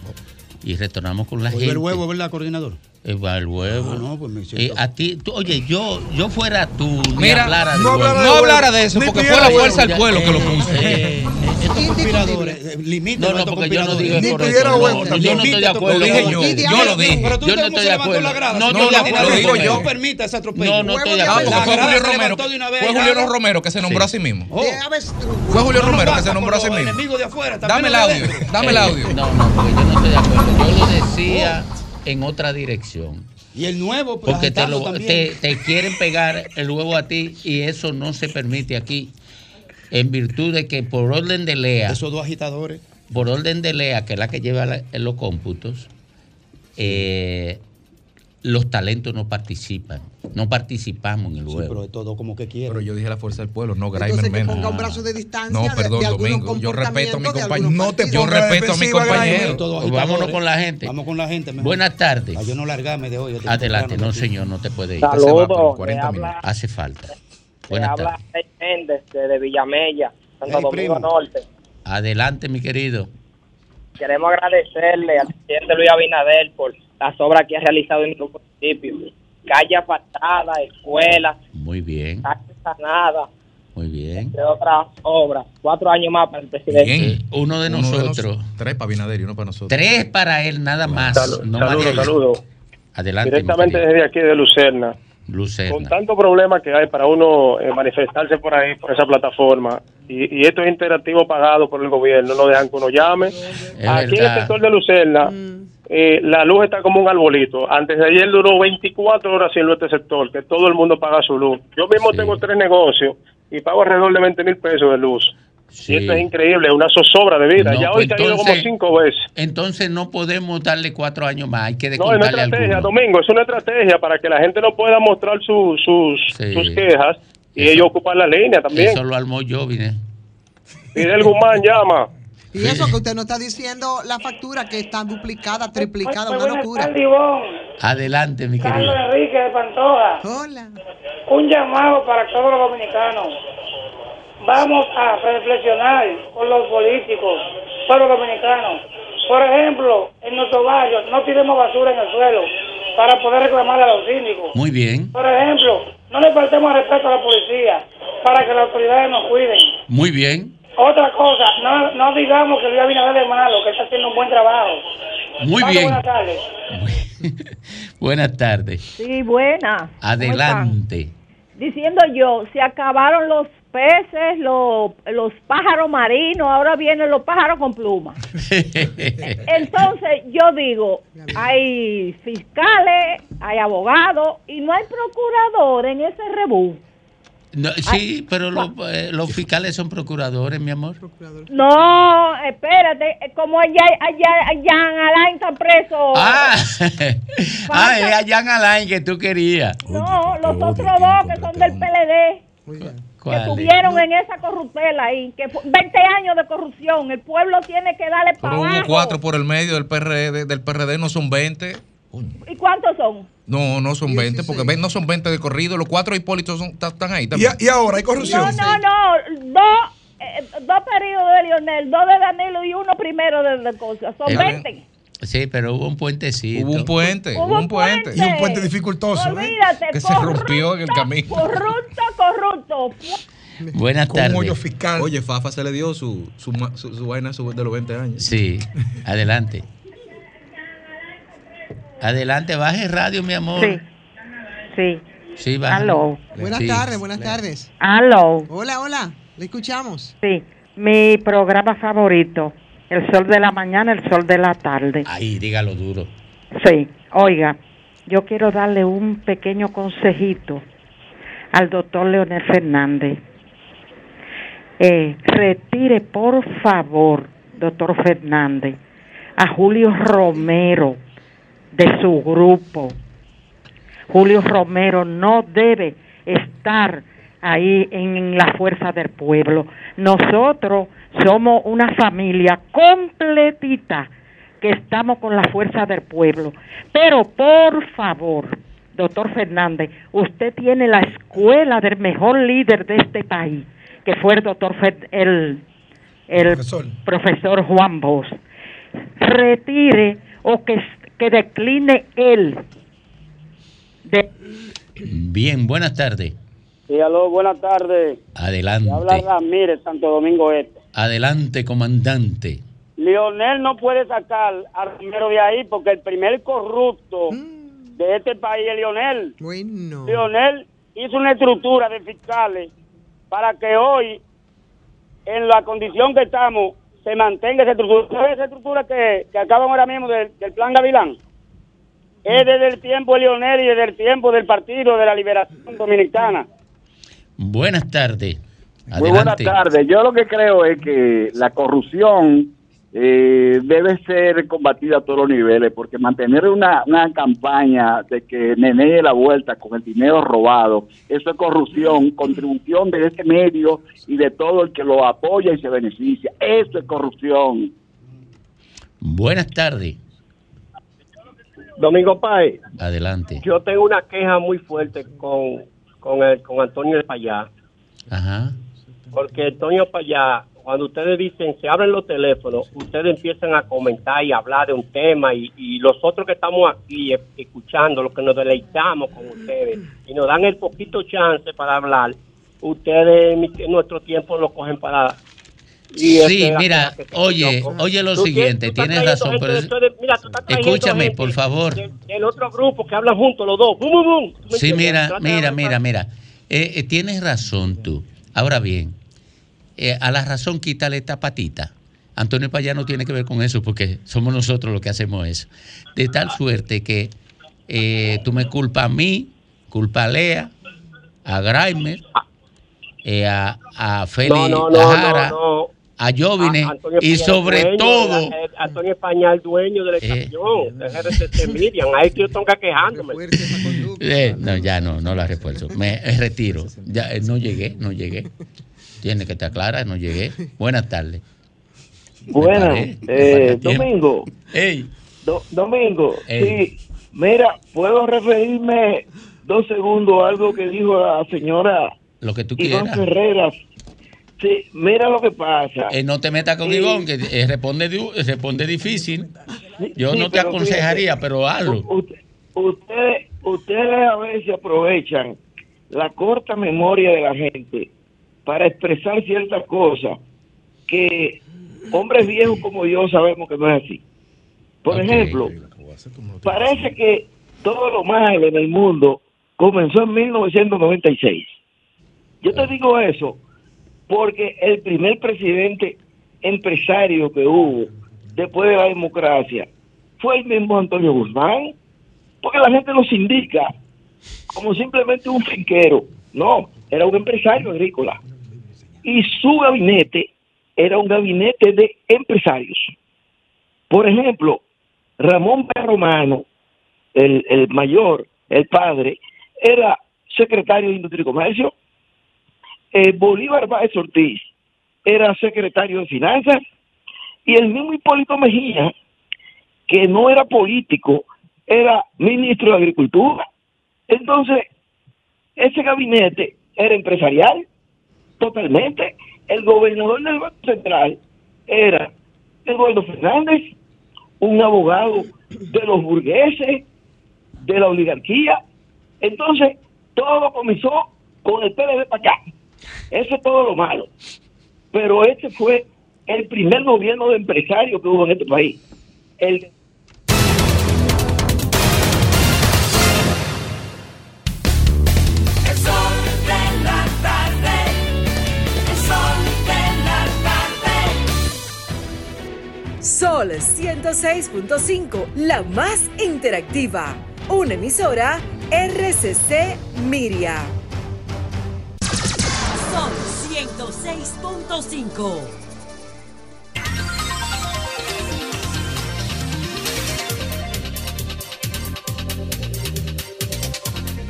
[SPEAKER 1] y retornamos con la gente.
[SPEAKER 11] el huevo, ¿verdad, coordinador?
[SPEAKER 1] El, el huevo.
[SPEAKER 11] Ah, no, pues me
[SPEAKER 1] eh, a ti, oye, yo, yo fuera tú,
[SPEAKER 10] Mira,
[SPEAKER 1] hablara
[SPEAKER 10] no,
[SPEAKER 1] de
[SPEAKER 10] hablara, no hablara de eso, porque fue la fuerza del pueblo que lo puso.
[SPEAKER 11] Eh, estos conspiradores, limita
[SPEAKER 1] no, no, porque yo no digo
[SPEAKER 25] por eso.
[SPEAKER 1] No, yo no estoy de acuerdo.
[SPEAKER 10] Lo dije yo, yo lo dije.
[SPEAKER 11] Pero tú
[SPEAKER 1] yo no estoy de acuerdo.
[SPEAKER 11] No,
[SPEAKER 1] no,
[SPEAKER 11] lo digo yo. No permita ese atropello.
[SPEAKER 1] No, no estoy de
[SPEAKER 10] Ah,
[SPEAKER 1] acuerdo.
[SPEAKER 10] porque fue Julio Romero. Fue Julio Romero que se nombró a sí mismo. Fue Julio Romero que se nombró a sí mismo. Dame el audio, dame el audio.
[SPEAKER 1] No, no, porque yo no estoy de acuerdo. Yo lo decía en otra dirección.
[SPEAKER 11] Y el nuevo,
[SPEAKER 1] porque te, lo,
[SPEAKER 11] también.
[SPEAKER 1] te, te quieren pegar el huevo a ti y eso no se permite aquí. En virtud de que por orden de lea,
[SPEAKER 11] Esos dos agitadores.
[SPEAKER 1] por orden de lea, que es la que lleva la- en los cómputos, eh, los talentos no participan. No participamos en el
[SPEAKER 11] Sí,
[SPEAKER 1] huevo.
[SPEAKER 11] pero de todo como que quiere.
[SPEAKER 10] Pero yo dije la fuerza del pueblo, no
[SPEAKER 5] Entonces
[SPEAKER 10] Graimer
[SPEAKER 5] que
[SPEAKER 10] Méndez.
[SPEAKER 5] ponga un brazo de distancia
[SPEAKER 10] No,
[SPEAKER 5] de-
[SPEAKER 10] perdón,
[SPEAKER 5] de, algunos
[SPEAKER 10] Domingo. Yo respeto a mi
[SPEAKER 5] de
[SPEAKER 10] compañero. No te. Yo respeto a mi compañero.
[SPEAKER 11] Todos
[SPEAKER 1] vámonos con la gente.
[SPEAKER 11] Vamos con la gente. mejor.
[SPEAKER 1] Buenas tardes.
[SPEAKER 11] Para yo no largarme de hoy.
[SPEAKER 1] Adelante, no señor, no te puede ir.
[SPEAKER 33] Saludos.
[SPEAKER 10] 40
[SPEAKER 33] le
[SPEAKER 10] minutos.
[SPEAKER 33] habla,
[SPEAKER 1] Hace falta.
[SPEAKER 33] le
[SPEAKER 1] Buenas
[SPEAKER 33] habla
[SPEAKER 1] tardes.
[SPEAKER 33] Rey Méndez desde Villamella, Santo
[SPEAKER 11] Hey,
[SPEAKER 33] Domingo
[SPEAKER 11] primo.
[SPEAKER 33] Norte.
[SPEAKER 1] Adelante, mi querido.
[SPEAKER 33] Queremos agradecerle al presidente Luis Abinader por las obras que ha realizado en nuestro municipio. Calle asfaltada, escuelas,
[SPEAKER 1] Muy bien,
[SPEAKER 33] calle sanada,
[SPEAKER 1] muy bien.
[SPEAKER 33] entre otras obras. Cuatro años más para el presidente.
[SPEAKER 1] Uno de
[SPEAKER 10] Uno
[SPEAKER 1] nosotros.
[SPEAKER 10] nos- tres para Binader y uno para nosotros.
[SPEAKER 1] Tres para él, nada más.
[SPEAKER 34] Saludos,
[SPEAKER 1] no
[SPEAKER 34] saludos.
[SPEAKER 1] Adelante.
[SPEAKER 34] Directamente desde aquí de Lucerna.
[SPEAKER 1] Lucerna.
[SPEAKER 34] Con tanto problema que hay para uno eh, manifestarse por ahí, por esa plataforma, y, y esto es interactivo pagado por el gobierno, no dejan que uno llame. Aquí en el sector de Lucerna, eh, la luz está como un arbolito. Antes de ayer duró 24 horas sin luz este sector, que todo el mundo paga su luz. Yo mismo tengo tres negocios y pago alrededor de 20 mil pesos de luz. Y esto es increíble, una zozobra de vida.
[SPEAKER 1] No,
[SPEAKER 34] ya hoy
[SPEAKER 1] pues
[SPEAKER 34] se ha ido como cinco veces.
[SPEAKER 1] Entonces no podemos darle cuatro años más, hay que
[SPEAKER 34] No, es una estrategia. Domingo, es una estrategia para que la gente no pueda mostrar su- sus,
[SPEAKER 1] Sí.
[SPEAKER 34] sus quejas y ellos ocupan la línea también.
[SPEAKER 1] Eso lo armó yo, vine.
[SPEAKER 34] Fidel Guzmán llama.
[SPEAKER 5] Y eso que usted no está diciendo la factura que está duplicada, triplicada,
[SPEAKER 35] Muy
[SPEAKER 5] una locura.
[SPEAKER 1] Adelante, mi
[SPEAKER 35] Carlos
[SPEAKER 1] querido.
[SPEAKER 35] Enrique de Pantoja.
[SPEAKER 5] Hola.
[SPEAKER 35] Un llamado para todos los dominicanos. Vamos a reflexionar con los políticos, todos los dominicanos. Por ejemplo, en nuestro barrio no tiremos basura en el suelo para poder reclamarle a los síndicos.
[SPEAKER 1] Muy bien,
[SPEAKER 35] Por ejemplo, no le faltemos al respeto a la policía para que las autoridades nos cuiden.
[SPEAKER 1] muy bien,
[SPEAKER 35] Otra cosa, no, no digamos que Luis Abinader es malo, que está haciendo un buen trabajo.
[SPEAKER 1] muy bien.
[SPEAKER 35] Buenas tardes.
[SPEAKER 1] Buenas tardes.
[SPEAKER 36] Sí, buena.
[SPEAKER 1] Adelante.
[SPEAKER 36] Diciendo yo, se acabaron los peces, los, los pájaros marinos, ahora vienen los pájaros con plumas. Entonces, yo digo, hay fiscales, hay abogados y no hay procurador en ese rebú.
[SPEAKER 1] No, sí, pero los, eh, los fiscales son procuradores, mi amor.
[SPEAKER 36] No, espérate, como allá, allá, allá Alain está preso.
[SPEAKER 1] Ah, ah es a Jan Alain que tú querías.
[SPEAKER 36] No, los otros dos que son del PLD. Que
[SPEAKER 1] ¿Cuál?
[SPEAKER 36] estuvieron en esa corruptela ahí, que fue 20 años de corrupción, el pueblo tiene que darle para
[SPEAKER 10] Pero hubo
[SPEAKER 36] abajo.
[SPEAKER 10] cuatro por el medio del PRD, del PRD no son 20.
[SPEAKER 36] ¿Y cuántos son?
[SPEAKER 10] No, no son 20, porque ve- no son 20 de corrido. Los cuatro Hipólitos son, están ahí también.
[SPEAKER 37] Y, y ahora hay
[SPEAKER 36] No,
[SPEAKER 37] corrupción.
[SPEAKER 36] no, no, dos, eh, dos periodos de Lionel, dos de Danilo y uno primero de, de cosas, son
[SPEAKER 1] Eh,
[SPEAKER 36] 20.
[SPEAKER 1] Sí, pero hubo un puentecito.
[SPEAKER 10] Hubo un puente,
[SPEAKER 36] Hubo un puente.
[SPEAKER 37] Y un puente dificultoso. ¿eh?
[SPEAKER 36] Olvídate,
[SPEAKER 10] Que se rompió en el camino.
[SPEAKER 36] corrupto, corrupto.
[SPEAKER 1] Buenas tardes.
[SPEAKER 37] fiscal.
[SPEAKER 38] Oye, Fafa se le dio su, su, ma- su- su vaina su- de los 20 años.
[SPEAKER 1] Sí, adelante. Adelante, baje radio, mi amor.
[SPEAKER 39] Sí. Sí.
[SPEAKER 1] Sí, baje.
[SPEAKER 39] Aló.
[SPEAKER 5] Buenas
[SPEAKER 1] Sí.
[SPEAKER 5] tardes, buenas tardes.
[SPEAKER 39] Aló.
[SPEAKER 5] Hola, hola. Le escuchamos.
[SPEAKER 39] Sí. Mi programa favorito. El sol de la mañana, el sol de la tarde.
[SPEAKER 1] Ahí, dígalo duro.
[SPEAKER 39] Sí. Oiga, yo quiero darle un pequeño consejito al doctor Leonel Fernández. Eh, retire, por favor, doctor Fernández, a Julio Romero de su grupo. Julio Romero no debe estar ahí en la fuerza del pueblo. Nosotros somos una familia completita que estamos con la fuerza del pueblo. Pero por favor, doctor Fernández, usted tiene la escuela del mejor líder de este país, que fue el doctor Fer- el, el
[SPEAKER 37] Profesor.
[SPEAKER 39] profesor Juan Bosch. Retire o que, que decline él. De,
[SPEAKER 1] Bien, buenas tardes.
[SPEAKER 40] Sí, aló, buenas tardes.
[SPEAKER 1] Adelante.
[SPEAKER 40] Habla Ramírez, Santo Domingo Este.
[SPEAKER 1] Adelante, comandante.
[SPEAKER 40] Lionel no puede sacar a Romero de ahí porque el primer corrupto de este país es Lionel.
[SPEAKER 5] Bueno.
[SPEAKER 40] Lionel hizo una estructura de fiscales para que hoy, en la condición que estamos, se mantenga esa estructura. ¿Sabes esa estructura que, que acaban ahora mismo del, del plan Gavilán? Es desde el tiempo de Lionel y desde el tiempo del Partido de la Liberación Dominicana.
[SPEAKER 1] Buenas tardes.
[SPEAKER 41] Muy buenas tardes. Yo lo que creo es que la corrupción eh, debe ser combatida a todos los niveles, porque mantener una, una campaña de que Nene la vuelta con el dinero robado, eso es corrupción, contribución de este medio y de todo el que lo apoya y se beneficia. Eso es corrupción.
[SPEAKER 1] Buenas tardes.
[SPEAKER 34] Domingo Páez,
[SPEAKER 1] Adelante.
[SPEAKER 34] yo tengo una queja muy fuerte con, con, el, con Antonio de Payá,
[SPEAKER 1] Ajá.
[SPEAKER 34] Porque Antonio Payá, cuando ustedes dicen, se abren los teléfonos, ustedes empiezan a comentar y hablar de un tema y, y los otros que estamos aquí eh, escuchando, los que nos deleitamos con ustedes y nos dan el poquito chance para hablar, ustedes nuestro tiempo lo cogen para...
[SPEAKER 1] Sí,
[SPEAKER 34] este,
[SPEAKER 1] mira,
[SPEAKER 34] que-
[SPEAKER 1] oye,
[SPEAKER 34] yo-
[SPEAKER 1] oye lo siguiente, tienes razón, pero
[SPEAKER 34] de- mira,
[SPEAKER 1] escúchame, por favor.
[SPEAKER 34] del otro grupo que hablan juntos los dos. Bum, bum, bum. ¿Tú me
[SPEAKER 1] Sí, mira, mira, mira, mira. Eh, eh, tienes razón tú. Ahora bien, eh, a la razón quítale esta patita. Antonio Payá no tiene que ver con eso porque somos nosotros los que hacemos eso. De tal suerte que eh, tú me culpas a mí, culpa a Lea, a Graimer, eh, a, a Félix
[SPEAKER 42] no,
[SPEAKER 1] a Jovine y sobre todo
[SPEAKER 42] Antonio España dueño de la estación de RCC Miriam ahí que yo tengo que quejándome
[SPEAKER 1] no ya no no la refuerzo. Me retiro. Ya no llegué no llegué tiene que te aclarar no llegué buenas tardes
[SPEAKER 43] Buenas, eh, Domingo. Domingo, sí. Mira, ¿puedo referirme dos segundos a algo que dijo la señora
[SPEAKER 1] lo que tú
[SPEAKER 43] Iván Ferreras? Sí, mira lo que pasa.
[SPEAKER 1] Eh, no te metas con Iván, que eh, responde, responde difícil. Yo no te aconsejaría, pero hazlo.
[SPEAKER 43] Ustedes, ustedes a veces aprovechan la corta memoria de la gente para expresar ciertas cosas que hombres viejos como yo sabemos que no es así. Por ejemplo, parece que todo lo malo en el mundo comenzó en 1996. Yo te digo eso porque el primer presidente empresario que hubo después de la democracia fue el mismo Antonio Guzmán, porque la gente nos indica como simplemente un finquero. No, era un empresario agrícola. Y su gabinete era un gabinete de empresarios. Por ejemplo, Ramón Romano, el, el mayor, el padre, era secretario de Industria y Comercio. Eh, Bolívar Báez Ortiz era secretario de Finanzas. Y el mismo Hipólito Mejía, que no era político, era ministro de Agricultura. Entonces, ese gabinete era empresarial, totalmente el gobernador del Banco Central era Eduardo Fernández, un abogado de los burgueses, de la oligarquía. Entonces, todo comenzó con el PLD para acá. Eso es todo lo malo. Pero este fue el primer gobierno de empresarios que hubo en este país. El
[SPEAKER 18] Sol 106.5, la más interactiva. Una emisora RCC Miria. Sol 106.5.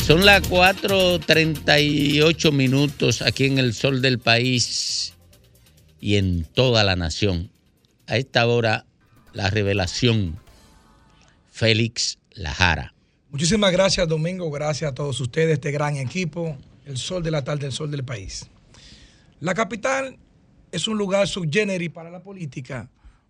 [SPEAKER 1] Son las 4.38 minutos aquí en el sol del país y en toda la nación a esta hora la revelación Félix Lajara.
[SPEAKER 12] Muchísimas gracias Domingo, gracias a todos ustedes, este gran equipo, el sol de la tarde, el sol del país. La capital es un lugar subgénero para la política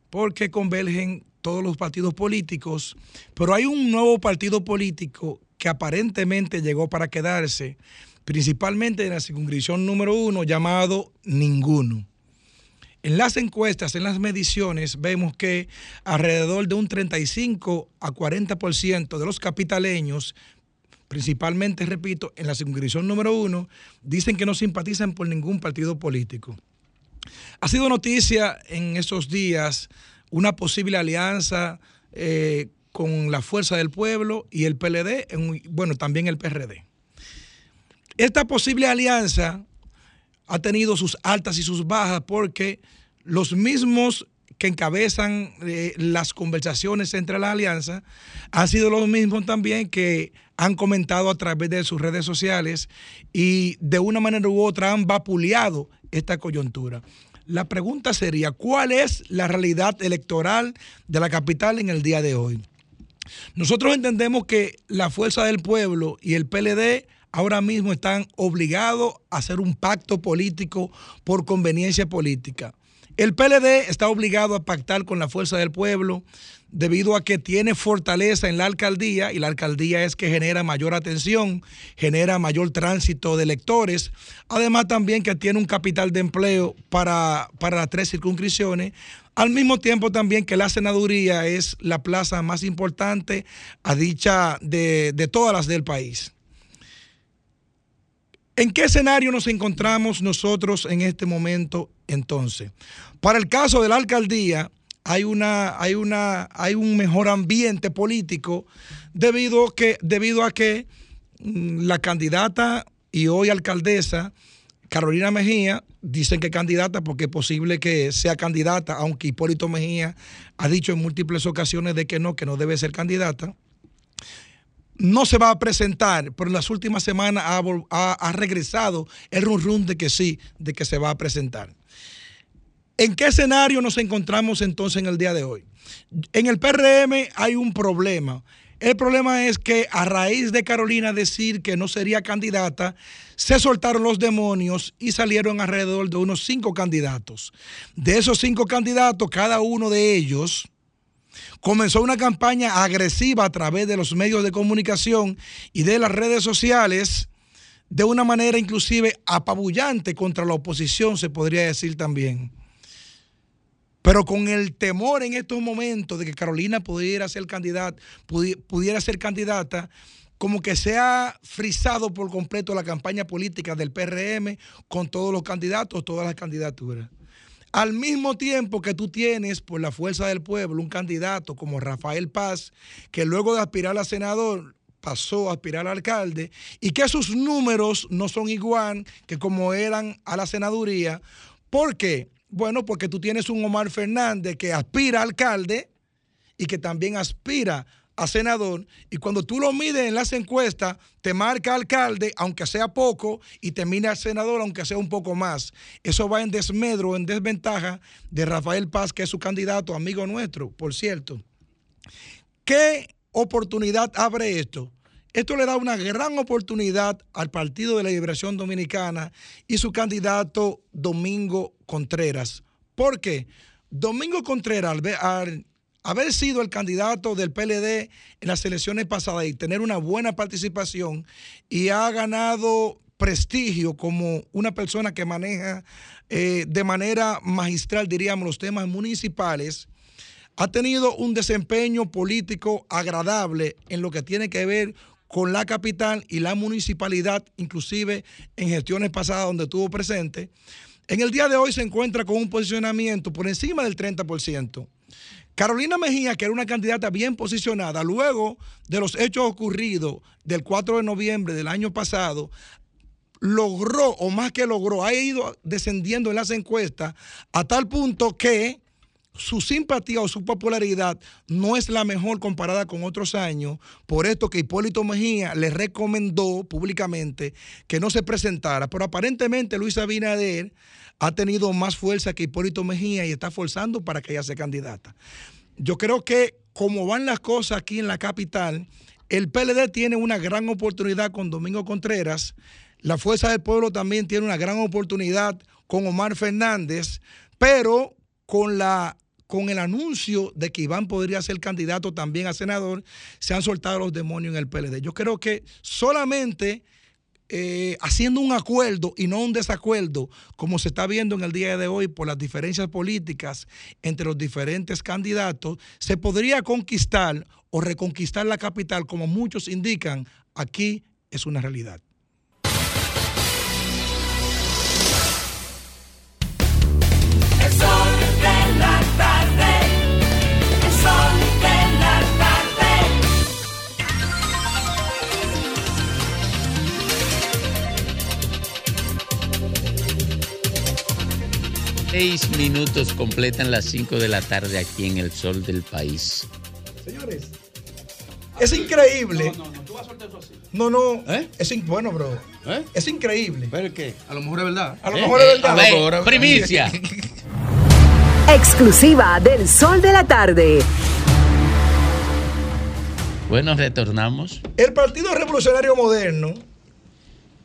[SPEAKER 12] porque convergen todos los partidos políticos, pero hay un nuevo partido político que aparentemente llegó para quedarse, principalmente en la circunscripción número uno, llamado Ninguno. En las encuestas, en las mediciones, vemos que alrededor de un 35 a 40% de los capitaleños, principalmente, repito, en la circunscripción número uno, dicen que no simpatizan por ningún partido político. Ha sido noticia en esos días una posible alianza eh, con la Fuerza del Pueblo y el PLD, bueno, también el PRD. Esta posible alianza ha tenido sus altas y sus bajas porque los mismos que encabezan eh, las conversaciones entre la alianza han sido los mismos también que han comentado a través de sus redes sociales y de una manera u otra han vapuleado esta coyuntura. La pregunta sería, ¿cuál es la realidad electoral de la capital en el día de hoy? Nosotros entendemos que la Fuerza del Pueblo y el PLD ahora mismo están obligados a hacer un pacto político por conveniencia política. El PLD está obligado a pactar con la fuerza del pueblo debido a que tiene fortaleza en la alcaldía y la alcaldía es que genera mayor atención, genera mayor tránsito de electores, además también que tiene un capital de empleo para, para las tres circunscripciones, al mismo tiempo también que la senaduría es la plaza más importante a dicha de, de todas las del país. ¿En qué escenario nos encontramos nosotros en este momento entonces? Para el caso de la alcaldía, hay, una, hay, una, hay un mejor ambiente político debido, que, debido a que mm, la candidata y hoy alcaldesa Carolina Mejía, dicen que candidata porque es posible que sea candidata, aunque Hipólito Mejía ha dicho en múltiples ocasiones de que no, que no debe ser candidata. No se va a presentar, pero en las últimas semanas ha, regresado el run run de que sí, de que se va a presentar. ¿En qué escenario nos encontramos entonces en el día de hoy? En el PRM hay un problema. El problema es que a raíz de Carolina decir que no sería candidata, se soltaron los demonios y salieron alrededor de unos cinco candidatos. De esos cinco candidatos, cada uno de ellos comenzó una campaña agresiva a través de los medios de comunicación y de las redes sociales de una manera inclusive apabullante contra la oposición, se podría decir también. Pero con el temor en estos momentos de que Carolina pudiera ser candidata, pudiera ser candidata, como que se ha frisado por completo la campaña política del PRM con todos los candidatos, todas las candidaturas. Al mismo tiempo que tú tienes por la fuerza del pueblo un candidato como Rafael Paz, que luego de aspirar a senador pasó a aspirar a alcalde y que sus números no son igual que como eran a la senaduría. ¿Por qué? Bueno, porque tú tienes un Omar Fernández que aspira a alcalde y que también aspira a senador y cuando tú lo mides en las encuestas, te marca alcalde, aunque sea poco, y termina senador, aunque sea un poco más. Eso va en desmedro, en desventaja de Rafael Paz, que es su candidato, amigo nuestro, por cierto. ¿Qué oportunidad abre esto? Esto le da una gran oportunidad al Partido de la Liberación Dominicana y su candidato Domingo Contreras. ¿Por qué? Domingo Contreras, al, haber sido el candidato del PLD en las elecciones pasadas y tener una buena participación y ha ganado prestigio como una persona que maneja eh, de manera magistral, diríamos, los temas municipales, ha tenido un desempeño político agradable en lo que tiene que ver con la capital y la municipalidad, inclusive en gestiones pasadas donde estuvo presente, en el día de hoy se encuentra con un posicionamiento por encima del 30%. Carolina Mejía, que era una candidata bien posicionada, luego de los hechos ocurridos del 4 de noviembre del año pasado, logró, o más que logró, ha ido descendiendo en las encuestas a tal punto que su simpatía o su popularidad no es la mejor comparada con otros años, por esto que Hipólito Mejía le recomendó públicamente que no se presentara, pero aparentemente Luis Abinader ha tenido más fuerza que Hipólito Mejía y está forzando para que ella sea candidata. Yo creo que como van las cosas aquí en la capital, el PLD tiene una gran oportunidad con Domingo Contreras, la Fuerza del Pueblo también tiene una gran oportunidad con Omar Fernández, pero con la con el anuncio de que Iván podría ser candidato también a senador, se han soltado los demonios en el PLD. Yo creo que solamente eh, haciendo un acuerdo y no un desacuerdo, como se está viendo en el día de hoy por las diferencias políticas entre los diferentes candidatos, se podría conquistar o reconquistar la capital, como muchos indican, aquí es una realidad.
[SPEAKER 1] Seis minutos completan las cinco de la tarde aquí en el sol del país.
[SPEAKER 12] Señores, es increíble. No, no, no, tú vas a soltar eso así. No, no, ¿Eh? es bueno, bro. ¿Eh? Es increíble.
[SPEAKER 38] ¿Pero qué? A lo mejor es verdad.
[SPEAKER 12] A lo mejor es verdad.
[SPEAKER 1] Eh, primicia.
[SPEAKER 18] Exclusiva del sol de la tarde.
[SPEAKER 1] Bueno, retornamos.
[SPEAKER 12] El Partido Revolucionario Moderno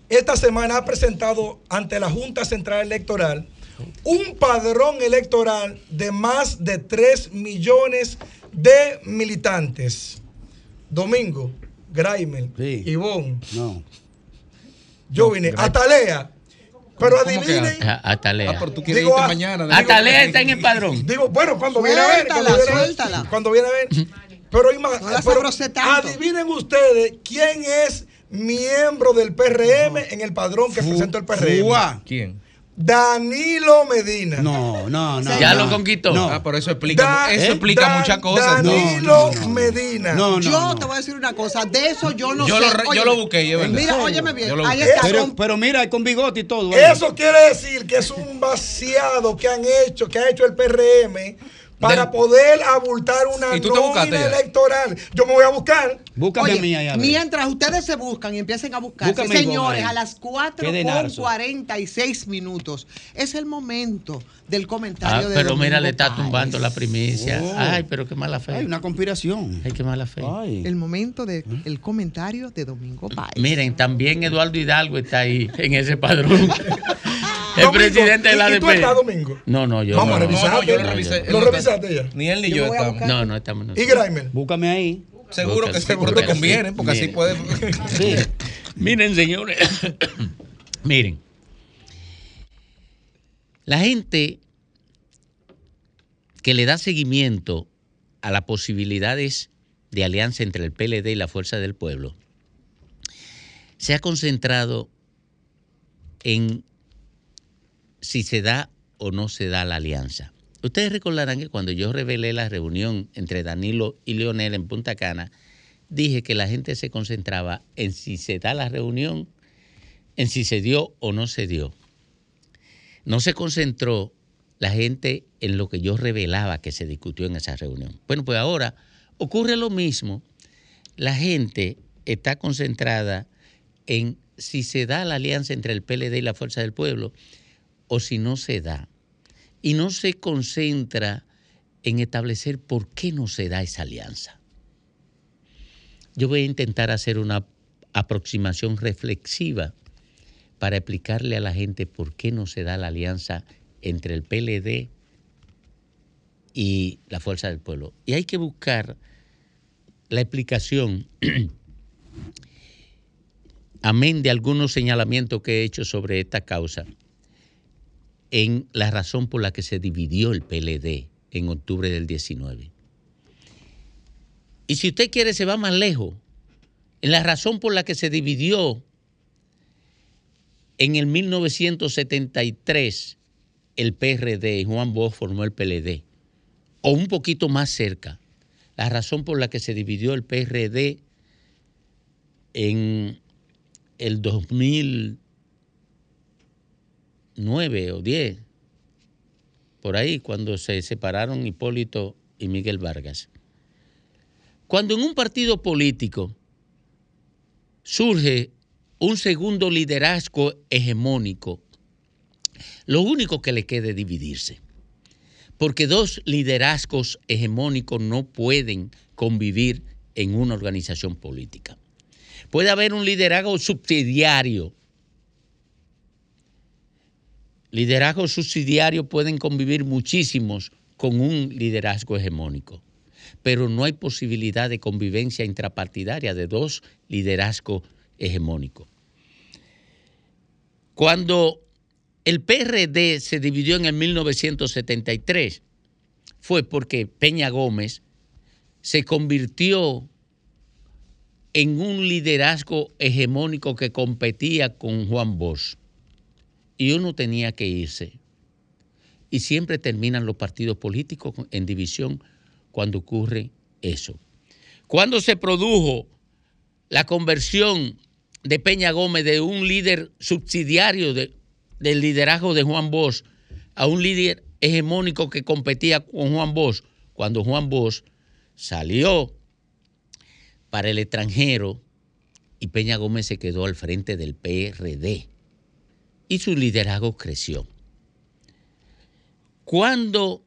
[SPEAKER 12] esta semana ha presentado ante la Junta Central Electoral un padrón electoral de más de 3 millones de militantes. Domingo, Graimel, sí. Ivonne. No. Yo vine. Atalea. Pero adivinen.
[SPEAKER 1] Atalea. Ah,
[SPEAKER 38] tú irte mañana.
[SPEAKER 1] Atalea está en el padrón.
[SPEAKER 12] Digo, bueno, cuando viene a ver. Cuando viene a ver. Cuando viene a ver. Pero, pero adivinen ustedes quién es miembro del PRM en el padrón que presentó el PRM.
[SPEAKER 38] ¿Quién?
[SPEAKER 12] Danilo Medina.
[SPEAKER 11] No, no, no.
[SPEAKER 1] Ya lo conquistó.
[SPEAKER 38] No. Ah, pero eso explica,
[SPEAKER 12] Da-
[SPEAKER 38] eso
[SPEAKER 12] ¿eh?
[SPEAKER 38] explica muchas cosas.
[SPEAKER 12] Danilo Medina.
[SPEAKER 5] yo te voy a decir una cosa, de eso yo no
[SPEAKER 38] Yo
[SPEAKER 5] sé.
[SPEAKER 38] lo re- yo lo busqué, verdad.
[SPEAKER 5] Mira, óyeme bien,
[SPEAKER 38] Yo lo
[SPEAKER 5] ahí está.
[SPEAKER 11] Pero,
[SPEAKER 5] con-
[SPEAKER 11] pero mira, con bigote y todo.
[SPEAKER 12] Eso quiere decir que es un vaciado que han hecho, que ha hecho el PRM para
[SPEAKER 38] Del-
[SPEAKER 12] poder abultar una
[SPEAKER 38] ¿Y tú te buscaste
[SPEAKER 12] nómina
[SPEAKER 38] ya?
[SPEAKER 12] electoral. Yo me voy a buscar.
[SPEAKER 11] Búscame
[SPEAKER 5] Oye,
[SPEAKER 11] a mí ahí, a ver.
[SPEAKER 5] mientras ustedes se buscan y empiecen a buscar,
[SPEAKER 11] Búscame el
[SPEAKER 5] señores, a las 4
[SPEAKER 11] Qué de
[SPEAKER 5] con
[SPEAKER 11] narzo.
[SPEAKER 5] 46 minutos es el momento del comentario
[SPEAKER 1] Ah,
[SPEAKER 5] de
[SPEAKER 1] pero
[SPEAKER 5] Domingo
[SPEAKER 1] mira, le está tumbando la primicia.
[SPEAKER 11] Oh.
[SPEAKER 1] Ay, pero qué mala fe.
[SPEAKER 11] Hay una conspiración.
[SPEAKER 1] Ay, qué mala fe.
[SPEAKER 5] El momento del comentario de Domingo Páez.
[SPEAKER 1] Miren, también Eduardo Hidalgo está ahí en ese padrón. el presidente de la
[SPEAKER 12] ¿y- y tú
[SPEAKER 1] ADP.
[SPEAKER 12] estás, Domingo?
[SPEAKER 1] No, no, yo
[SPEAKER 12] Vamos
[SPEAKER 1] no.
[SPEAKER 12] a revisar.
[SPEAKER 38] No, no, yo lo revisé.
[SPEAKER 12] ¿Lo revisaste ya?
[SPEAKER 38] Ni él ni
[SPEAKER 5] Yo
[SPEAKER 38] estamos.
[SPEAKER 1] No, no estamos
[SPEAKER 12] ¿Y. Grimer?
[SPEAKER 11] Búscame ahí.
[SPEAKER 38] Seguro que seguro te conviene, porque así puedes.
[SPEAKER 1] Miren, señores. Miren. La gente que le da seguimiento a las posibilidades de alianza entre el PLD y la Fuerza del Pueblo se ha concentrado en si se da o no se da la alianza. Ustedes recordarán que cuando yo revelé la reunión entre Danilo y Leonel en Punta Cana, dije que la gente se concentraba en si se da la reunión, en si se dio o no se dio. No se concentró la gente en lo que yo revelaba que se discutió en esa reunión. Bueno, pues ahora ocurre lo mismo. La gente está concentrada en si se da la alianza entre el PLD y la Fuerza del Pueblo o si no se da. Y no se concentra en establecer por qué no se da esa alianza. Yo voy a intentar hacer una aproximación reflexiva para explicarle a la gente por qué no se da la alianza entre el PLD y la Fuerza del Pueblo. Y hay que buscar la explicación, amén de algunos señalamientos que he hecho sobre esta causa, en la razón por la que se dividió el PLD en octubre del 19. Y si usted quiere, se va más lejos, en la razón por la que se dividió en el 1973 el PRD Juan Bosch formó el PLD, o un poquito más cerca, la razón por la que se dividió el PRD en el 2009 o 10, por ahí, cuando se separaron Hipólito y Miguel Vargas. Cuando en un partido político surge un segundo liderazgo hegemónico, lo único que le queda es dividirse. Porque dos liderazgos hegemónicos no pueden convivir en una organización política. Puede haber un liderazgo subsidiario. Liderazgos subsidiarios pueden convivir muchísimos con un liderazgo hegemónico, pero no hay posibilidad de convivencia intrapartidaria de dos liderazgos hegemónicos. Cuando el PRD se dividió en el 1973 fue porque Peña Gómez se convirtió en un liderazgo hegemónico que competía con Juan Bosch. Y uno tenía que irse. Y siempre terminan los partidos políticos en división cuando ocurre eso. Cuando se produjo la conversión de Peña Gómez de un líder subsidiario de, del liderazgo de Juan Bosch a un líder hegemónico que competía con Juan Bosch, cuando Juan Bosch salió para el extranjero y Peña Gómez se quedó al frente del PRD y su liderazgo creció. Cuando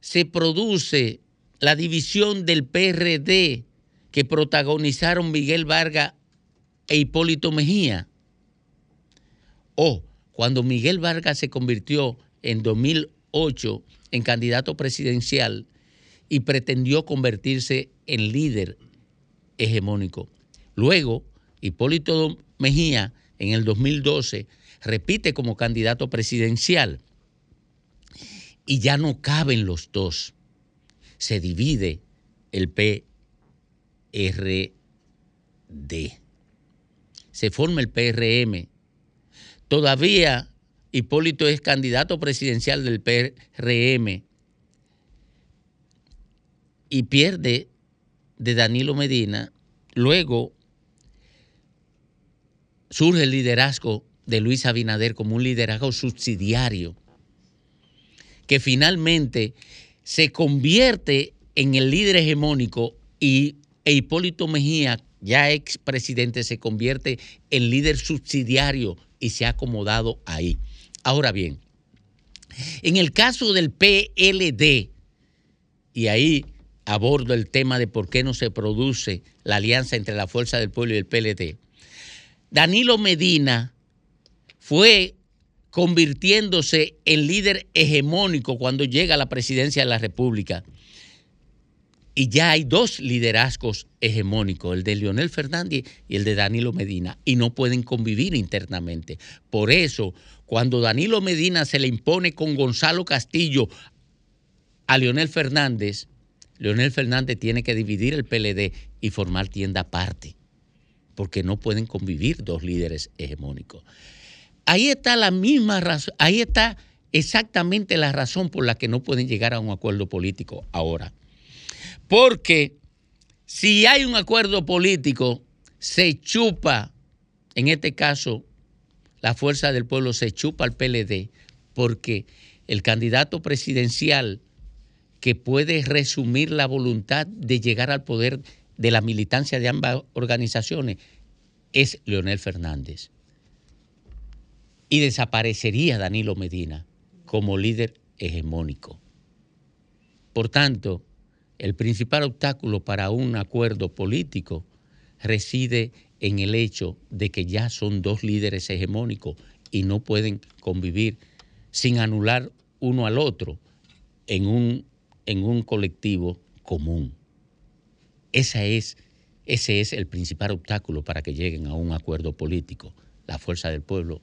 [SPEAKER 1] se produce la división del PRD que protagonizaron Miguel Vargas e Hipólito Mejía, o cuando Miguel Vargas se convirtió en 2008 en candidato presidencial y pretendió convertirse en líder hegemónico. Luego, Hipólito Mejía en el 2012 repite como candidato presidencial y ya no caben los dos. Se divide el PRD. se forma el PRM. Todavía Hipólito es candidato presidencial del PRM y pierde de Danilo Medina. Luego surge el liderazgo de Luis Abinader como un liderazgo subsidiario que finalmente se convierte en el líder hegemónico y e Hipólito Mejía, ya ex presidente, se convierte en líder subsidiario y se ha acomodado ahí. Ahora bien, en el caso del PLD, y ahí abordo el tema de por qué no se produce la alianza entre la Fuerza del Pueblo y el PLD, Danilo Medina fue convirtiéndose en líder hegemónico cuando llega a la presidencia de la República. Y ya hay dos liderazgos hegemónicos, el de Leonel Fernández y el de Danilo Medina, y no pueden convivir internamente. Por eso, cuando Danilo Medina se le impone con Gonzalo Castillo a Leonel Fernández, Leonel Fernández tiene que dividir el PLD y formar tienda aparte, porque no pueden convivir dos líderes hegemónicos. Ahí está la misma razón, ahí está exactamente la razón por la que no pueden llegar a un acuerdo político ahora. Porque si hay un acuerdo político, se chupa, en este caso, la fuerza del pueblo se chupa al PLD, porque el candidato presidencial que puede resumir la voluntad de llegar al poder de la militancia de ambas organizaciones es Leonel Fernández y desaparecería Danilo Medina como líder hegemónico. Por tanto, el principal obstáculo para un acuerdo político reside en el hecho de que ya son dos líderes hegemónicos y no pueden convivir sin anular uno al otro en un, en un colectivo común. Esa es, ese es el principal obstáculo para que lleguen a un acuerdo político, la fuerza del pueblo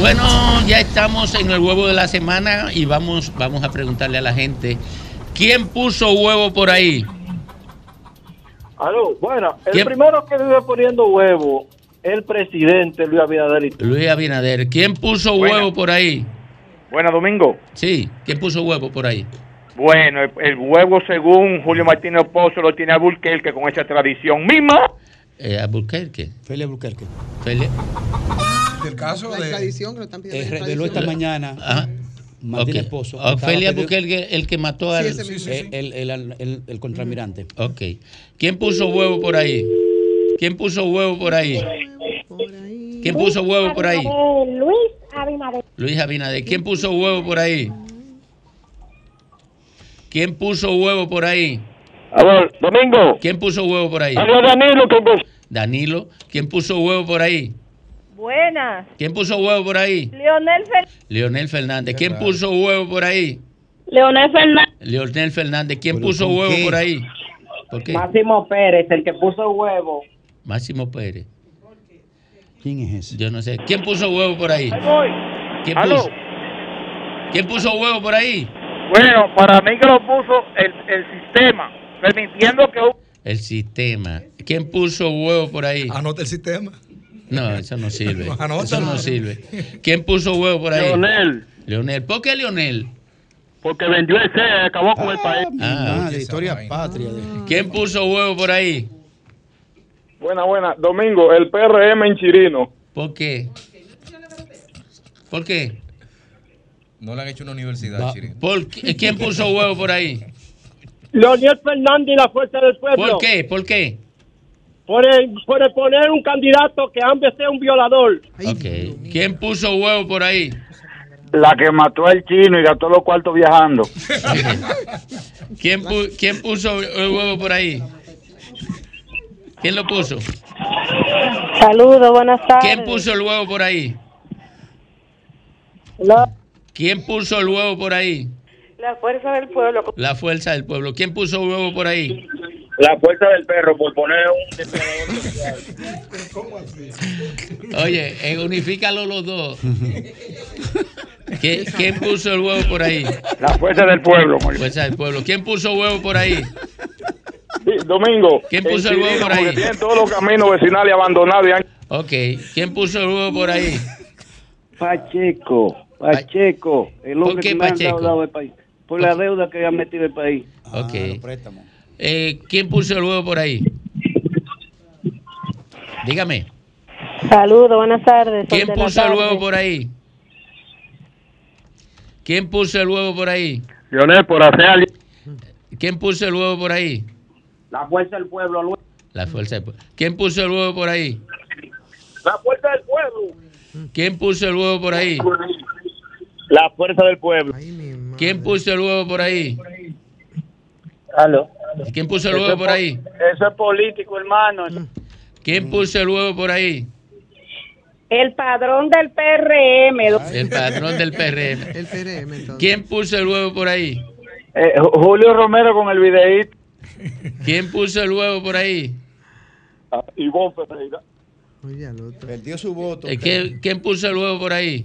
[SPEAKER 1] Bueno, ya estamos en el huevo de la semana y vamos, vamos a preguntarle a la gente, ¿quién puso huevo por ahí?
[SPEAKER 44] Aló, bueno, el primero que vive poniendo huevo el presidente Luis Abinader.
[SPEAKER 1] Luis Abinader, ¿quién puso huevo por ahí?
[SPEAKER 45] Buena, Domingo.
[SPEAKER 1] Sí, ¿quién puso huevo por ahí?
[SPEAKER 45] Bueno, el, huevo según Julio Martínez Pozo lo tiene Alburquerque con esa tradición misma.
[SPEAKER 1] Eh.
[SPEAKER 11] Felia Alburquerque.
[SPEAKER 1] Felia
[SPEAKER 12] del caso de.
[SPEAKER 5] tradición que lo están pidiendo.
[SPEAKER 11] Eh, reveló esta mañana.
[SPEAKER 1] Ajá.
[SPEAKER 11] Martín Esposo.
[SPEAKER 1] Ofelia Buquerque, el que mató al.
[SPEAKER 11] Sí, sí, el, el, el, el, contramirante.
[SPEAKER 1] Ok. ¿Quién puso huevo por ahí? ¿Quién puso huevo por ahí? ¿Quién puso huevo por ahí?
[SPEAKER 46] Luis Abinader.
[SPEAKER 1] Luis Abinader. ¿Quién puso huevo por ahí? ¿Quién puso huevo por ahí?
[SPEAKER 44] A ver, Domingo.
[SPEAKER 1] ¿Quién puso huevo por ahí?
[SPEAKER 44] Danilo.
[SPEAKER 1] Danilo. ¿Quién puso huevo por ahí?
[SPEAKER 36] Buenas.
[SPEAKER 1] ¿Quién puso huevo por ahí?
[SPEAKER 36] Leonel Fernández.
[SPEAKER 1] Leonel Fernández. ¿Quién puso huevo por ahí?
[SPEAKER 36] Leonel Fernández.
[SPEAKER 1] Leonel Fernández. ¿Quién puso huevo por ahí?
[SPEAKER 44] ¿Por qué? Máximo Pérez, el que puso huevo.
[SPEAKER 1] Máximo Pérez.
[SPEAKER 11] ¿Quién es ese?
[SPEAKER 1] Yo no sé. ¿Quién puso huevo por ahí? ¿Quién puso? ¿Quién puso huevo por ahí?
[SPEAKER 45] Bueno, para mí que lo puso el, el sistema, permitiendo que...
[SPEAKER 1] El sistema. ¿Quién puso huevo por ahí?
[SPEAKER 12] Anota el sistema.
[SPEAKER 1] No, eso no sirve. eso no sirve. ¿Quién puso huevo por ahí?
[SPEAKER 44] Leonel.
[SPEAKER 1] Leonel. ¿Por qué Leonel?
[SPEAKER 44] Porque vendió ese, acabó con el
[SPEAKER 11] ah,
[SPEAKER 44] país.
[SPEAKER 11] Ah, de historia patria.
[SPEAKER 1] ¿Quién puso huevo por ahí?
[SPEAKER 44] Buena, buena. Domingo, el PRM en Chirino.
[SPEAKER 1] ¿Por qué? ¿Por qué?
[SPEAKER 38] No le han hecho una universidad, Chirino.
[SPEAKER 1] ¿Por ¿Quién puso huevo por ahí?
[SPEAKER 44] Leonel Fernández y la Fuerza del Pueblo.
[SPEAKER 1] ¿Por qué? ¿Por qué?
[SPEAKER 44] Por, el, por el poner un candidato que antes sea un violador.
[SPEAKER 1] ¿Quién puso huevo por ahí?
[SPEAKER 44] La que mató al chino y gastó los cuartos viajando.
[SPEAKER 1] ¿Quién, ¿Quién puso el huevo por ahí? ¿Quién lo puso?
[SPEAKER 47] Saludos, buenas tardes.
[SPEAKER 1] ¿Quién puso el huevo por ahí? ¿Quién puso el huevo por ahí?
[SPEAKER 47] La fuerza del pueblo.
[SPEAKER 1] La fuerza del pueblo. ¿Quién puso el huevo por ahí?
[SPEAKER 40] La fuerza del perro, por poner un
[SPEAKER 12] ¿Cómo así?
[SPEAKER 1] Oye, eh, unifícalo los dos. ¿Quién, quién puso el huevo por ahí?
[SPEAKER 40] La fuerza del pueblo.
[SPEAKER 1] La fuerza del pueblo. ¿Quién puso huevo por ahí?
[SPEAKER 34] Sí, Domingo.
[SPEAKER 1] ¿Quién puso el huevo por ahí?
[SPEAKER 34] Porque tienen todos los caminos vecinales abandonados. y han-
[SPEAKER 1] Ok. ¿Quién puso el huevo por ahí?
[SPEAKER 48] Pacheco, Pacheco, el
[SPEAKER 1] ¿Por
[SPEAKER 48] hombre
[SPEAKER 1] qué
[SPEAKER 48] que
[SPEAKER 1] Pacheco?
[SPEAKER 48] dado el país. Por la deuda que ha metido el país.
[SPEAKER 1] Ok. Eh, ¿Quién puso el huevo por ahí? Dígame.
[SPEAKER 47] Saludos, buenas tardes.
[SPEAKER 1] ¿Quién puso el huevo por ahí? ¿Quién puso el huevo por ahí?
[SPEAKER 34] Leonel, por hacer.
[SPEAKER 1] ¿Quién puso el huevo por ahí?
[SPEAKER 48] La fuerza del pueblo, Luis.
[SPEAKER 1] La fuerza del pueblo. ¿Quién puso el huevo por ahí?
[SPEAKER 40] La fuerza del pueblo.
[SPEAKER 1] ¿Quién puso el huevo por ahí?
[SPEAKER 40] La fuerza del pueblo.
[SPEAKER 1] ¿Quién puso el huevo por ahí?
[SPEAKER 48] Aló.
[SPEAKER 1] ¿Quién puso el huevo por ahí?
[SPEAKER 40] Eso es político, hermano.
[SPEAKER 1] ¿Quién puso el huevo por ahí?
[SPEAKER 36] El padrón del PRM.
[SPEAKER 1] El patrón del PRM.
[SPEAKER 5] El PRM, entonces.
[SPEAKER 1] ¿Quién puso el huevo por ahí?
[SPEAKER 48] Eh, Julio Romero con el videíto.
[SPEAKER 1] ¿Quién puso el huevo por ahí?
[SPEAKER 34] Ivonne Ferreira.
[SPEAKER 5] Oye, al otro.
[SPEAKER 11] Perdió su voto.
[SPEAKER 1] Eh, ¿Quién, quién puso el huevo por ahí?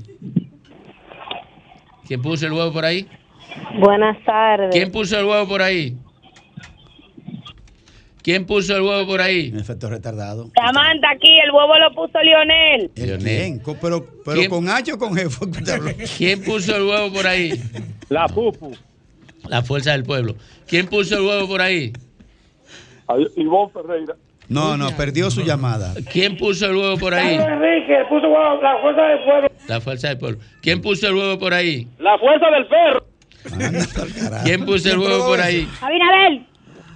[SPEAKER 1] ¿Quién puso el huevo por ahí?
[SPEAKER 47] Buenas tardes.
[SPEAKER 1] ¿Quién puso el huevo por ahí? ¿Quién puso el huevo por ahí?
[SPEAKER 11] En efecto retardado.
[SPEAKER 36] Samantha, aquí el huevo lo puso Lionel.
[SPEAKER 11] ¿El quién? Pero, pero
[SPEAKER 1] ¿Quién?
[SPEAKER 11] con H o con G.
[SPEAKER 1] ¿Quién puso el huevo por ahí?
[SPEAKER 34] La Pupu.
[SPEAKER 1] La fuerza del pueblo. ¿Quién puso el huevo por ahí?
[SPEAKER 34] Ivonne Ferreira.
[SPEAKER 11] No, no, perdió su llamada.
[SPEAKER 1] ¿Quién puso el huevo por ahí?
[SPEAKER 35] Enrique puso huevo, la fuerza del pueblo.
[SPEAKER 1] La fuerza del pueblo. ¿Quién puso el huevo por ahí?
[SPEAKER 40] La fuerza del perro.
[SPEAKER 1] ¿Quién puso el huevo por ahí?
[SPEAKER 36] Abinadel.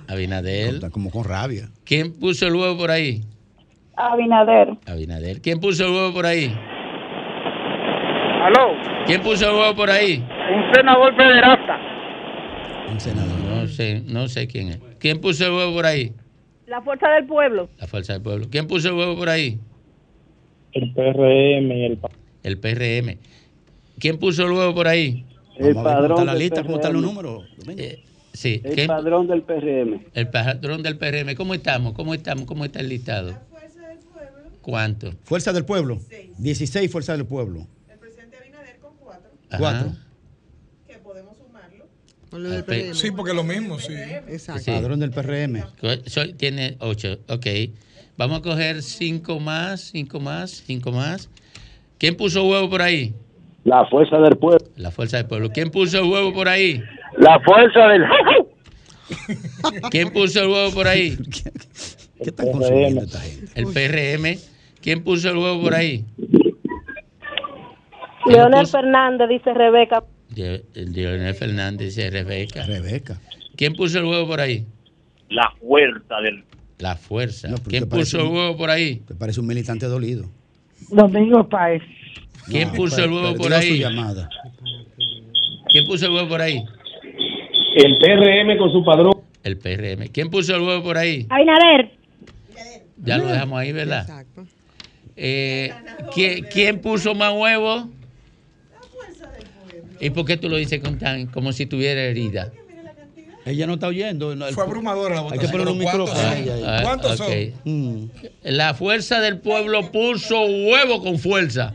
[SPEAKER 1] Abinadel.
[SPEAKER 11] Está como con rabia.
[SPEAKER 1] ¿Quién puso el huevo por ahí?
[SPEAKER 36] Abinader.
[SPEAKER 1] Abinadel. ¿Quién puso el huevo por ahí?
[SPEAKER 40] Aló.
[SPEAKER 1] ¿Quién puso el huevo por ahí?
[SPEAKER 40] Un senador federasta.
[SPEAKER 11] Un senador.
[SPEAKER 1] No sé, no sé quién es. ¿Quién puso el huevo por ahí?
[SPEAKER 36] La fuerza del pueblo.
[SPEAKER 1] La fuerza del pueblo. ¿Quién puso el huevo por ahí?
[SPEAKER 48] El PRM y el,
[SPEAKER 1] El PRM. ¿Quién puso el huevo por ahí?
[SPEAKER 48] el
[SPEAKER 11] Vamos a ver cómo está
[SPEAKER 48] padrón
[SPEAKER 11] la lista, cómo están los números.
[SPEAKER 1] Eh, sí.
[SPEAKER 48] El
[SPEAKER 1] ¿Quién-
[SPEAKER 48] padrón del PRM.
[SPEAKER 1] El padrón del PRM. ¿Cómo estamos? ¿Cómo estamos? ¿Cómo está el listado? ¿Cuánto?
[SPEAKER 11] Fuerza del Pueblo. 16 Fuerza del Pueblo.
[SPEAKER 1] Ajá.
[SPEAKER 11] Cuatro.
[SPEAKER 5] Con lo del
[SPEAKER 1] Pe-
[SPEAKER 5] PRM.
[SPEAKER 12] Sí, porque es lo mismo, sí.
[SPEAKER 5] Exacto.
[SPEAKER 1] Sí.
[SPEAKER 11] Padrón del PRM.
[SPEAKER 1] Soy- tiene ocho. Ok. Vamos a coger cinco más, cinco más, cinco más. ¿Quién puso huevo por ahí?
[SPEAKER 48] La fuerza del pueblo.
[SPEAKER 1] La fuerza del pueblo. ¿Quién puso el huevo por ahí?
[SPEAKER 48] La fuerza del.
[SPEAKER 1] ¿Quién puso el huevo por ahí?
[SPEAKER 11] ¿Qué están consumiendo esta gente?
[SPEAKER 1] El PRM. ¿Quién puso el huevo por ahí?
[SPEAKER 47] Leonel Fernández, dice Rebeca.
[SPEAKER 1] Leonel Fernández y Rebeca.
[SPEAKER 11] Rebeca.
[SPEAKER 1] ¿Quién puso el huevo por ahí?
[SPEAKER 40] La fuerza del
[SPEAKER 1] La fuerza.
[SPEAKER 11] No,
[SPEAKER 1] ¿Quién puso el
[SPEAKER 11] un-
[SPEAKER 1] huevo por ahí?
[SPEAKER 11] Te parece un militante dolido.
[SPEAKER 39] Domingo Páez.
[SPEAKER 1] ¿Quién
[SPEAKER 11] No,
[SPEAKER 1] puso el huevo por
[SPEAKER 11] su
[SPEAKER 1] ahí?
[SPEAKER 11] llamada.
[SPEAKER 1] ¿Quién puso el huevo por ahí?
[SPEAKER 48] El PRM con su padrón.
[SPEAKER 1] El PRM. ¿Quién puso el huevo por ahí?
[SPEAKER 36] Abinader.
[SPEAKER 1] Ya lo dejamos ahí, ¿verdad?
[SPEAKER 5] Exacto.
[SPEAKER 1] Eh, ¿quién, quién puso más huevos? ¿Y por qué tú lo dices con tan, como si tuviera herida?
[SPEAKER 11] Ella no está oyendo. no, el-
[SPEAKER 12] Fue abrumadora la
[SPEAKER 11] Hay
[SPEAKER 12] votación.
[SPEAKER 11] que poner un
[SPEAKER 12] pero ¿cuántos
[SPEAKER 11] micrófono.
[SPEAKER 12] son?
[SPEAKER 1] Ah,
[SPEAKER 12] ¿Cuántos son?
[SPEAKER 11] Mm.
[SPEAKER 1] La fuerza del pueblo puso huevo con fuerza.